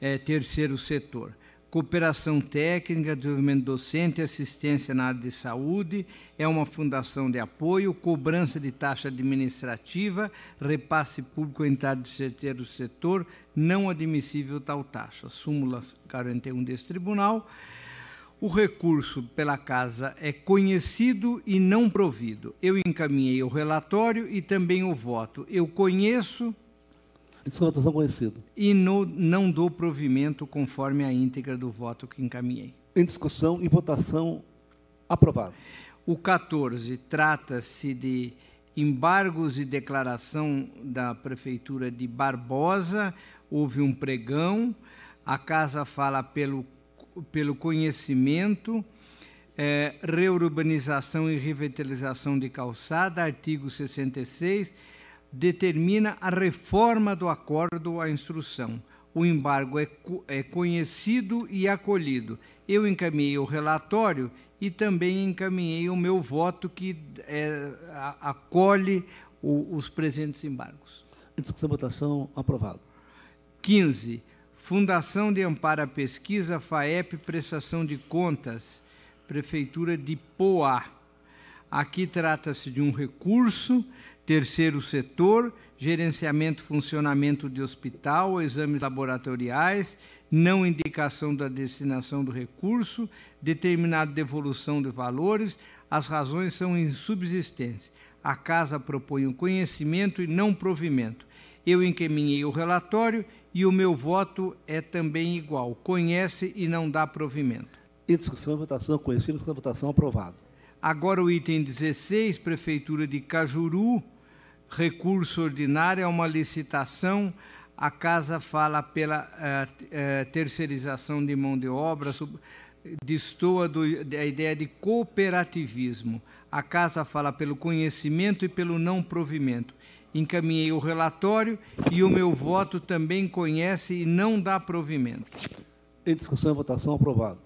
é, terceiro setor. Cooperação técnica, desenvolvimento docente e assistência na área de saúde, é uma fundação de apoio, cobrança de taxa administrativa, repasse público entrada de terceiro setor, não admissível tal taxa. Súmula 41 desse tribunal. O recurso pela casa é conhecido e não provido. Eu encaminhei o relatório e também o voto. Eu conheço votação conhecido. E no, não dou provimento conforme a íntegra do voto que encaminhei. Em discussão e votação, aprovado. O 14 trata-se de embargos e declaração da Prefeitura de Barbosa. Houve um pregão, a casa fala pelo, pelo conhecimento, é, reurbanização e revitalização de calçada, artigo 66 determina a reforma do acordo a instrução. O embargo é, é conhecido e acolhido. Eu encaminhei o relatório e também encaminhei o meu voto que é, acolhe o, os presentes embargos. Discussão votação aprovado. 15. Fundação de Amparo à Pesquisa, FAEP, Prestação de Contas, Prefeitura de Poá. Aqui trata-se de um recurso Terceiro setor, gerenciamento e funcionamento de hospital, exames laboratoriais, não indicação da destinação do recurso, determinada devolução de valores, as razões são insubsistentes. A casa propõe o conhecimento e não provimento. Eu encaminhei o relatório e o meu voto é também igual. Conhece e não dá provimento. Em discussão e votação, conhecido, discussão votação, aprovado. Agora o item 16, Prefeitura de Cajuru, recurso ordinário, é uma licitação. A casa fala pela uh, uh, terceirização de mão de obra, sub, destoa do, da ideia de cooperativismo. A casa fala pelo conhecimento e pelo não provimento. Encaminhei o relatório e o meu voto também conhece e não dá provimento. Em discussão e votação, aprovado.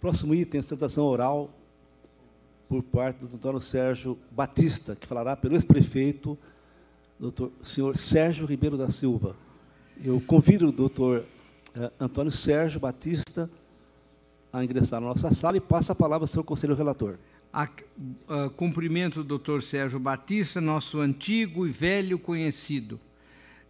Próximo item, sustentação oral por parte do doutor Sérgio Batista, que falará pelo ex-prefeito, doutor senhor Sérgio Ribeiro da Silva. Eu convido o doutor eh, Antônio Sérgio Batista a ingressar na nossa sala e passa a palavra ao seu conselheiro relator. A, a, cumprimento do doutor Sérgio Batista, nosso antigo e velho conhecido.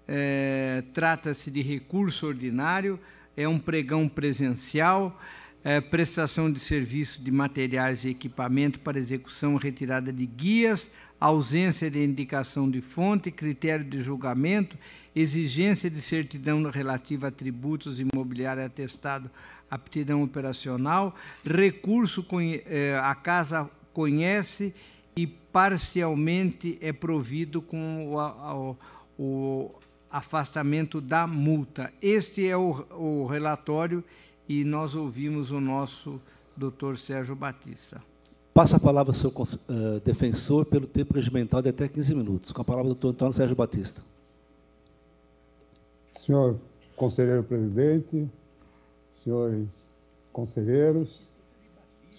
É, Trata-se de recurso ordinário, é um pregão presencial, é, prestação de serviço de materiais e equipamento para execução retirada de guias, ausência de indicação de fonte, critério de julgamento, exigência de certidão relativa a tributos imobiliários atestado aptidão operacional, recurso é, a casa conhece e parcialmente é provido com o, o, o afastamento da multa. Este é o, o relatório e nós ouvimos o nosso doutor Sérgio Batista. Passa a palavra ao seu uh, defensor pelo tempo regimental de até 15 minutos. Com a palavra, doutor Antônio Sérgio Batista. Senhor conselheiro presidente, senhores conselheiros,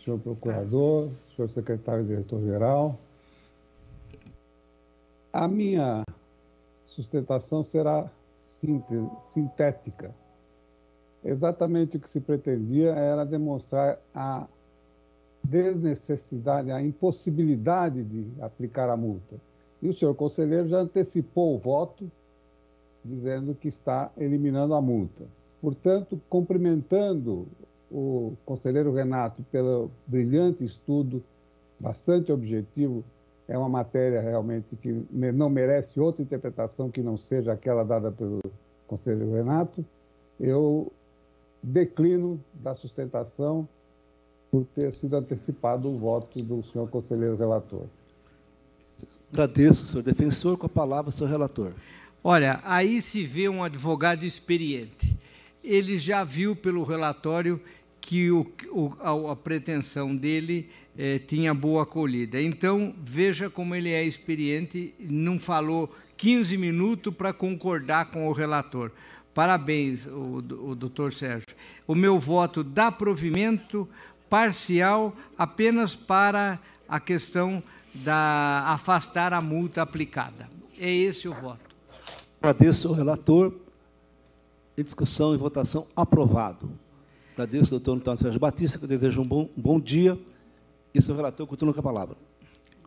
senhor procurador, senhor secretário-diretor-geral. A minha sustentação será sintética. Exatamente o que se pretendia era demonstrar a desnecessidade, a impossibilidade de aplicar a multa. E o senhor conselheiro já antecipou o voto, dizendo que está eliminando a multa. Portanto, cumprimentando o conselheiro Renato pelo brilhante estudo, bastante objetivo, é uma matéria realmente que não merece outra interpretação que não seja aquela dada pelo conselheiro Renato. Eu declino da sustentação por ter sido antecipado o voto do senhor conselheiro relator. Agradeço, senhor defensor. Com a palavra, senhor relator. Olha, aí se vê um advogado experiente. Ele já viu pelo relatório que o, o, a, a, pretensão dele eh, tinha boa acolhida. Então, veja como ele é experiente, não falou 15 minutos para concordar com o relator. Parabéns, o, o doutor Sérgio. O meu voto dá provimento parcial apenas para a questão da afastar a multa aplicada. É esse o voto. Agradeço ao relator. Em discussão e votação, aprovado. Agradeço doutor Antônio Sérgio Batista, que eu desejo um bom, um bom dia. E seu relator continua com a palavra.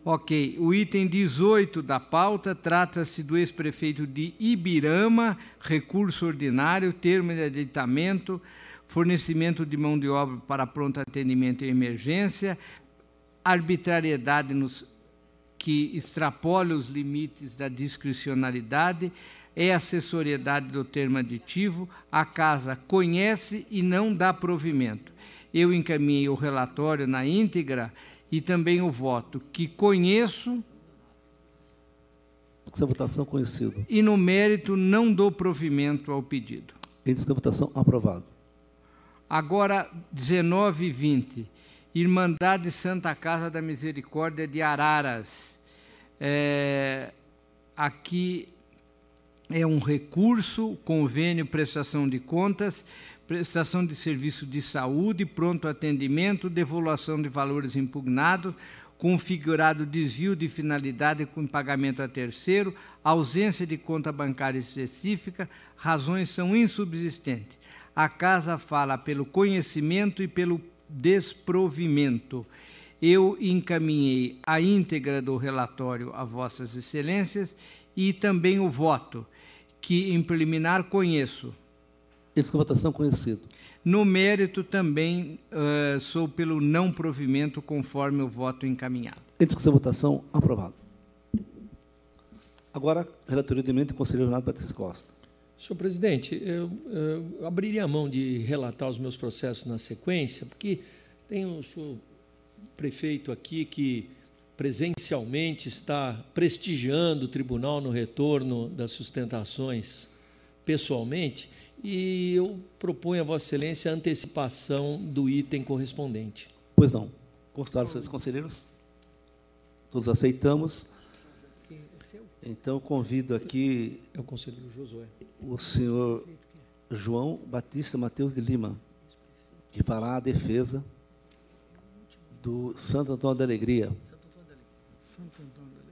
Ok. O item 18 da pauta trata-se do ex-prefeito de Ibirama, recurso ordinário, termo de aditamento, fornecimento de mão de obra para pronto atendimento em emergência, arbitrariedade nos, que extrapola os limites da discricionalidade, é assessoriedade do termo aditivo, a casa conhece e não dá provimento. Eu encaminhei o relatório na íntegra e também o voto que conheço. Essa votação conhecido. E no mérito não dou provimento ao pedido. Índice da votação aprovado. Agora, 19 e 20. Irmandade Santa Casa da Misericórdia de Araras. É, aqui é um recurso, convênio, prestação de contas, prestação de serviço de saúde, pronto atendimento, devolução de valores impugnados, configurado desvio de finalidade com pagamento a terceiro, ausência de conta bancária específica, razões são insubsistentes a casa fala pelo conhecimento e pelo desprovimento. Eu encaminhei a íntegra do relatório a Vossas Excelências e também o voto, que em preliminar conheço. Esse votação conhecido. No mérito também uh, sou pelo não provimento, conforme o voto encaminhado. Em discussão, votação, aprovado. Agora, relatoria de emenda do conselheiro Renato Batista Costa. Senhor presidente, eu, eu, abriria a mão de relatar os meus processos na sequência, porque tem o senhor prefeito aqui que presencialmente está prestigiando o tribunal no retorno das sustentações pessoalmente, e eu proponho a Vossa Excelência a antecipação do item correspondente. Pois não. Constaram, senhores conselheiros? Todos aceitamos. Então, convido aqui. É o conselheiro Josué. O senhor João Batista Mateus de Lima, que fará a defesa do Santo Antônio da Alegria. Santo Antônio.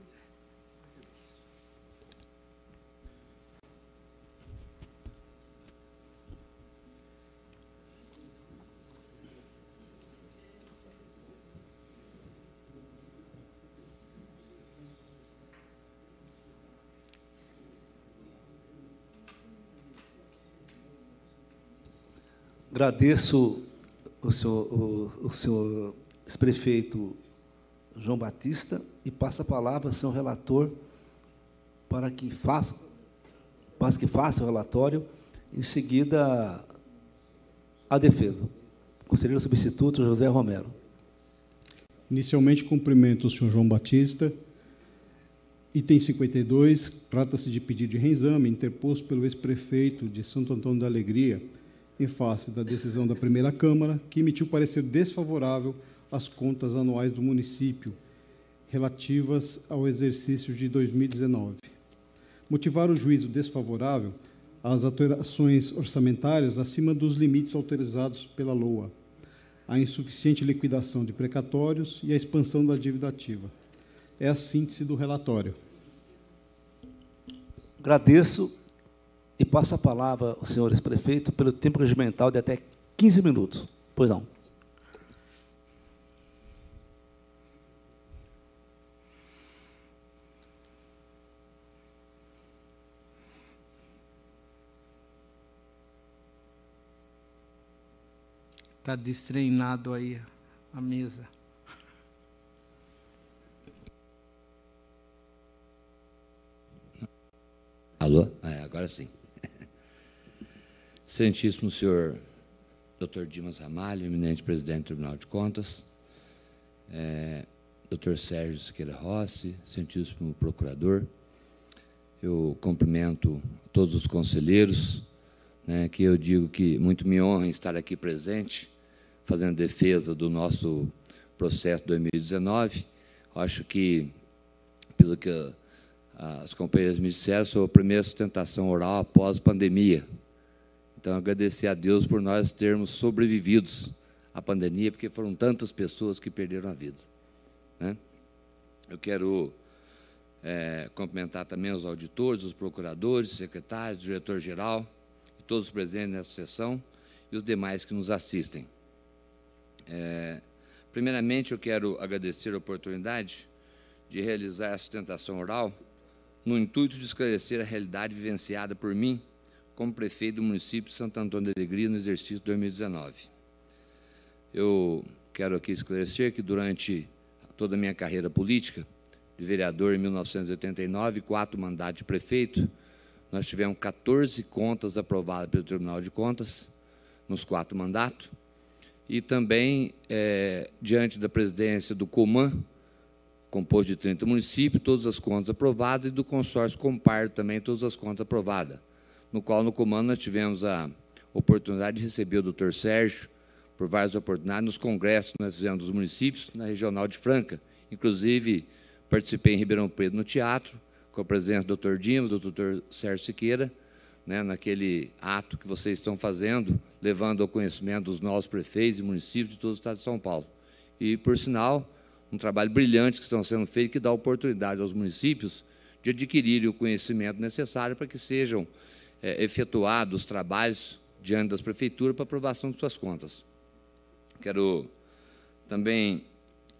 Agradeço o senhor, o, o senhor ex-prefeito João Batista e passo a palavra ao senhor relator para que faça, para que faça o relatório, em seguida a defesa. Conselheiro substituto José Romero. Inicialmente, cumprimento o senhor João Batista. Item 52, trata-se de pedido de reexame interposto pelo ex-prefeito de Santo Antônio da Alegria, em face da decisão da primeira Câmara, que emitiu parecer desfavorável às contas anuais do município relativas ao exercício de 2019. Motivar o juízo desfavorável as alterações orçamentárias acima dos limites autorizados pela LOA, a insuficiente liquidação de precatórios e a expansão da dívida ativa. É a síntese do relatório. Agradeço e passo a palavra ao senhor ex-prefeito pelo tempo regimental de até 15 minutos. Pois não. Está destreinado aí a mesa. Alô? É, agora sim. Excelentíssimo senhor Dr. Dimas Ramalho, eminente presidente do Tribunal de Contas, é, Dr. Sérgio Siqueira Rossi, excelentíssimo procurador, eu cumprimento todos os conselheiros, né, que eu digo que muito me honra estar aqui presente, fazendo defesa do nosso processo 2019. Acho que, pelo que as companheiras me disseram, sou a primeira sustentação oral após pandemia. Então, agradecer a Deus por nós termos sobrevividos à pandemia, porque foram tantas pessoas que perderam a vida. Né? Eu quero é, cumprimentar também os auditores, os procuradores, secretários, diretor-geral, todos os presentes nessa sessão e os demais que nos assistem. É, primeiramente, eu quero agradecer a oportunidade de realizar a sustentação oral no intuito de esclarecer a realidade vivenciada por mim como prefeito do município de Santo Antônio de Alegria no exercício 2019. Eu quero aqui esclarecer que durante toda a minha carreira política, de vereador em 1989, quatro mandatos de prefeito, nós tivemos 14 contas aprovadas pelo Tribunal de Contas, nos quatro mandatos, e também, é, diante da presidência do COMAN, composto de 30 municípios, todas as contas aprovadas, e do consórcio Compar também, todas as contas aprovadas, no qual, no comando, nós tivemos a oportunidade de receber o doutor Sérgio, por várias oportunidades, nos congressos que nós fizemos dos municípios, na Regional de Franca. Inclusive, participei em Ribeirão Preto no teatro, com a presença do Dr. Dimas, do Dr. Sérgio Siqueira, né, naquele ato que vocês estão fazendo, levando ao conhecimento dos novos prefeitos e municípios de todo o Estado de São Paulo. E, por sinal, um trabalho brilhante que estão sendo feito, que dá oportunidade aos municípios de adquirirem o conhecimento necessário para que sejam é, efetuados os trabalhos diante das prefeituras para aprovação de suas contas. Quero também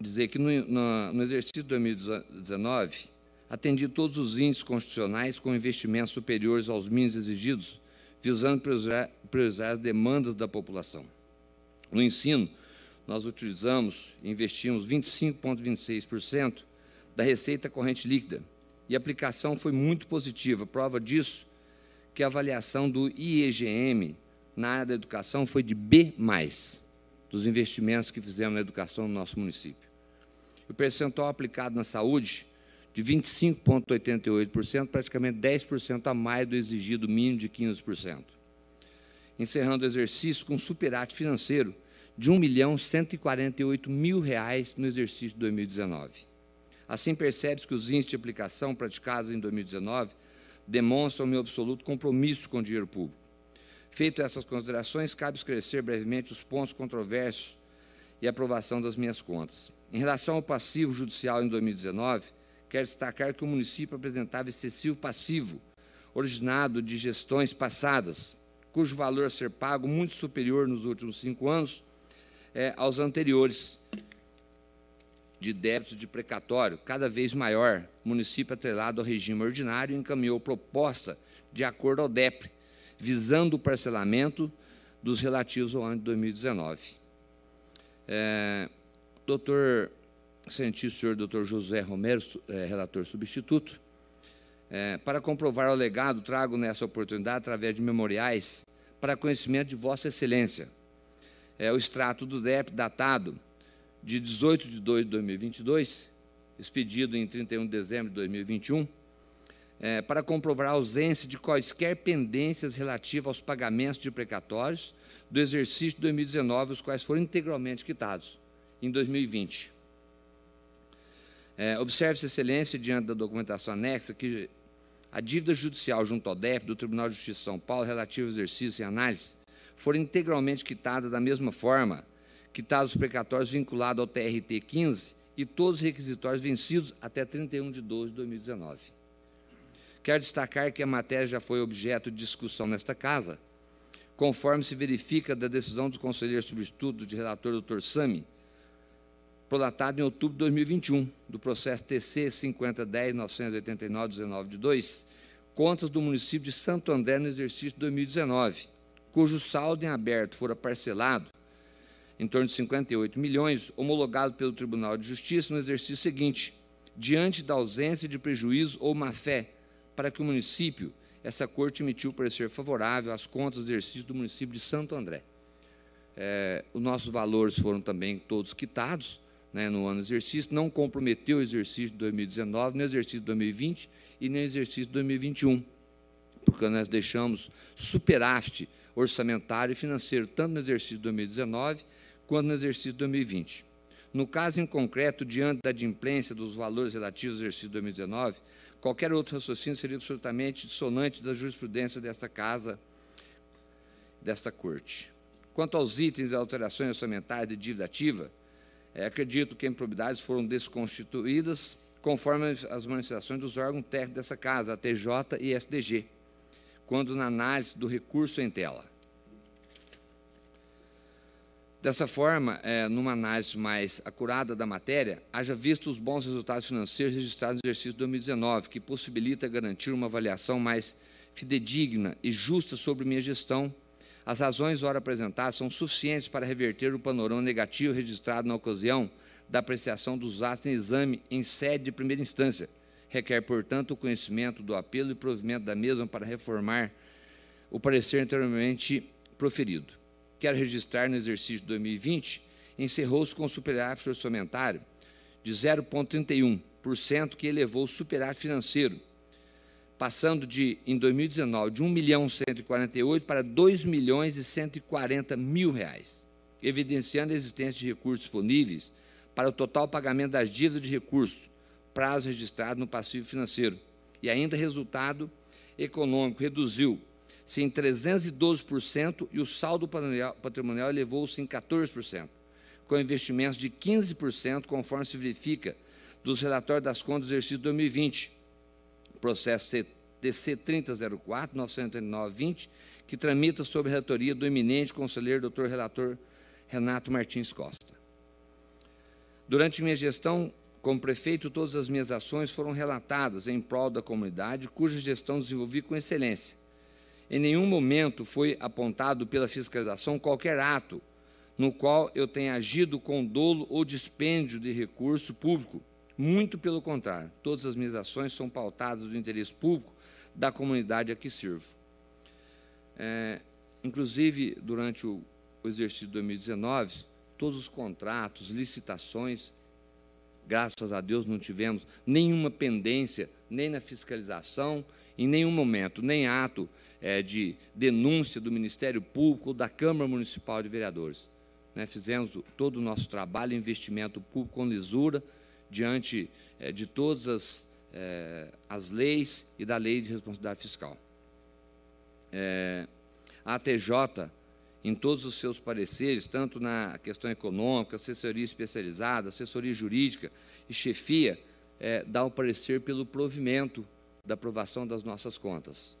dizer que no, no, no exercício de 2019, atendi todos os índices constitucionais com investimentos superiores aos mínimos exigidos, visando priorizar, as demandas da população. No ensino, nós utilizamos e investimos 25,26% da receita corrente líquida, e a aplicação foi muito positiva. Prova disso que a avaliação do IEGM na área da educação foi de B+, dos investimentos que fizemos na educação no nosso município. O percentual aplicado na saúde de 25,88%, praticamente 10% a mais do exigido mínimo de 15%. Encerrando o exercício com superávit financeiro de R$ 1 milhão 148 mil reais no exercício de 2019. Assim, percebe-se que os índices de aplicação praticados em 2019 demonstram meu absoluto compromisso com o dinheiro público. Feito essas considerações, cabe esclarecer brevemente os pontos controversos e aprovação das minhas contas. Em relação ao passivo judicial em 2019, quero destacar que o município apresentava excessivo passivo, originado de gestões passadas, cujo valor a ser pago muito superior nos últimos cinco anos é, aos anteriores, de débitos de precatório, cada vez maior. O município, atrelado ao regime ordinário, encaminhou proposta de acordo ao DEPRE, visando o parcelamento dos relativos ao ano de 2019. É, doutor Senti senhor doutor José Romero, é, relator substituto. É, para comprovar o legado, trago nessa oportunidade, através de memoriais, para conhecimento de Vossa Excelência. É, o extrato do DEP, datado de 18 de 2 de 2022, expedido em 31 de dezembro de 2021, é, para comprovar a ausência de quaisquer pendências relativas aos pagamentos de precatórios do exercício de 2019, os quais foram integralmente quitados em 2020. É, Observe-se, Excelência, diante da documentação anexa, que a dívida judicial junto ao DEP do Tribunal de Justiça de São Paulo relativa ao exercício e análise foram integralmente quitadas da mesma forma quitados os precatórios vinculados ao TRT 15 e todos os requisitórios vencidos até 31 de 12 de 2019. Quero destacar que a matéria já foi objeto de discussão nesta Casa, conforme se verifica da decisão dos conselheiros substitutos de relator Dr. Sami, prolatado em outubro de 2021, do processo TC 5010-989-19 de 2, contas do município de Santo André no exercício de 2019, cujo saldo em aberto fora parcelado em torno de 58 milhões, homologado pelo Tribunal de Justiça no exercício seguinte, diante da ausência de prejuízo ou má-fé, para que o município, essa corte emitiu parecer favorável às contas do exercício do município de Santo André. É, os nossos valores foram também todos quitados né, no ano de exercício, não comprometeu o exercício de 2019, nem o exercício de 2020 e nem o exercício de 2021, porque nós deixamos superávit orçamentário e financeiro, tanto no exercício de 2019 quanto no exercício 2020. No caso em concreto, diante da adimplência dos valores relativos ao exercício 2019, qualquer outro raciocínio seria absolutamente dissonante da jurisprudência desta Casa, desta Corte. Quanto aos itens e alterações orçamentárias de dívida ativa, é, acredito que improbidades foram desconstituídas conforme as manifestações dos órgãos técnicos dessa Casa, a TJ e SDG, quando na análise do recurso em tela. Dessa forma, é, numa análise mais acurada da matéria, haja visto os bons resultados financeiros registrados no exercício 2019, que possibilita garantir uma avaliação mais fidedigna e justa sobre minha gestão, as razões ora apresentadas são suficientes para reverter o panorama negativo registrado na ocasião da apreciação dos atos em exame em sede de primeira instância. Requer, portanto, o conhecimento do apelo e provimento da mesma para reformar o parecer anteriormente proferido quero registrar no exercício de 2020, encerrou-se com superávit orçamentário de 0,31%, que elevou o superávit financeiro, passando de, em 2019, de 1 milhão 148 para 2 milhões e 140 mil reais, evidenciando a existência de recursos disponíveis para o total pagamento das dívidas de recursos, prazo registrado no passivo financeiro, e ainda resultado econômico reduziu se em 312% e o saldo patrimonial elevou-se em 14%, com investimentos de 15%, conforme se verifica dos relatórios das contas do exercício 2020, processo TC 3004 989 que tramita sob a relatoria do eminente conselheiro doutor relator Renato Martins Costa. Durante minha gestão como prefeito, todas as minhas ações foram relatadas em prol da comunidade, cuja gestão desenvolvi com excelência, em nenhum momento foi apontado pela fiscalização qualquer ato no qual eu tenha agido com dolo ou dispêndio de recurso público. Muito pelo contrário, todas as minhas ações são pautadas do interesse público da comunidade a que sirvo. É, inclusive, durante o, o exercício de 2019, todos os contratos, licitações, graças a Deus não tivemos nenhuma pendência, nem na fiscalização, em nenhum momento, nem ato é, de denúncia do Ministério Público ou da Câmara Municipal de Vereadores. Né, fizemos todo o nosso trabalho, investimento público com lisura, diante é, de todas as, é, as leis e da lei de responsabilidade fiscal. É, a ATJ, em todos os seus pareceres, tanto na questão econômica, assessoria especializada, assessoria jurídica e chefia, é, dá o parecer pelo provimento da aprovação das nossas contas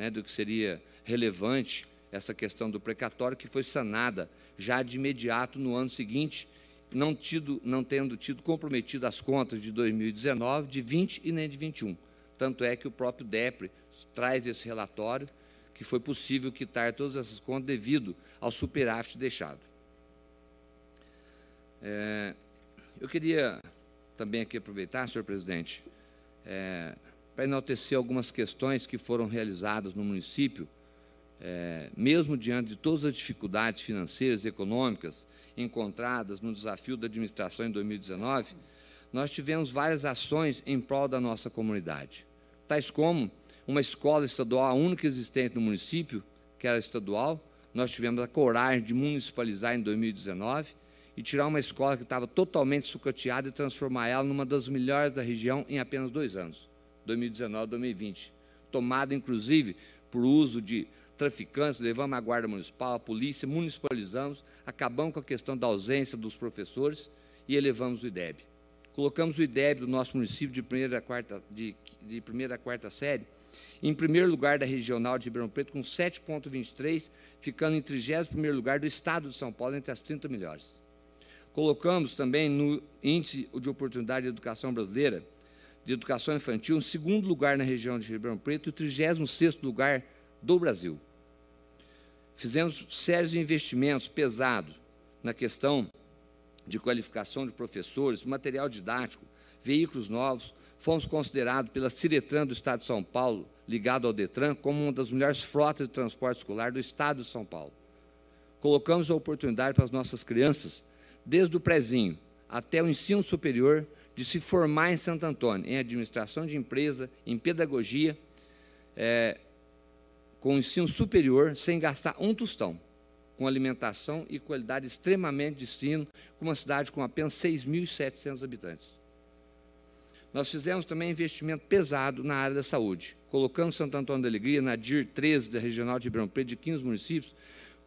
né, do que seria relevante essa questão do precatório, que foi sanada já de imediato no ano seguinte, não, tido, não tendo tido comprometido as contas de 2019, de 20 e nem de 21. Tanto é que o próprio DEPRE traz esse relatório, que foi possível quitar todas essas contas devido ao superávit deixado. É, eu queria também aqui aproveitar, senhor presidente, é, para enaltecer algumas questões que foram realizadas no município, é, mesmo diante de todas as dificuldades financeiras e econômicas encontradas no desafio da administração em 2019, nós tivemos várias ações em prol da nossa comunidade, tais como uma escola estadual, a única existente no município, que era estadual, nós tivemos a coragem de municipalizar em 2019 e tirar uma escola que estava totalmente sucateada e transformar ela numa das melhores da região em apenas dois anos. 2019, 2020. tomada inclusive por uso de traficantes, levamos a Guarda Municipal, a polícia, municipalizamos, acabamos com a questão da ausência dos professores e elevamos o IDEB. Colocamos o IDEB do nosso município de primeira a quarta, de, de primeira a quarta série em primeiro lugar da regional de Ribeirão Preto, com 7,23, ficando em 31 lugar do estado de São Paulo, entre as 30 melhores. Colocamos também no Índice de Oportunidade de Educação Brasileira, de Educação Infantil, em segundo lugar na região de Ribeirão Preto e 36 lugar do Brasil. Fizemos sérios investimentos pesados na questão de qualificação de professores, material didático, veículos novos. Fomos considerados pela Ciretran do Estado de São Paulo, ligado ao Detran, como uma das melhores frotas de transporte escolar do Estado de São Paulo. Colocamos a oportunidade para as nossas crianças, desde o prezinho até o ensino superior, de se formar em Santo Antônio, em administração de empresa, em pedagogia, é, com ensino superior, sem gastar um tostão, com alimentação e qualidade extremamente de ensino, com uma cidade com apenas 6.700 habitantes. Nós fizemos também investimento pesado na área da saúde, colocando Santo Antônio da Alegria na DIR 13 da Regional de Ribeirão Preto, de 15 municípios,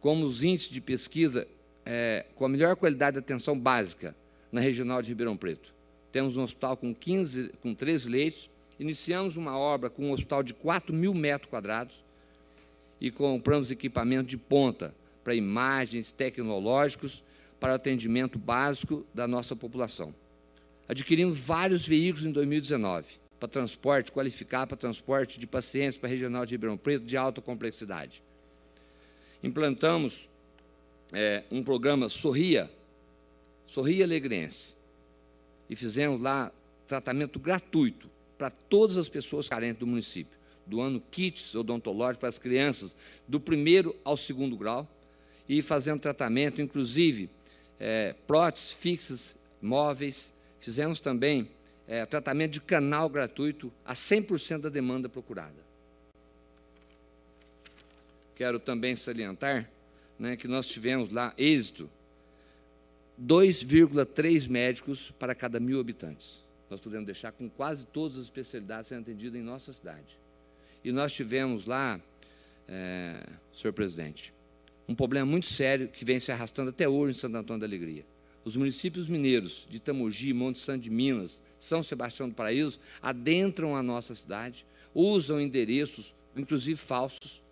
como os índices de pesquisa é, com a melhor qualidade de atenção básica na Regional de Ribeirão Preto. Temos um hospital com, 15, com 13 leitos, iniciamos uma obra com um hospital de 4 mil metros quadrados, e compramos equipamento de ponta para imagens tecnológicos para atendimento básico da nossa população. Adquirimos vários veículos em 2019 para transporte, qualificar para transporte de pacientes para a regional de Ribeirão Preto de alta complexidade. Implantamos é, um programa Sorria, Sorria Alegrense, e fizemos lá tratamento gratuito para todas as pessoas carentes do município doando kits odontológicos para as crianças do primeiro ao segundo grau e fazendo tratamento, inclusive é, próteses fixas, móveis. Fizemos também é, tratamento de canal gratuito a 100% da demanda procurada. Quero também salientar né, que nós tivemos lá êxito 2,3 médicos para cada mil habitantes. Nós podemos deixar com quase todas as especialidades sendo atendidas em nossa cidade. E nós tivemos lá, é, senhor presidente, um problema muito sério que vem se arrastando até hoje em Santo Antônio da Alegria. Os municípios mineiros de Itamogi, Monte Santo de Minas, São Sebastião do Paraíso, adentram a nossa cidade, usam endereços, inclusive falsos,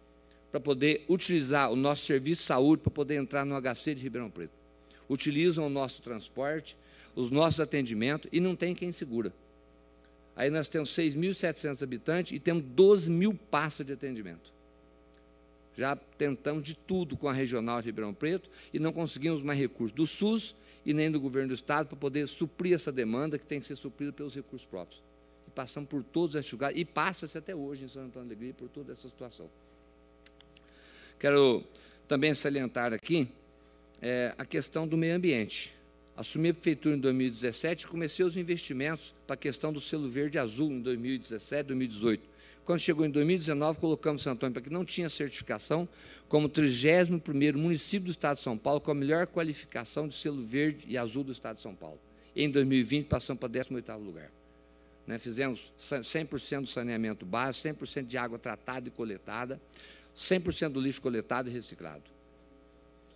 para poder utilizar o nosso serviço de saúde para poder entrar no HC de Ribeirão Preto. Utilizam o nosso transporte, os nossos atendimentos e não tem quem segura. Aí nós temos 6.700 habitantes e temos 12 mil passos de atendimento. Já tentamos de tudo com a regional de Ribeirão Preto e não conseguimos mais recursos do SUS e nem do governo do Estado para poder suprir essa demanda que tem que ser suprida pelos recursos próprios. E passamos por todos esses lugares, e passa-se até hoje em Santo Antônio de Alegria por toda essa situação. Quero também salientar aqui é, a questão do meio ambiente. Assumi a prefeitura em 2017 e comecei os investimentos para a questão do selo verde azul em 2017, 2018. Quando chegou em 2019, colocamos Santo Antônio, para que não tinha certificação, como 31º município do Estado de São Paulo com a melhor qualificação de selo verde e azul do Estado de São Paulo. Em 2020, passamos para 18º lugar. Né, fizemos 100% do saneamento básico, 100% de água tratada e coletada, 100% do lixo coletado e reciclado.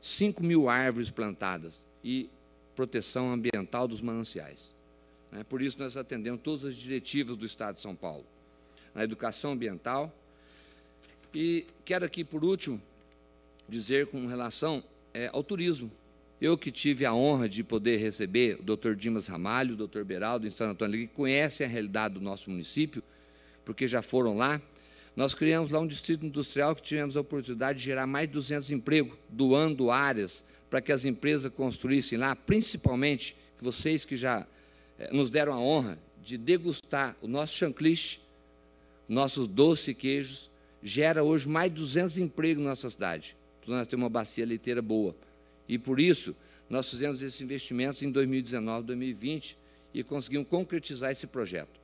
5 mil árvores plantadas e proteção ambiental dos mananciais. Né? Por isso, nós atendemos todas as diretivas do Estado de São Paulo, na educação ambiental. E quero aqui, por último, dizer com relação é, ao turismo. Eu que tive a honra de poder receber o doutor Dimas Ramalho, o doutor Beraldo, em Santo Antônio, que conhecem a realidade do nosso município, porque já foram lá. Nós criamos lá um distrito industrial que tivemos a oportunidade de gerar mais de 200 empregos, doando áreas para que as empresas construíssem lá, principalmente vocês que já eh, nos deram a honra de degustar o nosso chancliche, nossos doces e queijos, gera hoje mais de 200 empregos na nossa cidade. Nós temos uma bacia leiteira boa. E por isso, nós fizemos esses investimentos em 2019, 2020 e conseguimos concretizar esse projeto.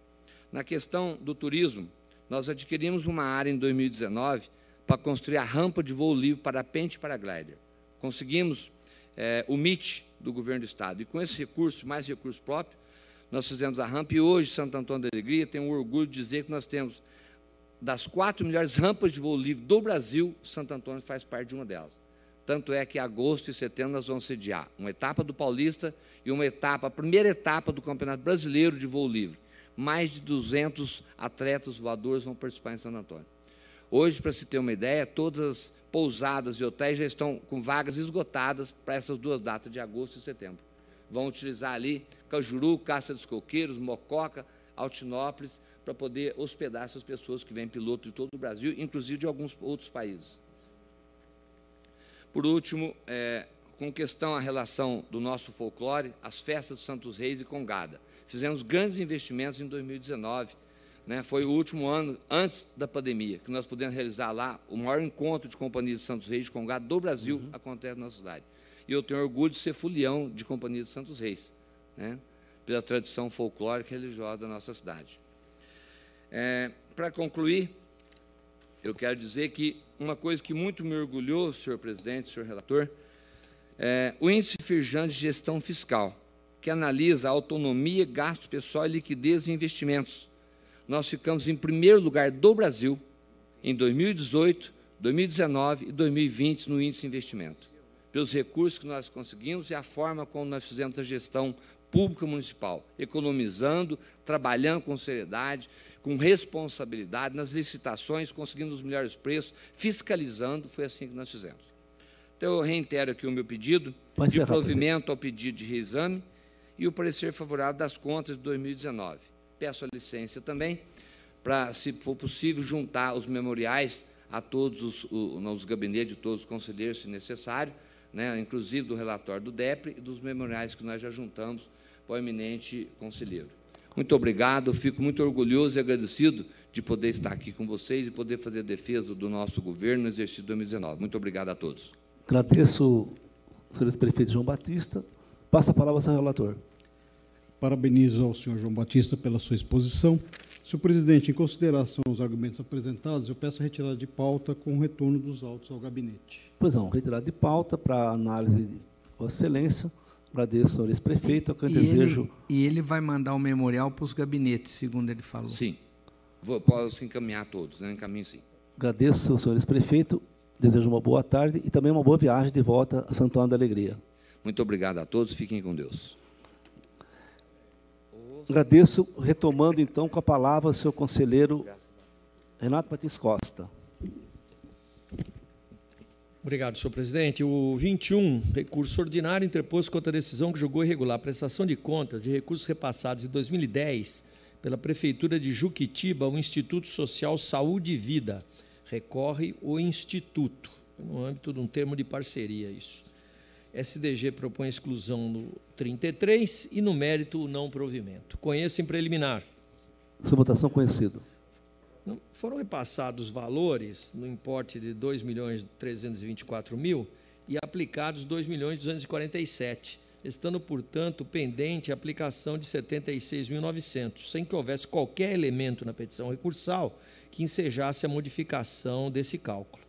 Na questão do turismo, nós adquirimos uma área em 2019 para construir a rampa de voo livre para pente e para glider conseguimos é, o MIT do governo do Estado. E com esse recurso, mais recurso próprio, nós fizemos a rampa e hoje Santo Antônio da Alegria tem o orgulho de dizer que nós temos das quatro melhores rampas de voo livre do Brasil, Santo Antônio faz parte de uma delas. Tanto é que agosto e setembro nós vamos sediar uma etapa do Paulista e uma etapa, a primeira etapa do Campeonato Brasileiro de Voo Livre. Mais de 200 atletas voadores vão participar em Santo Antônio. Hoje, para se ter uma ideia, todas as pousadas e hotéis já estão com vagas esgotadas para essas duas datas de agosto e setembro. Vão utilizar ali Cajuru, Caça dos Coqueiros, Mococa, Altinópolis, para poder hospedar essas pessoas que vêm piloto de todo o Brasil, inclusive de alguns outros países. Por último, é, com questão à relação do nosso folclore, as festas de Santos Reis e Congada. Fizemos grandes investimentos em 2019, né, foi o último ano antes da pandemia, que nós pudemos realizar lá o maior encontro de companhias de Santos Reis de Congada do Brasil, uhum. acontece na nossa cidade. E eu tenho orgulho de ser folião de companhia de Santos Reis, né, pela tradição folclórica e religiosa da nossa cidade. É, Para concluir, eu quero dizer que uma coisa que muito me orgulhou, senhor presidente, senhor relator, é o índice Firjan de gestão fiscal, que analisa a autonomia, gasto pessoal, liquidez e investimentos. Nós ficamos em primeiro lugar do Brasil em 2018, 2019 e 2020 no índice de investimento, pelos recursos que nós conseguimos e a forma como nós fizemos a gestão pública municipal, economizando, trabalhando com seriedade, com responsabilidade, nas licitações, conseguindo os melhores preços, fiscalizando, foi assim que nós fizemos. Então, eu reitero aqui o meu pedido Pode de provimento ao pedido de reexame e o parecer favorável das contas de 2019. Peço a licença também para, se for possível, juntar os memoriais a todos os, os gabinetes de todos os conselheiros, se necessário, né, inclusive do relatório do DEPRE e dos memoriais que nós já juntamos para o eminente conselheiro. Muito obrigado, fico muito orgulhoso e agradecido de poder estar aqui com vocês e poder fazer a defesa do nosso governo no exercício 2019. Muito obrigado a todos. Agradeço, senhor prefeito João Batista. Passa a palavra ao senhor relator. Parabenizo ao senhor João Batista pela sua exposição. Senhor presidente, em consideração aos argumentos apresentados, eu peço a retirada de pauta com o retorno dos autos ao gabinete. Pois não, retirada de pauta para análise de Vossa Excelência. Agradeço ao ex-prefeito, que eu e desejo... Ele, e ele vai mandar o um memorial para os gabinetes, segundo ele falou. Sim. Vou, posso encaminhar todos, né? encaminho sim. Agradeço ao senhor ex-prefeito, desejo uma boa tarde e também uma boa viagem de volta a Santo Antônio da Alegria. Muito obrigado a todos, fiquem com Deus. Agradeço, retomando então com a palavra o senhor conselheiro Renato Patins Costa. Obrigado, senhor presidente. O 21, recurso ordinário interposto contra a decisão que julgou irregular a prestação de contas de recursos repassados em 2010 pela Prefeitura de Juquitiba ao Instituto Social Saúde e Vida. Recorre o Instituto, no âmbito de um termo de parceria, isso. SDG propõe exclusão no 33 e no mérito o não provimento. Conheça em preliminar. Essa votação conhecido. Foram repassados valores no importe de 2 milhões 324 mil e aplicados 2 milhões 247, estando, portanto, pendente a aplicação de 76.900, sem que houvesse qualquer elemento na petição recursal que ensejasse a modificação desse cálculo.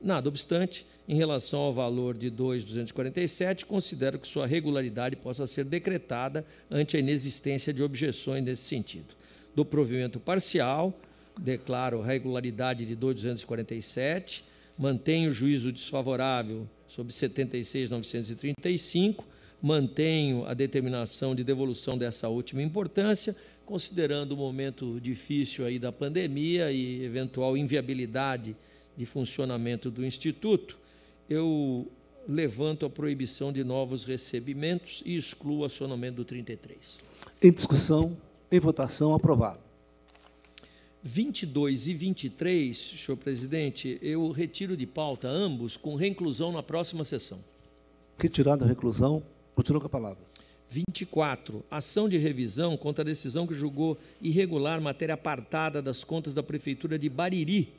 Nada obstante, em relação ao valor de 2.247, considero que sua regularidade possa ser decretada ante a inexistência de objeções nesse sentido. Do provimento parcial, declaro regularidade de 247, mantenho o juízo desfavorável sobre 76.935, mantenho a determinação de devolução dessa última importância, considerando o momento difícil aí da pandemia e eventual inviabilidade de funcionamento do Instituto, eu levanto a proibição de novos recebimentos e excluo o acionamento do 33. Em discussão, em votação, aprovado. 22 e 23, senhor presidente, eu retiro de pauta ambos com reinclusão na próxima sessão. Retirada a reclusão, continua com a palavra. 24. Ação de revisão contra a decisão que julgou irregular matéria apartada das contas da Prefeitura de Bariri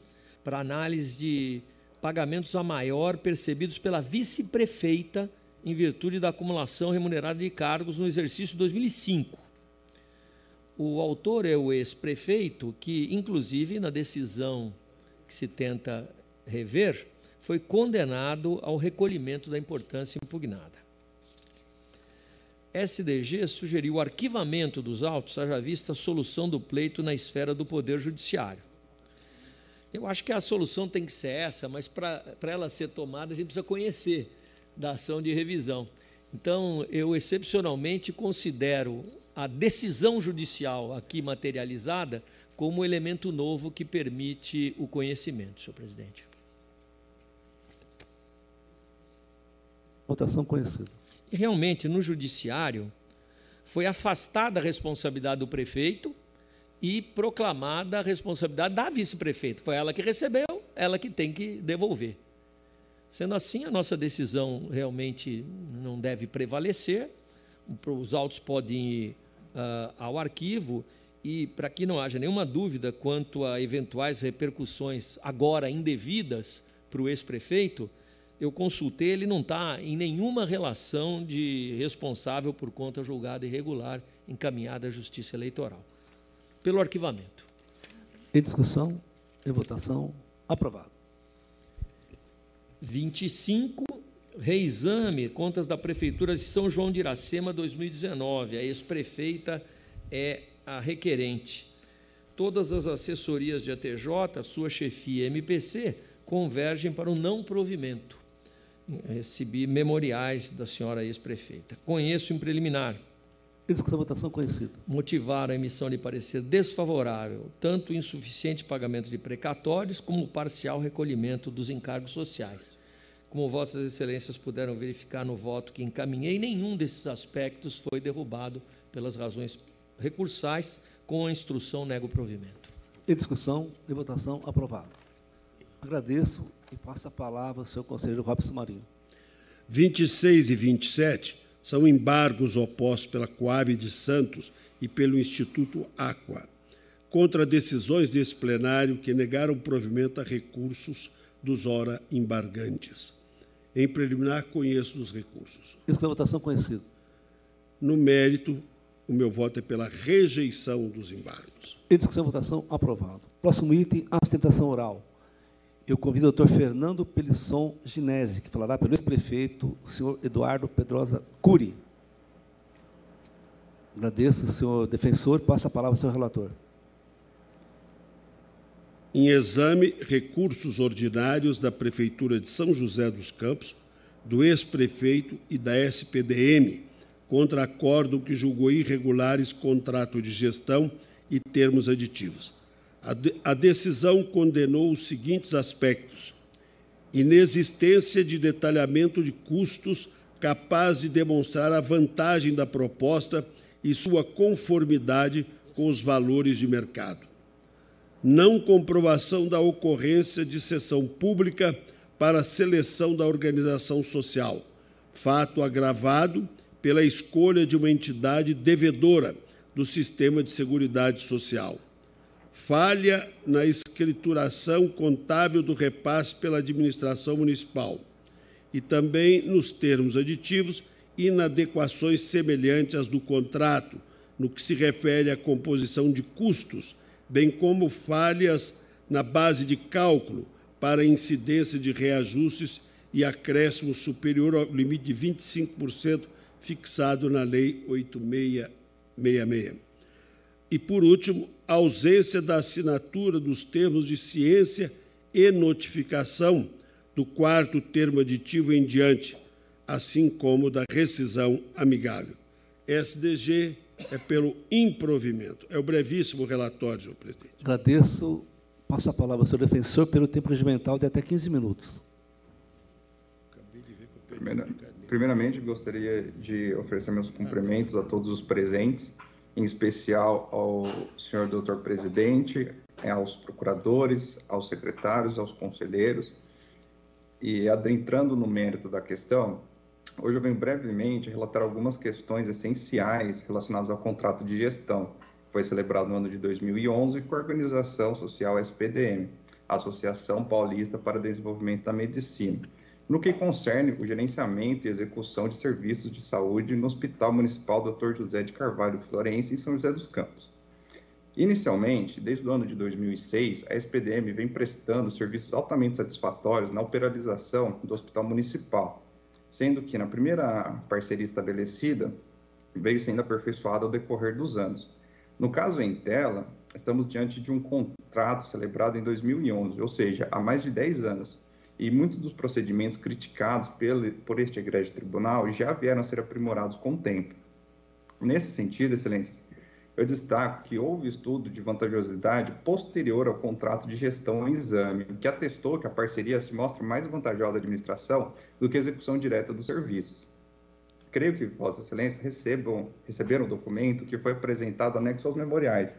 para análise de pagamentos a maior percebidos pela vice-prefeita em virtude da acumulação remunerada de cargos no exercício 2005. O autor é o ex-prefeito, que, inclusive, na decisão que se tenta rever, foi condenado ao recolhimento da importância impugnada. SDG sugeriu o arquivamento dos autos, haja vista a solução do pleito na esfera do Poder Judiciário. Eu acho que a solução tem que ser essa, mas para ela ser tomada, a gente precisa conhecer da ação de revisão. Então, eu excepcionalmente considero a decisão judicial aqui materializada como elemento novo que permite o conhecimento, senhor presidente. Votação conhecida. Realmente, no judiciário, foi afastada a responsabilidade do prefeito e proclamada a responsabilidade da vice-prefeita. Foi ela que recebeu, ela que tem que devolver. Sendo assim, a nossa decisão realmente não deve prevalecer. Os autos podem ir uh, ao arquivo e, para que não haja nenhuma dúvida quanto a eventuais repercussões agora indevidas para o ex-prefeito, eu consultei, ele não está em nenhuma relação de responsável por conta julgada irregular encaminhada à Justiça Eleitoral pelo arquivamento. Em discussão, em votação, aprovado. 25, reexame, contas da Prefeitura de São João de Iracema 2019. A ex-prefeita é a requerente. Todas as assessorias de ATJ, sua chefia MPC, convergem para o não provimento. Recebi memoriais da senhora ex-prefeita. Conheço em preliminar Execução votação conhecida. Motivar a emissão de parecer desfavorável, tanto o insuficiente pagamento de precatórios como o parcial recolhimento dos encargos sociais. Como Vossas Excelências puderam verificar no voto que encaminhei, nenhum desses aspectos foi derrubado pelas razões recursais, com a instrução nego provimento. Em discussão e votação, aprovado. Agradeço e passo a palavra ao senhor conselheiro Robson Marinho. 26 e 27 são embargos opostos pela Coab de Santos e pelo Instituto Aqua, contra decisões desse plenário que negaram provimento a recursos dos ora embargantes. Em preliminar, conheço dos recursos. Isso é votação conhecida. No mérito, o meu voto é pela rejeição dos embargos. Em discussão, votação, aprovado. Próximo item, sustentação oral. Eu convido o doutor Fernando Pelisson Ginese, que falará pelo ex-prefeito, o senhor Eduardo Pedrosa Curi. Agradeço, senhor defensor. Passa a palavra ao senhor relator. Em exame, recursos ordinários da Prefeitura de São José dos Campos, do ex-prefeito e da SPDM, contra acórdão que julgou irregulares contrato de gestão e termos aditivos. A decisão condenou os seguintes aspectos: inexistência de detalhamento de custos capaz de demonstrar a vantagem da proposta e sua conformidade com os valores de mercado. Não comprovação da ocorrência de sessão pública para seleção da organização social, fato agravado pela escolha de uma entidade devedora do sistema de seguridade social falha na escrituração contábil do repasse pela administração municipal e também nos termos aditivos inadequações semelhantes às do contrato, no que se refere à composição de custos, bem como falhas na base de cálculo para incidência de reajustes e acréscimo superior ao limite de 25% fixado na Lei 8666. E, por último, a ausência da assinatura dos termos de ciência e notificação do quarto termo aditivo em diante, assim como da rescisão amigável. SDG é pelo improvimento. É o brevíssimo relatório, senhor presidente. Agradeço. Passo a palavra ao senhor defensor pelo tempo regimental de até 15 minutos. Primeiramente, gostaria de oferecer meus cumprimentos a todos os presentes em especial ao senhor doutor presidente, aos procuradores, aos secretários, aos conselheiros. E adentrando no mérito da questão, hoje eu venho brevemente relatar algumas questões essenciais relacionadas ao contrato de gestão, que foi celebrado no ano de 2011 com a organização social SPDM, Associação Paulista para Desenvolvimento da Medicina no que concerne o gerenciamento e execução de serviços de saúde no Hospital Municipal Dr. José de Carvalho Florença, em São José dos Campos. Inicialmente, desde o ano de 2006, a SPDM vem prestando serviços altamente satisfatórios na operação do Hospital Municipal, sendo que na primeira parceria estabelecida veio sendo aperfeiçoada ao decorrer dos anos. No caso em tela, estamos diante de um contrato celebrado em 2011, ou seja, há mais de 10 anos. E muitos dos procedimentos criticados pelo, por este egrégio tribunal já vieram a ser aprimorados com o tempo. Nesse sentido, excelências, eu destaco que houve estudo de vantajosidade posterior ao contrato de gestão em exame, que atestou que a parceria se mostra mais vantajosa à administração do que a execução direta dos serviços. Creio que Vossa Excelência recebam, receberam o documento que foi apresentado anexo aos memoriais,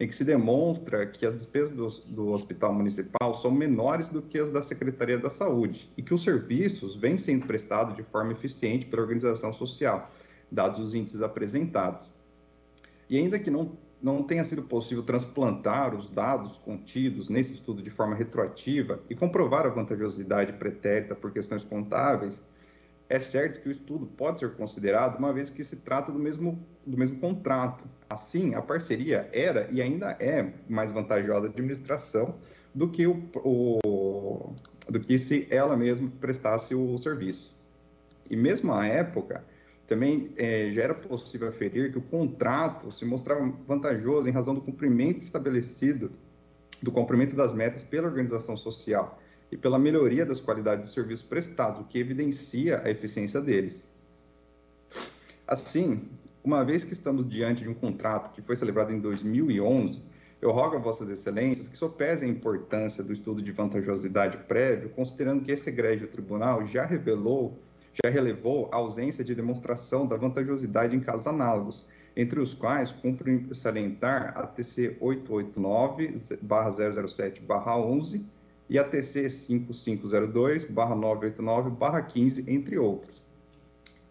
em que se demonstra que as despesas do, do, Hospital Municipal são menores do que as da Secretaria da Saúde e que os serviços vêm sendo prestados de forma eficiente pela organização social, dados os índices apresentados. E ainda que não, não tenha sido possível transplantar os dados contidos nesse estudo de forma retroativa e comprovar a vantajosidade pretérita por questões contábeis, é certo que o estudo pode ser considerado uma vez que se trata do mesmo, do mesmo contrato. Assim, a parceria era e ainda é mais vantajosa à administração do que, o, o do que se ela mesma prestasse o serviço. E mesmo à época, também é, já era possível aferir que o contrato se mostrava vantajoso em razão do cumprimento estabelecido, do cumprimento das metas pela organização social e pela melhoria das qualidades dos serviços prestados, o que evidencia a eficiência deles. Assim, uma vez que estamos diante de um contrato que foi celebrado em 2011, eu rogo a Vossas Excelências que sopesem a importância do estudo de vantajosidade prévio, considerando que esse egrégio tribunal já revelou já relevou a ausência de demonstração da vantajosidade em casos análogos, entre os quais cumpre salientar a TC 889-007-11 e a TC 5502-989-15, entre outros.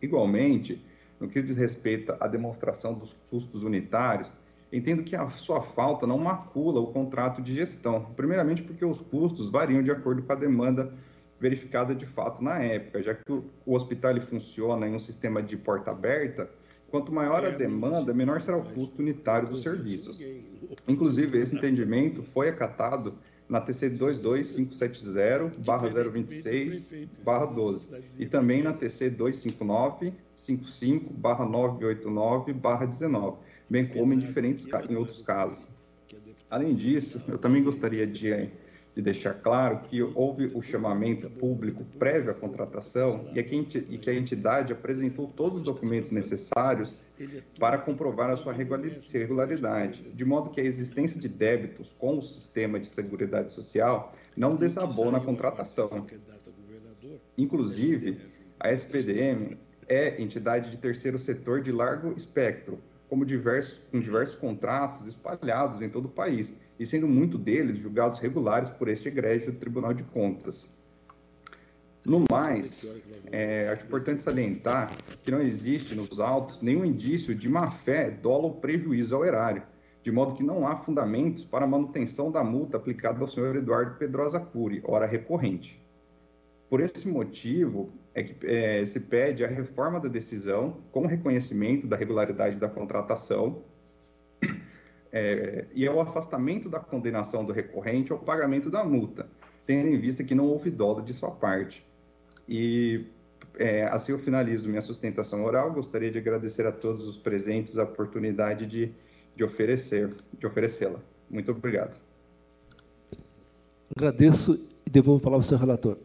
Igualmente, no que diz respeito à demonstração dos custos unitários, entendo que a sua falta não macula o contrato de gestão, primeiramente porque os custos variam de acordo com a demanda verificada de fato na época, já que o, hospital ele funciona em um sistema de porta aberta, quanto maior a é, demanda, menor será o custo unitário dos serviços. Inclusive, esse entendimento foi acatado na TC 22570-026-12 e também na TC 259-55-989-19, bem como em diferentes em outros casos. Além disso, eu também gostaria de de deixar claro que houve o chamamento público prévio à contratação e que a entidade apresentou todos os documentos necessários para comprovar a sua regularidade, de modo que a existência de débitos com o sistema de seguridade social não desabou na contratação. Inclusive, a SPDM é entidade de terceiro setor de largo espectro, como diversos, com diversos contratos espalhados em todo o país, e sendo muito deles julgados regulares por este egrégio Tribunal de Contas. No mais, é, acho importante salientar que não existe nos autos nenhum indício de má-fé, dolo ou prejuízo ao erário, de modo que não há fundamentos para a manutenção da multa aplicada ao senhor Eduardo Pedrosa Cury, hora recorrente. Por esse motivo, é que é, se pede a reforma da decisão com reconhecimento da regularidade da contratação é, e é o afastamento da condenação do recorrente ao pagamento da multa, tendo em vista que não houve dolo de sua parte. E é, assim eu finalizo minha sustentação oral. Gostaria de agradecer a todos os presentes a oportunidade de, de oferecer, de oferecê-la. Muito obrigado. Agradeço e devolvo a palavra ao senhor relator.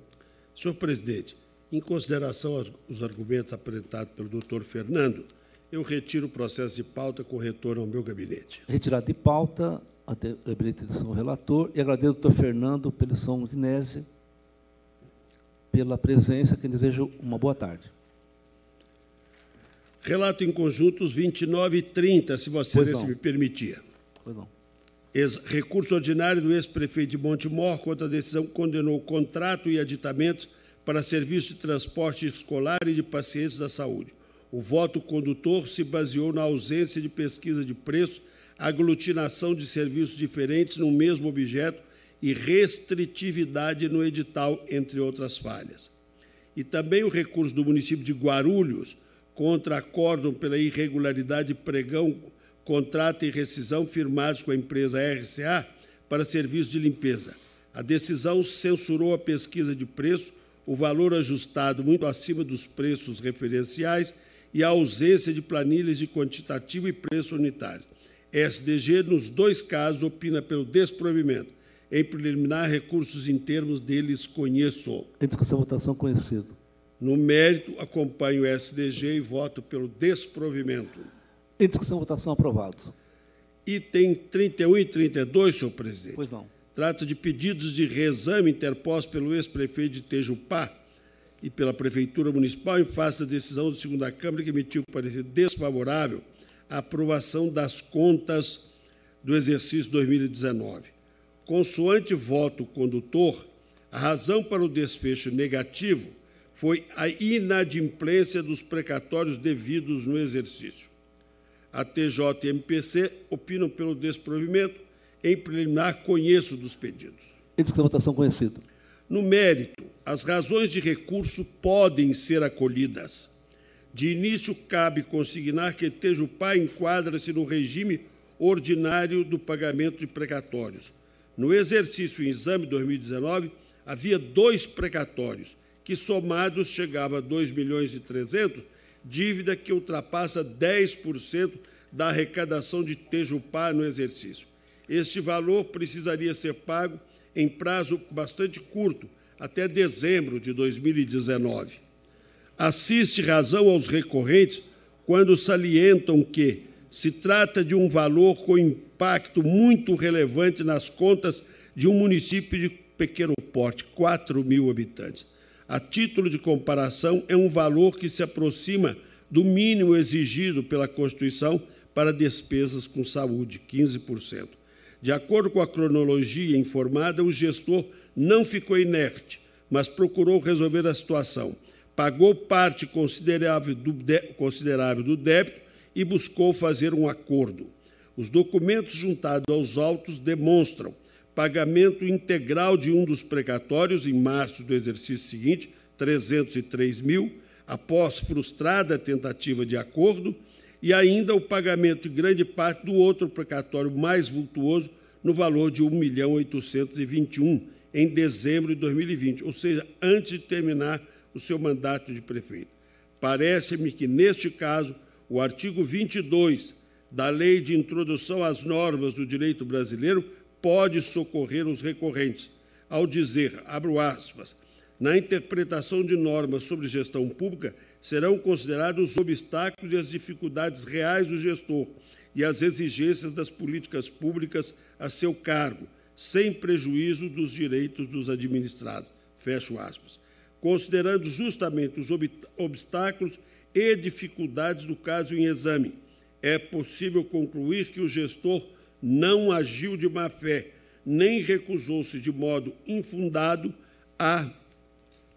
Senhor presidente, em consideração aos argumentos apresentados pelo doutor Fernando, eu retiro o processo de pauta com retorno ao meu gabinete. Retirado de pauta, até o gabinete do senhor relator, e agradeço ao doutor Fernando pelo São Dinese, pela presença, que desejo uma boa tarde. Relato em conjuntos 29 e 30, se você me permitir. Pois não. Ex recurso ordinário do ex-prefeito de Montemor contra a decisão que condenou o contrato e aditamentos para serviço de transporte escolar e de pacientes da saúde. O voto condutor se baseou na ausência de pesquisa de preço, aglutinação de serviços diferentes no mesmo objeto e restritividade no edital, entre outras falhas. E também o recurso do município de Guarulhos contra acórdão pela irregularidade de pregão, contrato e rescisão firmados com a empresa RCA para serviços de limpeza. A decisão censurou a pesquisa de preço, o valor ajustado muito acima dos preços referenciais e a ausência de planilhas de quantitativo e preço unitário. SDG, nos dois casos, opina pelo desprovimento. Em preliminar, recursos em termos deles conheço. Em discussão, votação, conhecido. No mérito, acompanho o SDG e voto pelo desprovimento. Em discussão, votação, aprovados. Item 31 e 32, senhor presidente. Pois não. Trata de pedidos de reexame interpostos pelo ex-prefeito de Tejupá e pela Prefeitura Municipal em face da decisão da segunda Câmara que emitiu parecer desfavorável à aprovação das contas do exercício 2019. Consoante voto condutor, a razão para o desfecho negativo foi a inadimplência dos precatórios devidos no exercício. A TJ e MPC opinam pelo desprovimento em preliminar, conheço dos pedidos. Em discussão, votação conhecido. No mérito, as razões de recurso podem ser acolhidas. De início, cabe consignar que Tejupá enquadra-se no regime ordinário do pagamento de precatórios. No exercício em exame 2019, havia dois precatórios, que somados chegava a 2 milhões e 300, dívida que ultrapassa 10% da arrecadação de Tejupá no exercício. Este valor precisaria ser pago em prazo bastante curto, até dezembro de 2019. Assiste razão aos recorrentes quando salientam que se trata de um valor com impacto muito relevante nas contas de um município de pequeno porte, 4 mil habitantes. A título de comparação, é um valor que se aproxima do mínimo exigido pela Constituição para despesas com saúde, 15%. De acordo com a cronologia informada, o gestor não ficou inerte, mas procurou resolver a situação. Pagou parte considerável do, considerável do débito e buscou fazer um acordo. Os documentos juntados aos autos demonstram pagamento integral de um dos precatórios em março do exercício seguinte, 303 mil, após frustrada tentativa de acordo, e ainda o pagamento de grande parte do outro precatório mais vultuoso, no valor de 1 milhão 821 em dezembro de 2020, ou seja, antes de terminar o seu mandato de prefeito. Parece-me que, neste caso, o artigo 22 da Lei de Introdução às Normas do Direito Brasileiro pode socorrer os recorrentes, ao dizer, abro aspas, na interpretação de normas sobre gestão pública, serão considerados os obstáculos e as dificuldades reais do gestor e as exigências das políticas públicas a seu cargo, sem prejuízo dos direitos dos administrados. Fecho aspas. Considerando justamente os obstáculos e dificuldades do caso em exame, é possível concluir que o gestor não agiu de má fé, nem recusou-se de modo infundado a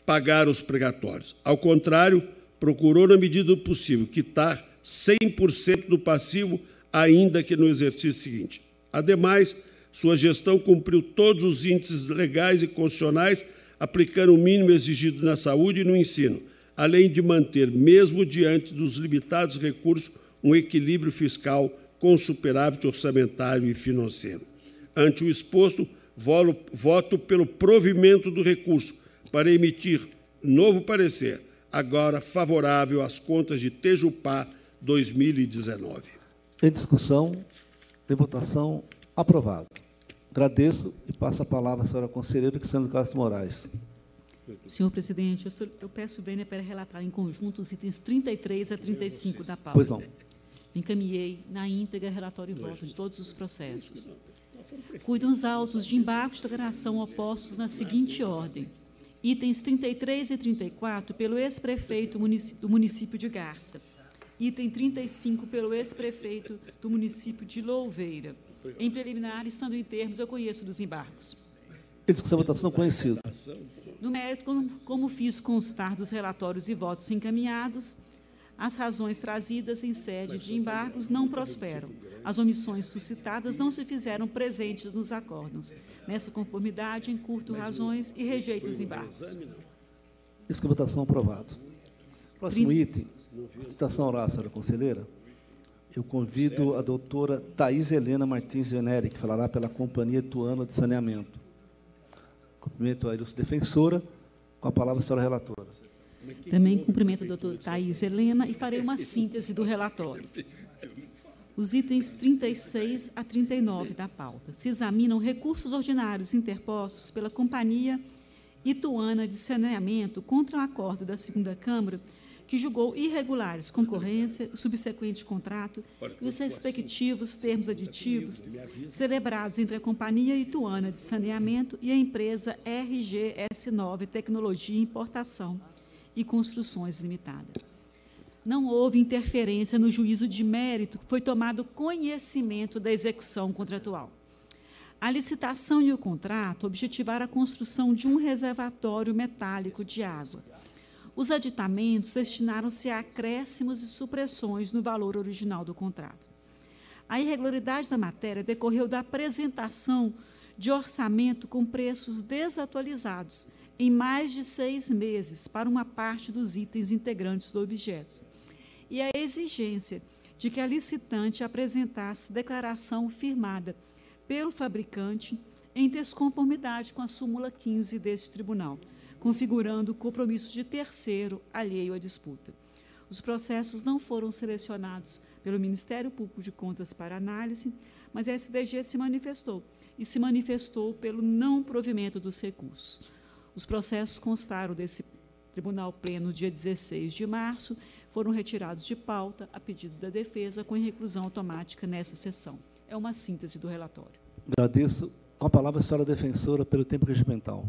pagar os pregatórios. Ao contrário, procurou, na medida do possível, quitar 100% do passivo, ainda que no exercício seguinte. Ademais, sua gestão cumpriu todos os índices legais e constitucionais, aplicando o mínimo exigido na saúde e no ensino, além de manter, mesmo diante dos limitados recursos, um equilíbrio fiscal com superávit orçamentário e financeiro. Ante o exposto, voto pelo provimento do recurso para emitir novo parecer, agora favorável às contas de Tejupá 2019. Em discussão, em votação, aprovado. Agradeço e passo a palavra à senhora conselheira Cristiano Castro Moraes. Senhor presidente, eu, sou, eu peço bem para relatar em conjunto os itens 33 a 35 da pauta. Pois não. Encaminhei na íntegra relatório e voto de todos os processos. Cuidam os autos de embargo de declaração opostos na seguinte ordem itens 33 e 34 pelo ex-prefeito do município de Garça, item 35 pelo ex-prefeito do município de Louveira. Em preliminar, estando em termos, eu conheço dos embargos. Em discussão, votação conhecido. No mérito, como, como fiz constar dos relatórios e votos encaminhados, as razões trazidas em sede de embargos não prosperam. As omissões suscitadas não se fizeram presentes nos acordos. Nessa conformidade, encurto razões e rejeito os embargos. Isso que votação aprovado. Próximo item, citação oral, senhora conselheira. Eu convido a doutora Thais Helena Martins Venere, que falará pela Companhia Tuana de Saneamento. Cumprimento a ilustre defensora. Com a palavra, a senhora relatora. Também cumprimento a doutora Thais Helena e farei uma síntese do relatório. os itens 36 a 39 da pauta. Se examinam recursos ordinários interpostos pela Companhia Ituana de Saneamento contra o acordo da segunda Câmara, que julgou irregulares concorrência, o subsequente contrato e os respectivos termos aditivos celebrados entre a Companhia Ituana de Saneamento e a empresa RGS9 Tecnologia Importação e Construções Limitada não houve interferência no juízo de mérito, foi tomado conhecimento da execução contratual. A licitação e o contrato objetivaram a construção de um reservatório metálico de água. Os aditamentos destinaram-se a acréscimos e supressões no valor original do contrato. A irregularidade da matéria decorreu da apresentação de orçamento com preços desatualizados em mais de seis meses para uma parte dos itens integrantes do objeto e a exigência de que a licitante apresentasse declaração firmada pelo fabricante em desconformidade com a súmula 15 deste tribunal, configurando compromisso de terceiro alheio à disputa. Os processos não foram selecionados pelo Ministério Público de Contas para análise, mas a SDG se manifestou e se manifestou pelo não provimento dos recursos. Os processos constaram desse Tribunal Pleno dia 16 de março foram retirados de pauta a pedido da defesa com reclusão automática nessa sessão. É uma síntese do relatório. Agradeço. Com a palavra a senhora defensora pelo tempo regimental.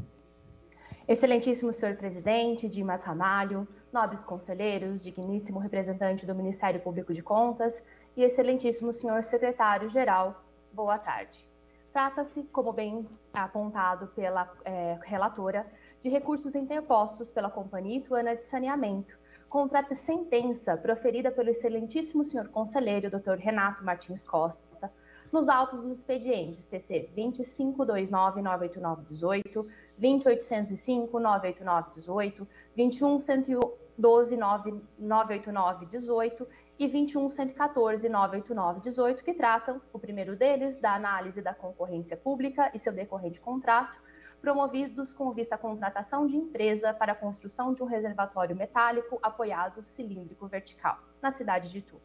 Excelentíssimo senhor presidente, Dimas Ramalho, nobres conselheiros, digníssimo representante do Ministério Público de Contas e excelentíssimo senhor secretário-geral, boa tarde. Trata-se, como bem apontado pela é, relatora, de recursos interpostos pela Companhia Ituana de Saneamento, contra a sentença proferida pelo excelentíssimo senhor conselheiro, Dr. Renato Martins Costa, nos autos dos expedientes TC 2529-98918, 20805-98918, 21112-98918 e 21114-98918, que tratam, o primeiro deles, da análise da concorrência pública e seu decorrente contrato, promovidos com vista à contratação de empresa para a construção de um reservatório metálico apoiado cilíndrico vertical, na cidade de Itu.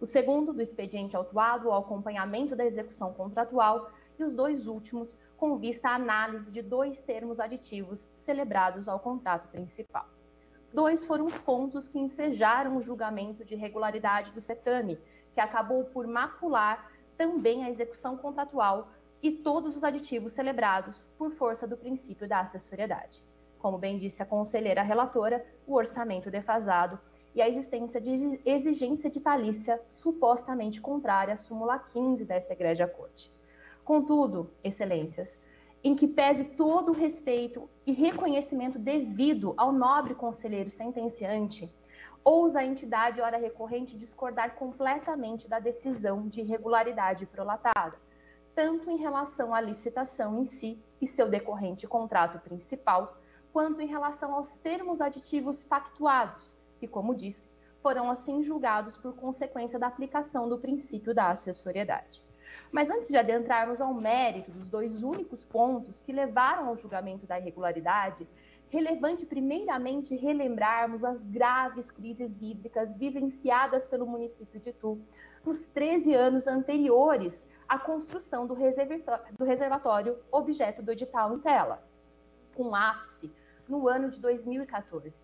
O segundo, do expediente autuado ao acompanhamento da execução contratual, e os dois últimos, com vista à análise de dois termos aditivos celebrados ao contrato principal. Dois foram os pontos que ensejaram o julgamento de irregularidade do CETAME, que acabou por macular também a execução contratual e todos os aditivos celebrados por força do princípio da acessoriedade. Como bem disse a conselheira relatora, o orçamento defasado e a existência de exigência de talícia supostamente contrária à súmula 15 dessa Igreja Corte. Contudo, excelências, em que pese todo o respeito e reconhecimento devido ao nobre conselheiro sentenciante, ousa a entidade hora recorrente discordar completamente da decisão de irregularidade prolatada, tanto em relação à licitação em si e seu decorrente contrato principal, quanto em relação aos termos aditivos pactuados, que, como disse, foram assim julgados por consequência da aplicação do princípio da acessoriedade. Mas antes de adentrarmos ao mérito dos dois únicos pontos que levaram ao julgamento da irregularidade, relevante primeiramente relembrarmos as graves crises hídricas vivenciadas pelo município de Itu nos 13 anos anteriores à construção do reservatório, do reservatório objeto do edital em tela, com ápice no ano de 2014.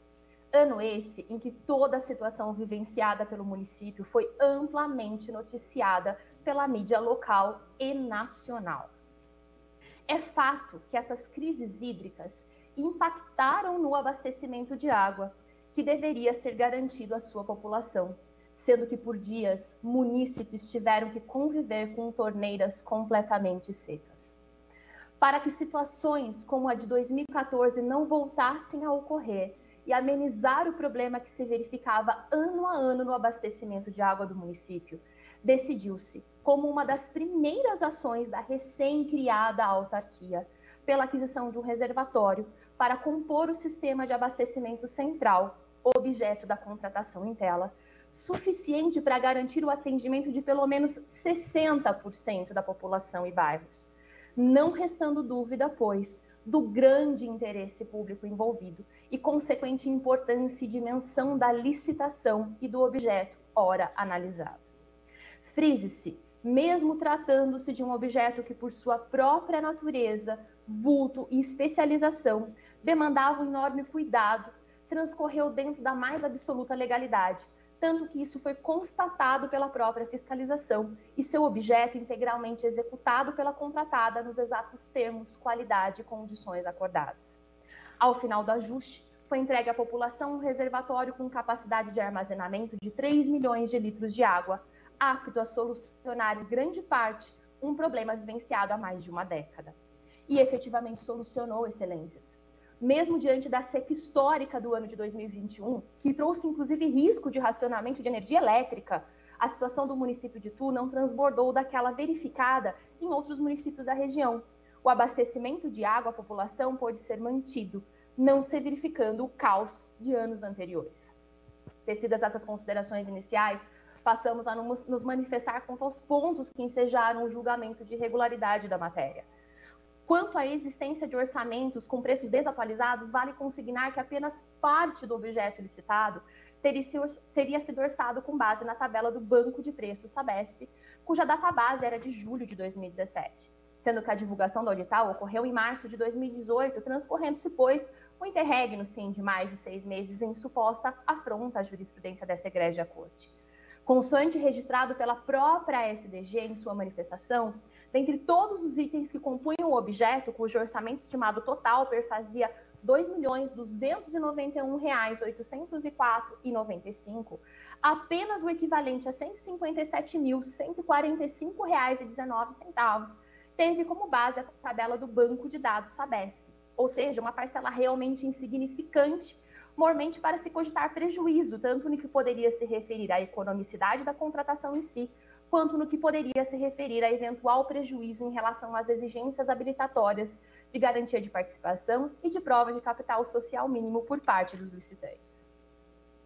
Ano esse em que toda a situação vivenciada pelo município foi amplamente noticiada pela mídia local e nacional. É fato que essas crises hídricas impactaram no abastecimento de água, que deveria ser garantido à sua população, sendo que por dias munícipes tiveram que conviver com torneiras completamente secas. Para que situações como a de 2014 não voltassem a ocorrer e amenizar o problema que se verificava ano a ano no abastecimento de água do município, decidiu-se, como uma das primeiras ações da recém-criada autarquia, pela aquisição de um reservatório para compor o sistema de abastecimento central, objeto da contratação em tela, suficiente para garantir o atendimento de pelo menos 60% da população e bairros. Não restando dúvida, pois, do grande interesse público envolvido e consequente importância e dimensão da licitação e do objeto ora analisado. Frise-se, mesmo tratando-se de um objeto que, por sua própria natureza, vulto e especialização, demandava um enorme cuidado, transcorreu dentro da mais absoluta legalidade, tanto que isso foi constatado pela própria fiscalização e seu objeto integralmente executado pela contratada nos exatos termos, qualidade e condições acordadas. Ao final do ajuste, foi entregue à população um reservatório com capacidade de armazenamento de 3 milhões de litros de água, apto a solucionar em grande parte um problema vivenciado há mais de uma década. E efetivamente solucionou, excelências mesmo diante da seca histórica do ano de 2021, que trouxe inclusive risco de racionamento de energia elétrica, a situação do município de Tu não transbordou daquela verificada em outros municípios da região. O abastecimento de água à população pôde ser mantido, não se verificando o caos de anos anteriores. Tecidas essas considerações iniciais, passamos a nos manifestar quanto aos pontos que ensejaram o julgamento de irregularidade da matéria. Quanto à existência de orçamentos com preços desatualizados, vale consignar que apenas parte do objeto licitado teria sido orçado com base na tabela do Banco de Preços Sabesp, cuja data base era de julho de 2017, sendo que a divulgação do audital ocorreu em março de 2018, transcorrendo-se, pois, o interregno, sim, de mais de seis meses em suposta afronta à jurisprudência dessa egrégia corte. Consoante registrado pela própria SDG em sua manifestação, Dentre todos os itens que compunham o objeto, cujo orçamento estimado total perfazia R$ 2.291.804,95, apenas o equivalente a R$ 157.145,19 teve como base a tabela do banco de dados Sabesp, ou seja, uma parcela realmente insignificante, mormente para se cogitar prejuízo, tanto no que poderia se referir à economicidade da contratação em si, quanto no que poderia se referir a eventual prejuízo em relação às exigências habilitatórias de garantia de participação e de prova de capital social mínimo por parte dos licitantes.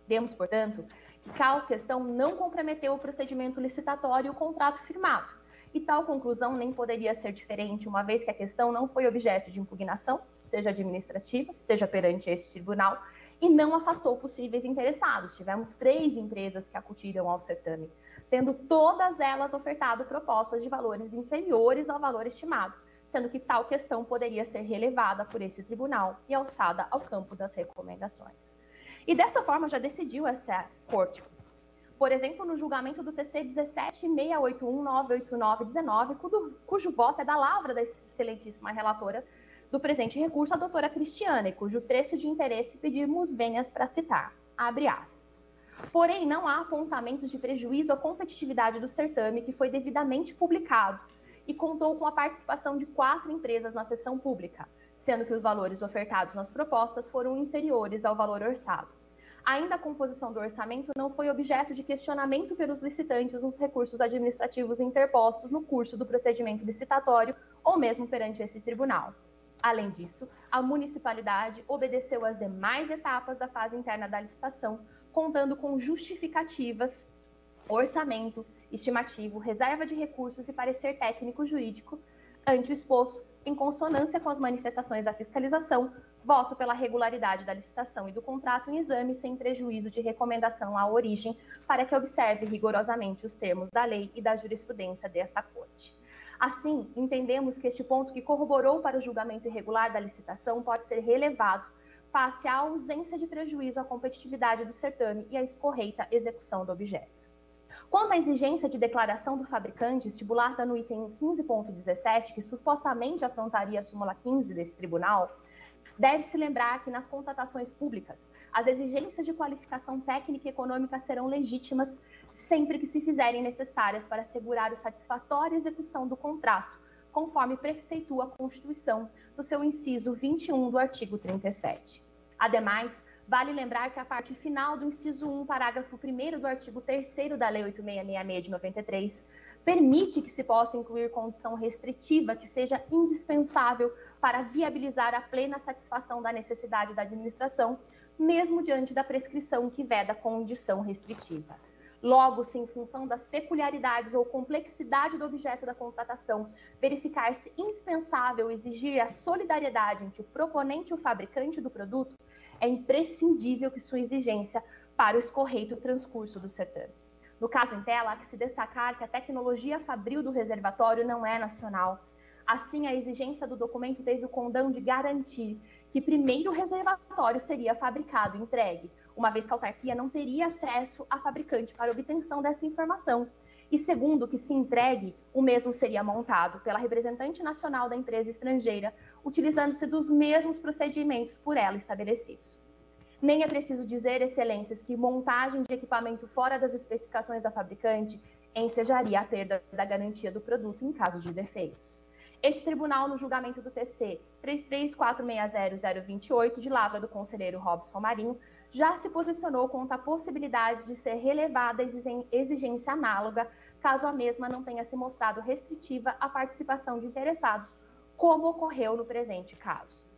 Vemos, portanto, que tal questão não comprometeu o procedimento licitatório e o contrato firmado, e tal conclusão nem poderia ser diferente, uma vez que a questão não foi objeto de impugnação, seja administrativa, seja perante esse tribunal, e não afastou possíveis interessados. Tivemos três empresas que acutiram ao certame, tendo todas elas ofertado propostas de valores inferiores ao valor estimado, sendo que tal questão poderia ser relevada por esse tribunal e alçada ao campo das recomendações. E dessa forma já decidiu essa corte. Por exemplo, no julgamento do TC 17681-98919, cujo, cujo voto é da lavra da excelentíssima relatora do presente recurso, a doutora Cristiana, e cujo trecho de interesse pedimos venhas para citar. Abre aspas. Porém, não há apontamentos de prejuízo à competitividade do certame, que foi devidamente publicado e contou com a participação de quatro empresas na sessão pública, sendo que os valores ofertados nas propostas foram inferiores ao valor orçado. Ainda a composição do orçamento não foi objeto de questionamento pelos licitantes nos recursos administrativos interpostos no curso do procedimento licitatório ou mesmo perante esse tribunal. Além disso, a municipalidade obedeceu às demais etapas da fase interna da licitação, contando com justificativas, orçamento, estimativo, reserva de recursos e parecer técnico jurídico ante o exposto, em consonância com as manifestações da fiscalização, voto pela regularidade da licitação e do contrato em exame sem prejuízo de recomendação à origem, para que observe rigorosamente os termos da lei e da jurisprudência desta Corte. Assim, entendemos que este ponto que corroborou para o julgamento irregular da licitação pode ser relevado face à ausência de prejuízo à competitividade do certame e à escorreita execução do objeto. Quanto à exigência de declaração do fabricante, estipulada no item 15.17, que supostamente afrontaria a súmula 15 desse tribunal, deve-se lembrar que nas contratações públicas, as exigências de qualificação técnica e econômica serão legítimas sempre que se fizerem necessárias para assegurar a satisfatória execução do contrato, conforme preceitua a Constituição no seu inciso 21 do artigo 37. Ademais, vale lembrar que a parte final do inciso 1, parágrafo 1 do artigo 3 da Lei 8666 de 93 permite que se possa incluir condição restritiva que seja indispensável para viabilizar a plena satisfação da necessidade da administração, mesmo diante da prescrição que veda condição restritiva. Logo, se em função das peculiaridades ou complexidade do objeto da contratação verificar-se indispensável exigir a solidariedade entre o proponente e o fabricante do produto, é imprescindível que sua exigência para o escorreito transcurso do certame. No caso em tela, há que se destacar que a tecnologia fabril do reservatório não é nacional. Assim, a exigência do documento teve o condão de garantir que primeiro o reservatório seria fabricado e entregue, uma vez que a autarquia não teria acesso a fabricante para obtenção dessa informação. E segundo, que se entregue, o mesmo seria montado pela representante nacional da empresa estrangeira, utilizando-se dos mesmos procedimentos por ela estabelecidos. Nem é preciso dizer, excelências, que montagem de equipamento fora das especificações da fabricante ensejaria a perda da garantia do produto em caso de defeitos. Este tribunal, no julgamento do TC 33460028, de lavra do conselheiro Robson Marinho, já se posicionou contra a possibilidade de ser relevada exigência análoga, caso a mesma não tenha se mostrado restritiva à participação de interessados, como ocorreu no presente caso.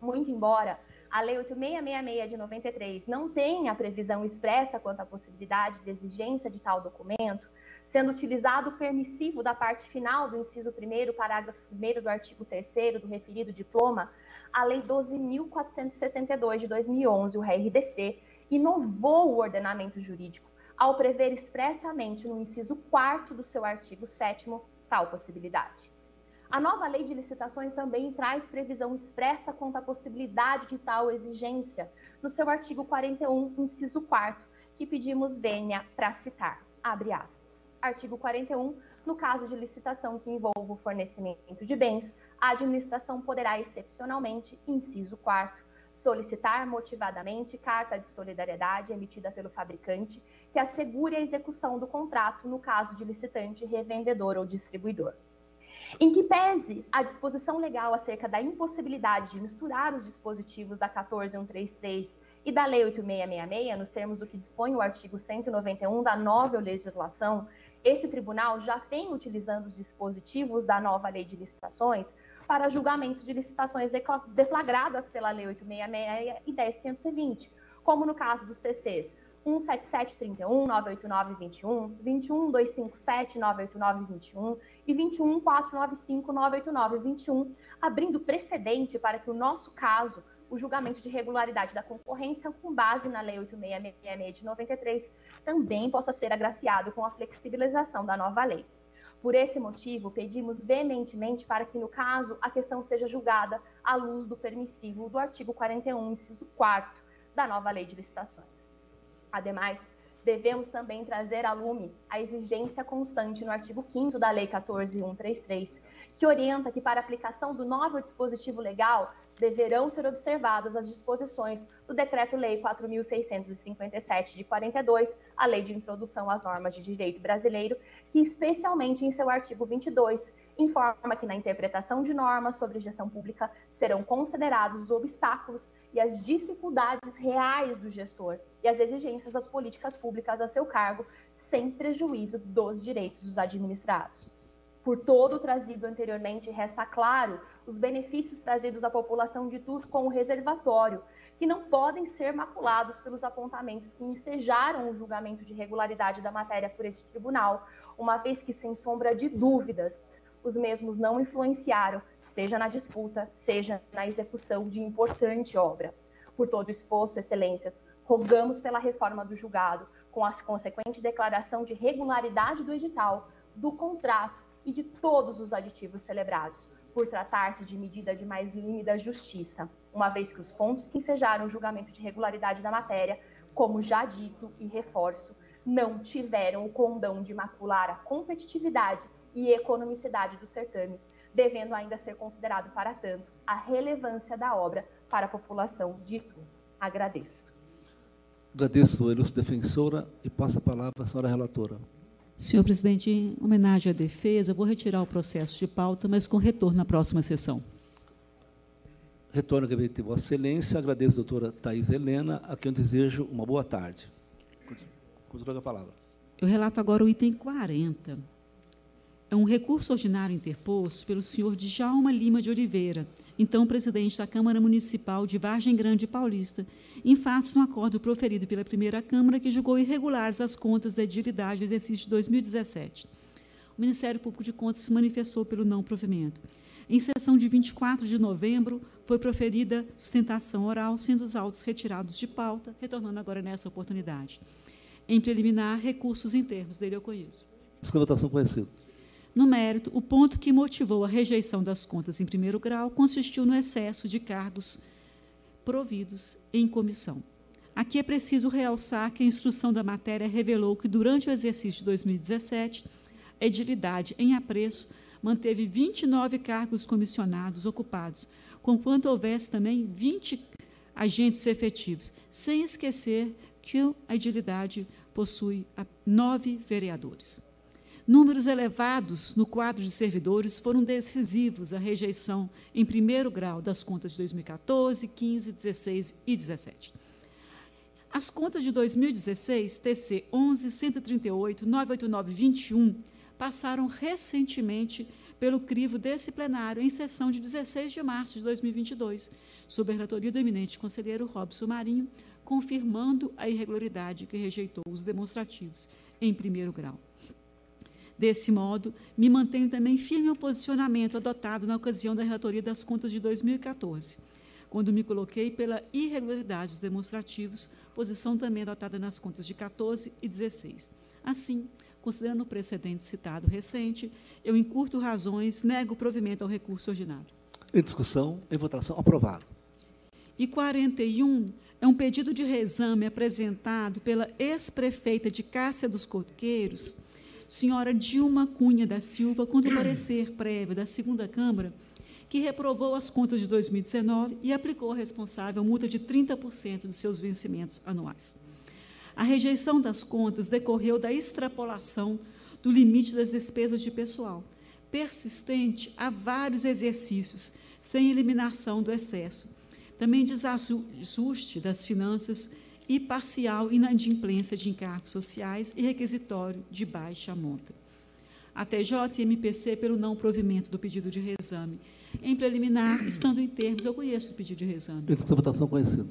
Muito embora a Lei 8666 de 93 não tenha previsão expressa quanto à possibilidade de exigência de tal documento, sendo utilizado o permissivo da parte final do inciso 1 parágrafo 1 do artigo 3 do referido diploma, a Lei 12.462 de 2011, o RRDC, inovou o ordenamento jurídico ao prever expressamente no inciso 4 do seu artigo 7 tal possibilidade. A nova lei de licitações também traz previsão expressa quanto à possibilidade de tal exigência, no seu artigo 41, inciso 4, que pedimos vênia para citar. Abre aspas. Artigo 41. No caso de licitação que envolva o fornecimento de bens, a administração poderá excepcionalmente, inciso 4, solicitar motivadamente carta de solidariedade emitida pelo fabricante que assegure a execução do contrato no caso de licitante, revendedor ou distribuidor. Em que pese a disposição legal acerca da impossibilidade de misturar os dispositivos da 14133 e da Lei 8666, nos termos do que dispõe o artigo 191 da nova legislação, esse tribunal já vem utilizando os dispositivos da nova Lei de Licitações para julgamentos de licitações deflagradas pela Lei 866 e 10520, como no caso dos TCs 17731, 98921, 21257, 98921 e 21495, 98921, abrindo precedente para que o nosso caso, o julgamento de regularidade da concorrência, com base na Lei 8666 de 93, também possa ser agraciado com a flexibilização da nova lei. Por esse motivo, pedimos veementemente para que, no caso, a questão seja julgada à luz do permissivo do artigo 41, inciso 4 da nova Lei de Licitações. Ademais, devemos também trazer a lume a exigência constante no artigo 5 da Lei 14133, que orienta que, para aplicação do novo dispositivo legal, deverão ser observadas as disposições do Decreto-Lei 4.657 de 42, a Lei de Introdução às Normas de Direito Brasileiro, que, especialmente em seu artigo 22, informa que na interpretação de normas sobre gestão pública serão considerados os obstáculos e as dificuldades reais do gestor e as exigências das políticas públicas a seu cargo, sem prejuízo dos direitos dos administrados. Por todo o trazido anteriormente, resta claro os benefícios trazidos à população de Tur com o reservatório, que não podem ser maculados pelos apontamentos que ensejaram o julgamento de regularidade da matéria por este tribunal, uma vez que, sem sombra de dúvidas, os mesmos não influenciaram, seja na disputa, seja na execução de importante obra. Por todo esforço, excelências, rogamos pela reforma do julgado, com a consequente declaração de regularidade do edital, do contrato e de todos os aditivos celebrados, por tratar-se de medida de mais límida justiça, uma vez que os pontos que ensejaram o julgamento de regularidade da matéria, como já dito e reforço, não tiveram o condão de macular a competitividade e economicidade do certame, devendo ainda ser considerado para tanto a relevância da obra para a população de Itu. Agradeço. Agradeço, ilustre defensora, e passo a palavra à senhora relatora. Senhor presidente, em homenagem à defesa, vou retirar o processo de pauta, mas com retorno na próxima sessão. Retorno ao gabinete de Vossa Excelência. Agradeço, doutora Thais Helena, a quem eu desejo uma boa tarde. Continua a palavra. Eu relato agora o item 40. É um recurso ordinário interposto pelo senhor Djalma Lima de Oliveira, então presidente da Câmara Municipal de Vargem Grande Paulista, em face de um acordo proferido pela primeira Câmara que julgou irregulares as contas da edilidade do exercício de 2017. O Ministério Público de Contas se manifestou pelo não provimento. Em sessão de 24 de novembro, foi proferida sustentação oral, sendo os autos retirados de pauta, retornando agora nessa oportunidade. Em preliminar, recursos em termos dele eu conheço. Essa votação conhecida. No mérito, o ponto que motivou a rejeição das contas em primeiro grau consistiu no excesso de cargos providos em comissão. Aqui é preciso realçar que a instrução da matéria revelou que, durante o exercício de 2017, a edilidade em apreço manteve 29 cargos comissionados ocupados, conquanto houvesse também 20 agentes efetivos, sem esquecer que a edilidade possui nove vereadores. Números elevados no quadro de servidores foram decisivos à rejeição em primeiro grau das contas de 2014, 15, 16 e 17. As contas de 2016, TC 11, 138, 989, 21, passaram recentemente pelo crivo desse plenário em sessão de 16 de março de 2022, sob a relatoria do eminente conselheiro Robson Marinho, confirmando a irregularidade que rejeitou os demonstrativos em primeiro grau. Desse modo, me mantenho também firme ao posicionamento adotado na ocasião da relatoria das contas de 2014, quando me coloquei pela irregularidade dos demonstrativos, posição também adotada nas contas de 14 e 16. Assim, considerando o precedente citado recente, eu encurto razões, nego provimento ao recurso ordinário. Em discussão, em votação, aprovado. E 41 é um pedido de reexame apresentado pela ex-prefeita de Cássia dos Coqueiros, senhora Dilma Cunha da Silva, quando o parecer prévio da segunda Câmara, que reprovou as contas de 2019 e aplicou ao responsável multa de 30% dos seus vencimentos anuais. A rejeição das contas decorreu da extrapolação do limite das despesas de pessoal, persistente há vários exercícios, sem eliminação do excesso. Também desajuste das finanças e parcial inadimplência de encargos sociais e requisitório de baixa monta. A TJ e MPC pelo não provimento do pedido de reexame. Em preliminar, estando em termos, eu conheço o pedido de reexame. Votação conhecida.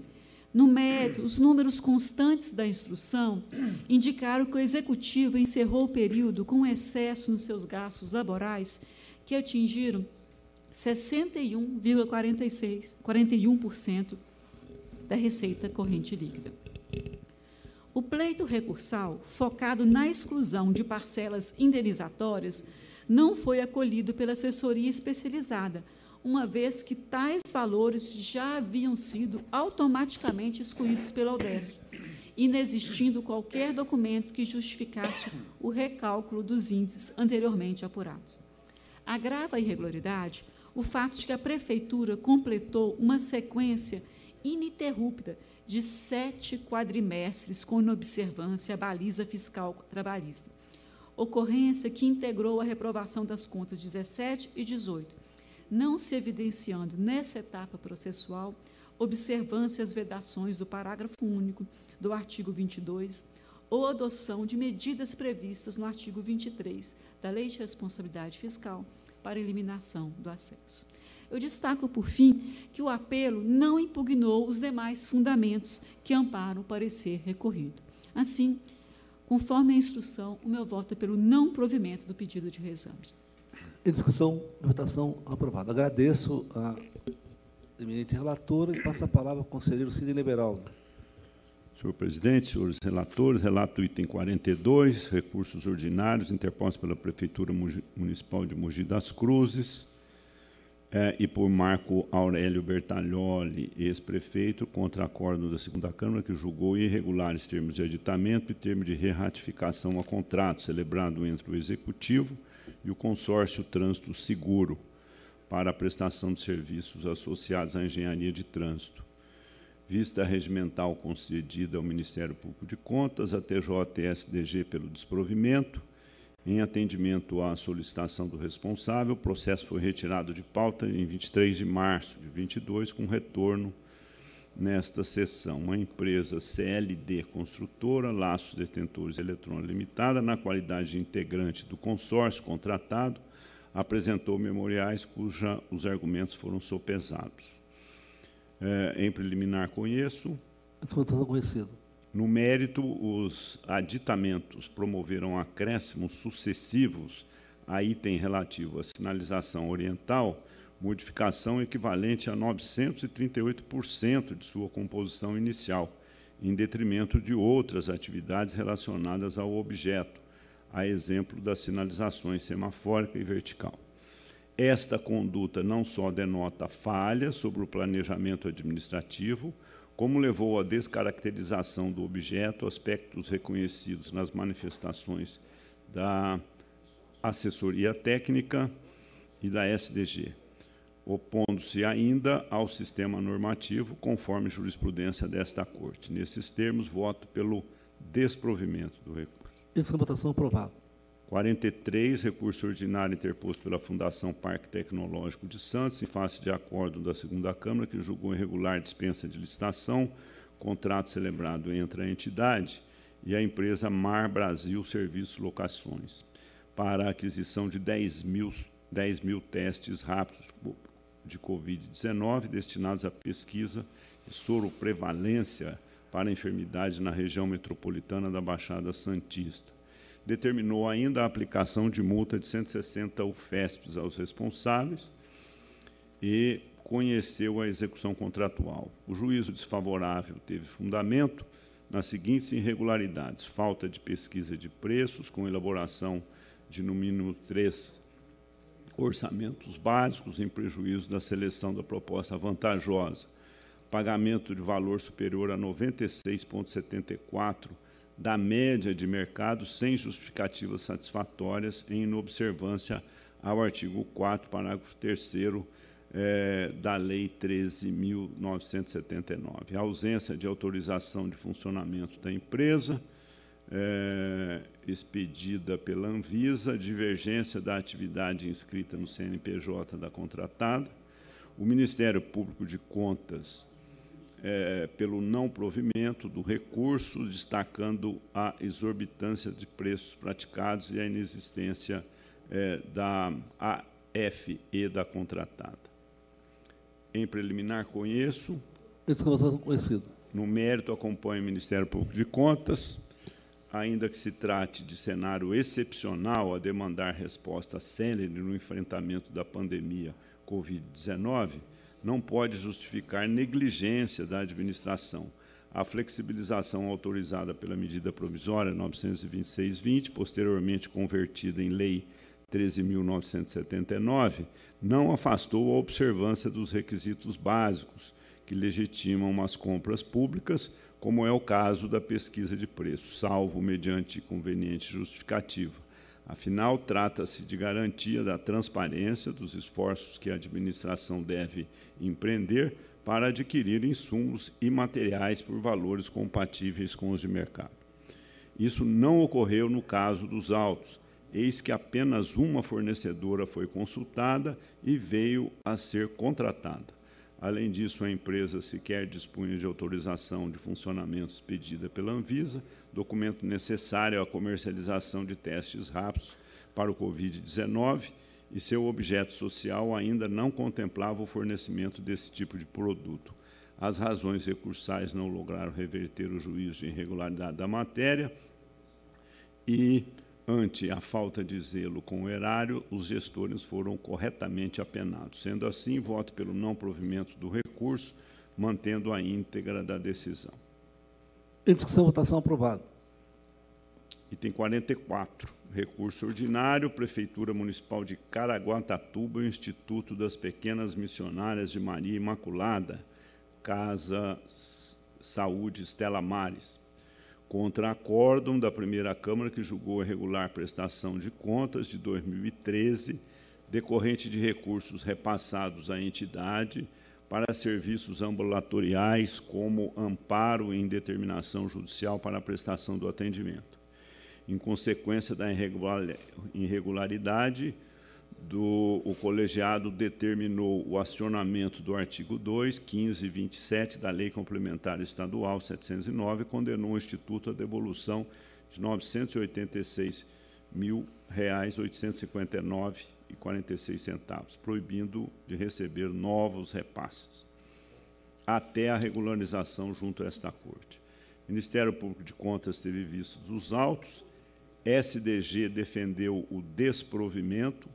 No mérito, os números constantes da instrução indicaram que o Executivo encerrou o período com excesso nos seus gastos laborais, que atingiram 61,41% da receita corrente líquida. O pleito recursal, focado na exclusão de parcelas indenizatórias, não foi acolhido pela assessoria especializada, uma vez que tais valores já haviam sido automaticamente excluídos pela UDESP, inexistindo qualquer documento que justificasse o recálculo dos índices anteriormente apurados. Agrava a irregularidade o fato de que a Prefeitura completou uma sequência ininterrupta de sete quadrimestres com inobservância à baliza fiscal trabalhista. Ocorrência que integrou a reprovação das contas 17 e 18, não se evidenciando nessa etapa processual observância às vedações do parágrafo único do artigo 22 ou adoção de medidas previstas no artigo 23 da Lei de Responsabilidade Fiscal para eliminação do acesso. Eu destaco, por fim, que o apelo não impugnou os demais fundamentos que amparam o parecer recorrido. Assim, conforme a instrução, o meu voto é pelo não provimento do pedido de reexame. Em discussão, votação aprovada. Agradeço a eminente relatora e passo a palavra ao conselheiro Cid Liberal. Senhor presidente, senhores relatores, relato item 42, recursos ordinários interpostos pela Prefeitura Municipal de Mogi das Cruzes, é, e por Marco Aurélio Bertaglioli, ex-prefeito, contra acordo da segunda Câmara, que julgou irregulares termos de aditamento e termos de reratificação a contrato celebrado entre o Executivo e o consórcio Trânsito Seguro para a prestação de serviços associados à engenharia de trânsito. Vista regimental concedida ao Ministério Público de Contas, a TJ e SDG pelo desprovimento, em atendimento à solicitação do responsável, o processo foi retirado de pauta em 23 de março de 22, com retorno nesta sessão. A empresa CLD Construtora, Laços Detentores Eletrônica Limitada, na qualidade de integrante do consórcio contratado, apresentou memoriais cuja os argumentos foram sopesados. É, em preliminar, conheço. Votação conhecido. No mérito, os aditamentos promoveram acréscimos sucessivos a item relativo à sinalização oriental, modificação equivalente a 938% de sua composição inicial, em detrimento de outras atividades relacionadas ao objeto, a exemplo das sinalizações semafórica e vertical. Esta conduta não só denota falha sobre o planejamento administrativo, como levou à descaracterização do objeto, aspectos reconhecidos nas manifestações da assessoria técnica e da SDG, opondo-se ainda ao sistema normativo, conforme jurisprudência desta Corte. Nesses termos, voto pelo desprovimento do recurso. Essa votação aprovada. 43, recurso ordinário interposto pela Fundação Parque Tecnológico de Santos, em face de acordo da segunda Câmara, que julgou irregular dispensa de licitação, contrato celebrado entre a entidade e a empresa Mar Brasil Serviços Locações, para a aquisição de 10 mil, 10 mil testes rápidos de Covid-19 destinados à pesquisa de soroprevalência para a enfermidade na região metropolitana da Baixada Santista determinou ainda a aplicação de multa de 160 UFESPs aos responsáveis e conheceu a execução contratual. O juízo desfavorável teve fundamento nas seguintes irregularidades: falta de pesquisa de preços, com elaboração de no mínimo três orçamentos básicos, em prejuízo da seleção da proposta vantajosa, pagamento de valor superior a 96,74 da média de mercado sem justificativas satisfatórias em inobservância ao artigo 4 parágrafo 3 é, da Lei 13.979. A ausência de autorização de funcionamento da empresa, é, expedida pela Anvisa, divergência da atividade inscrita no CNPJ da contratada, o Ministério Público de Contas é, pelo não provimento do recurso, destacando a exorbitância de preços praticados e a inexistência é, da AFE da contratada. Em preliminar, conheço. conhecido. No mérito, acompanho o Ministério Público de Contas, ainda que se trate de cenário excepcional a demandar resposta célere no enfrentamento da pandemia Covid-19, não pode justificar negligência da administração. A flexibilização autorizada pela medida provisória 926-20, posteriormente convertida em lei 13.979, não afastou a observância dos requisitos básicos que legitimam as compras públicas, como é o caso da pesquisa de preço, salvo mediante conveniente justificativa. Afinal, trata-se de garantia da transparência dos esforços que a administração deve empreender para adquirir insumos e materiais por valores compatíveis com os de mercado. Isso não ocorreu no caso dos autos, eis que apenas uma fornecedora foi consultada e veio a ser contratada. Além disso, a empresa sequer dispunha de autorização de funcionamento pedida pela Anvisa, documento necessário à comercialização de testes rápidos para o Covid-19, e seu objeto social ainda não contemplava o fornecimento desse tipo de produto. As razões recursais não lograram reverter o juízo de irregularidade da matéria e Ante a falta de zelo com o erário, os gestores foram corretamente apenados. Sendo assim, voto pelo não provimento do recurso, mantendo a íntegra da decisão. Em discussão, votação aprovada. Item 44. Recurso ordinário, Prefeitura Municipal de Caraguatatuba Instituto das Pequenas Missionárias de Maria Imaculada, Casa Saúde Estela Mares contra acórdão da primeira Câmara que julgou a regular prestação de contas de 2013, decorrente de recursos repassados à entidade para serviços ambulatoriais, como amparo em determinação judicial para a prestação do atendimento. Em consequência da irregularidade, do, o colegiado determinou o acionamento do artigo 2, 15 e 27 da Lei Complementar Estadual 709 e condenou o Instituto à devolução de R$ 986.859,46 centavos, proibindo de receber novos repasses, até a regularização junto a esta Corte. O Ministério Público de Contas teve visto os autos, SDG defendeu o desprovimento,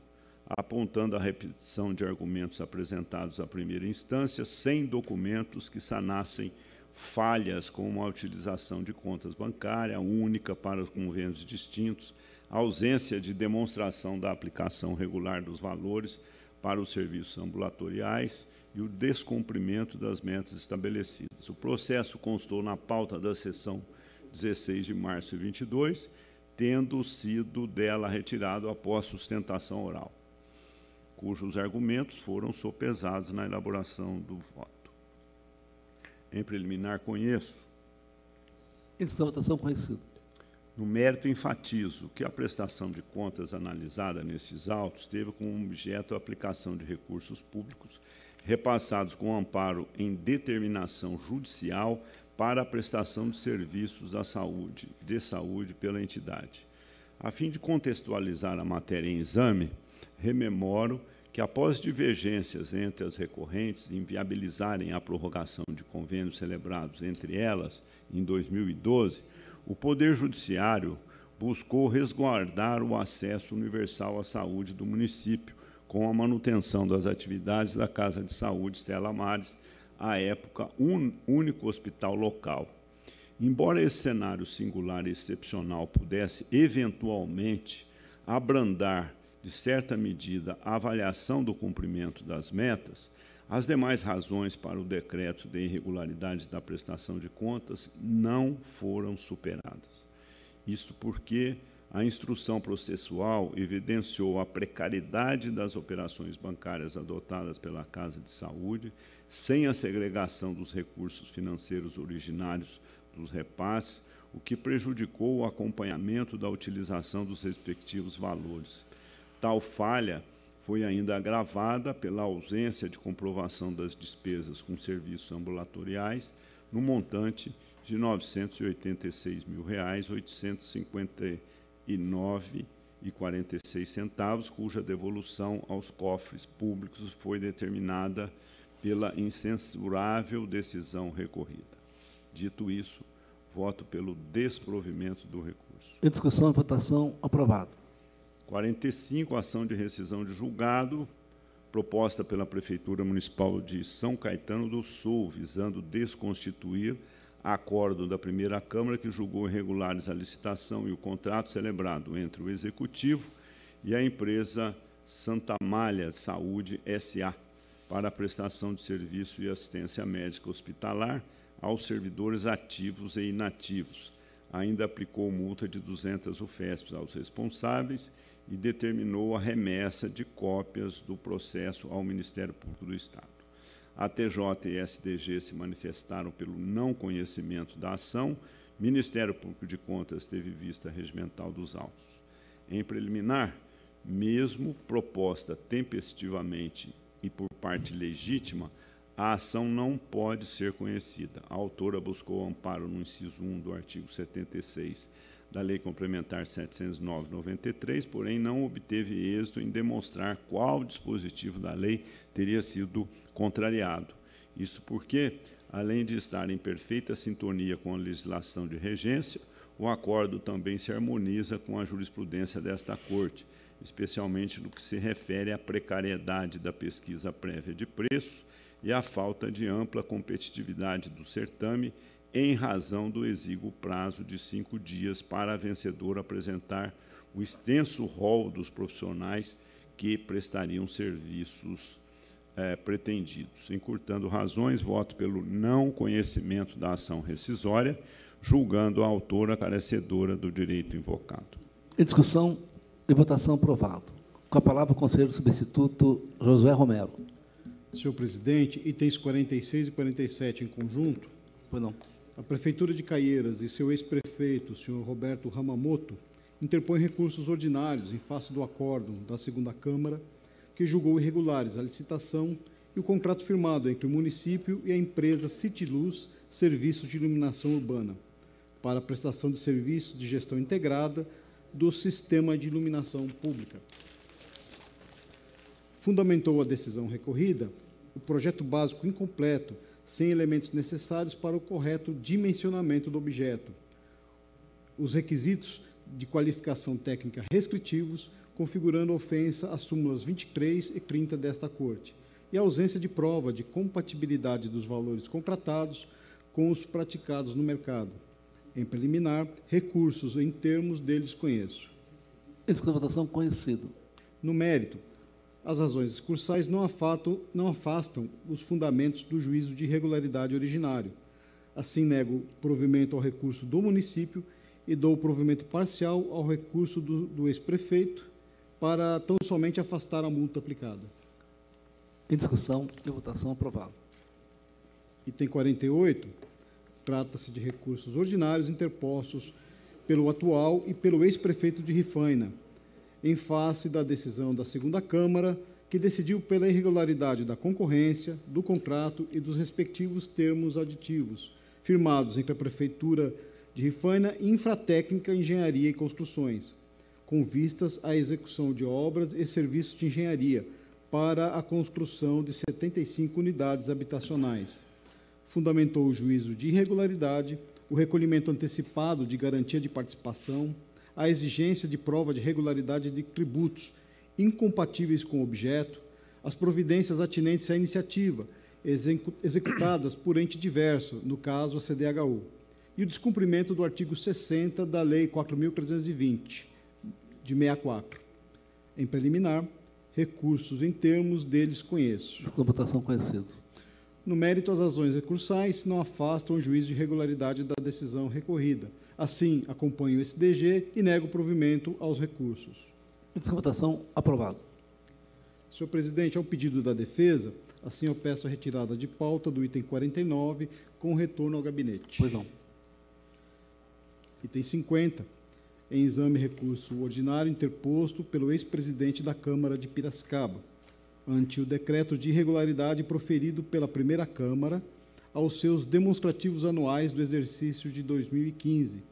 apontando a repetição de argumentos apresentados à primeira instância, sem documentos que sanassem falhas como a utilização de contas bancárias única para os convênios distintos, ausência de demonstração da aplicação regular dos valores para os serviços ambulatoriais e o descumprimento das metas estabelecidas. O processo constou na pauta da sessão 16 de março de 22, tendo sido dela retirado após sustentação oral, cujos argumentos foram sopesados na elaboração do voto. Em preliminar, conheço. Da votação conhecido. No mérito, enfatizo que a prestação de contas analisada nesses autos teve como objeto a aplicação de recursos públicos repassados com amparo em determinação judicial para a prestação de serviços da saúde, de saúde pela entidade. A fim de contextualizar a matéria em exame, rememoro que, após divergências entre as recorrentes inviabilizarem a prorrogação de convênios celebrados entre elas em 2012, o Poder Judiciário buscou resguardar o acesso universal à saúde do município, com a manutenção das atividades da Casa de Saúde Stella Mares, à época um único hospital local. Embora esse cenário singular e excepcional pudesse eventualmente abrandar, de certa medida, a avaliação do cumprimento das metas, as demais razões para o decreto de irregularidades da prestação de contas não foram superadas. Isso porque a instrução processual evidenciou a precariedade das operações bancárias adotadas pela Casa de Saúde, sem a segregação dos recursos financeiros originários dos repasses, o que prejudicou o acompanhamento da utilização dos respectivos valores. Tal falha foi ainda agravada pela ausência de comprovação das despesas com serviços ambulatoriais no montante de R$ 986.859,46 centavos, cuja devolução aos cofres públicos foi determinada pela incensurável decisão recorrida. Dito isso, voto pelo desprovimento do recurso. Em discussão e votação, aprovado. 45, ação de rescisão de julgado, proposta pela Prefeitura Municipal de São Caetano do Sul, visando desconstituir acordo da primeira Câmara que julgou irregulares a licitação e o contrato celebrado entre o Executivo e a empresa Santa Malha Saúde SA para a prestação de serviço e assistência médica hospitalar aos servidores ativos e inativos. Ainda aplicou multa de 200 UFESPs aos responsáveis e determinou a remessa de cópias do processo ao Ministério Público do Estado. A TJ e SDG se manifestaram pelo não conhecimento da ação. Ministério Público de Contas teve vista regimental dos autos. Em preliminar, mesmo proposta tempestivamente e por parte legítima, a ação não pode ser conhecida. A autora buscou amparo no inciso 1 do artigo 76 da Lei Complementar 709/93, porém não obteve êxito em demonstrar qual dispositivo da lei teria sido contrariado. Isso porque, além de estar em perfeita sintonia com a legislação de regência, o acordo também se harmoniza com a jurisprudência desta Corte, especialmente no que se refere à precariedade da pesquisa prévia de preço e à falta de ampla competitividade do certame em razão do exíguo prazo de cinco dias para a vencedora apresentar o extenso rol dos profissionais que prestariam serviços é, pretendidos. Encurtando razões, voto pelo não conhecimento da ação rescisória, julgando a autora carecedora do direito invocado. Em discussão e votação aprovado. Com a palavra o conselheiro substituto Josué Romero. Senhor presidente, itens 46 e 47 em conjunto. Pois não. A Prefeitura de Caieiras e seu ex-prefeito, o senhor Roberto Ramamoto, interpõem recursos ordinários em face do acórdão da segunda Câmara, que julgou irregulares a licitação e o contrato firmado entre o município e a empresa Citiluz Serviços de Iluminação Urbana, para a prestação de serviços de gestão integrada do sistema de iluminação pública. Fundamentou a decisão recorrida o projeto básico incompleto sem elementos necessários para o correto dimensionamento do objeto. Os requisitos de qualificação técnica restritivos, configurando ofensa às súmulas 23 e 30 desta Corte, e a ausência de prova de compatibilidade dos valores contratados com os praticados no mercado. Em preliminar, recursos em termos deles conheço. De votação conhecido. No mérito, as razões excursais não afastam, não afastam os fundamentos do juízo de irregularidade originário. Assim, nego provimento ao recurso do município e dou provimento parcial ao recurso do, do ex-prefeito para tão somente afastar a multa aplicada. Em discussão e votação aprovado. Item 48, trata-se de recursos ordinários interpostos pelo atual e pelo ex-prefeito de Rifaina, em face da decisão da segunda Câmara, que decidiu pela irregularidade da concorrência, do contrato e dos respectivos termos aditivos, firmados entre a Prefeitura de Rifaina e Infratécnica Engenharia e Construções, com vistas à execução de obras e serviços de engenharia para a construção de 75 unidades habitacionais. Fundamentou o juízo de irregularidade, o recolhimento antecipado de garantia de participação, a exigência de prova de regularidade de tributos incompatíveis com o objeto, as providências atinentes à iniciativa, executadas por ente diverso, no caso a CDHU, e o descumprimento do artigo 60 da Lei 4.320, de 64. Em preliminar, recursos em termos deles conheço. Com votação conhecidos. No mérito, as razões recursais não afastam o juiz de regularidade da decisão recorrida. Assim, acompanho o SDG e nego provimento aos recursos. Índice de votação aprovado. Senhor presidente, ao pedido da defesa, assim eu peço a retirada de pauta do item 49 com retorno ao gabinete. Pois não. Item 50. Em exame recurso ordinário interposto pelo ex-presidente da Câmara de Piracicaba, ante o decreto de irregularidade proferido pela primeira Câmara, aos seus demonstrativos anuais do exercício de 2015,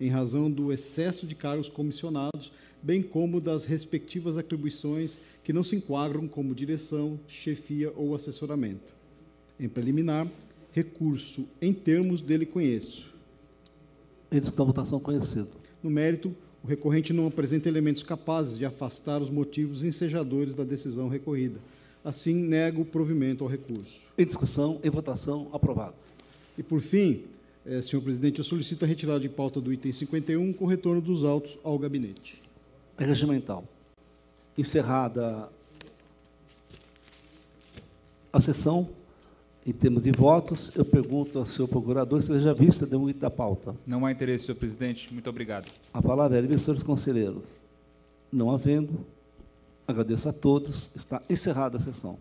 em razão do excesso de cargos comissionados, bem como das respectivas atribuições que não se enquadram como direção, chefia ou assessoramento. Em preliminar, recurso em termos dele conheço. Da votação conhecido. No mérito, o recorrente não apresenta elementos capazes de afastar os motivos ensejadores da decisão recorrida, Assim, nego o provimento ao recurso. Em discussão, em votação, aprovado. E, por fim, eh, senhor presidente, eu solicito a retirada de pauta do item 51 com retorno dos autos ao gabinete. Regimental. Encerrada a sessão, em termos de votos, eu pergunto ao senhor procurador se seja vista de um item da pauta. Não há interesse, senhor presidente. Muito obrigado. A palavra é de senhores conselheiros. Não havendo, Agradeço a todos. Está encerrada a sessão.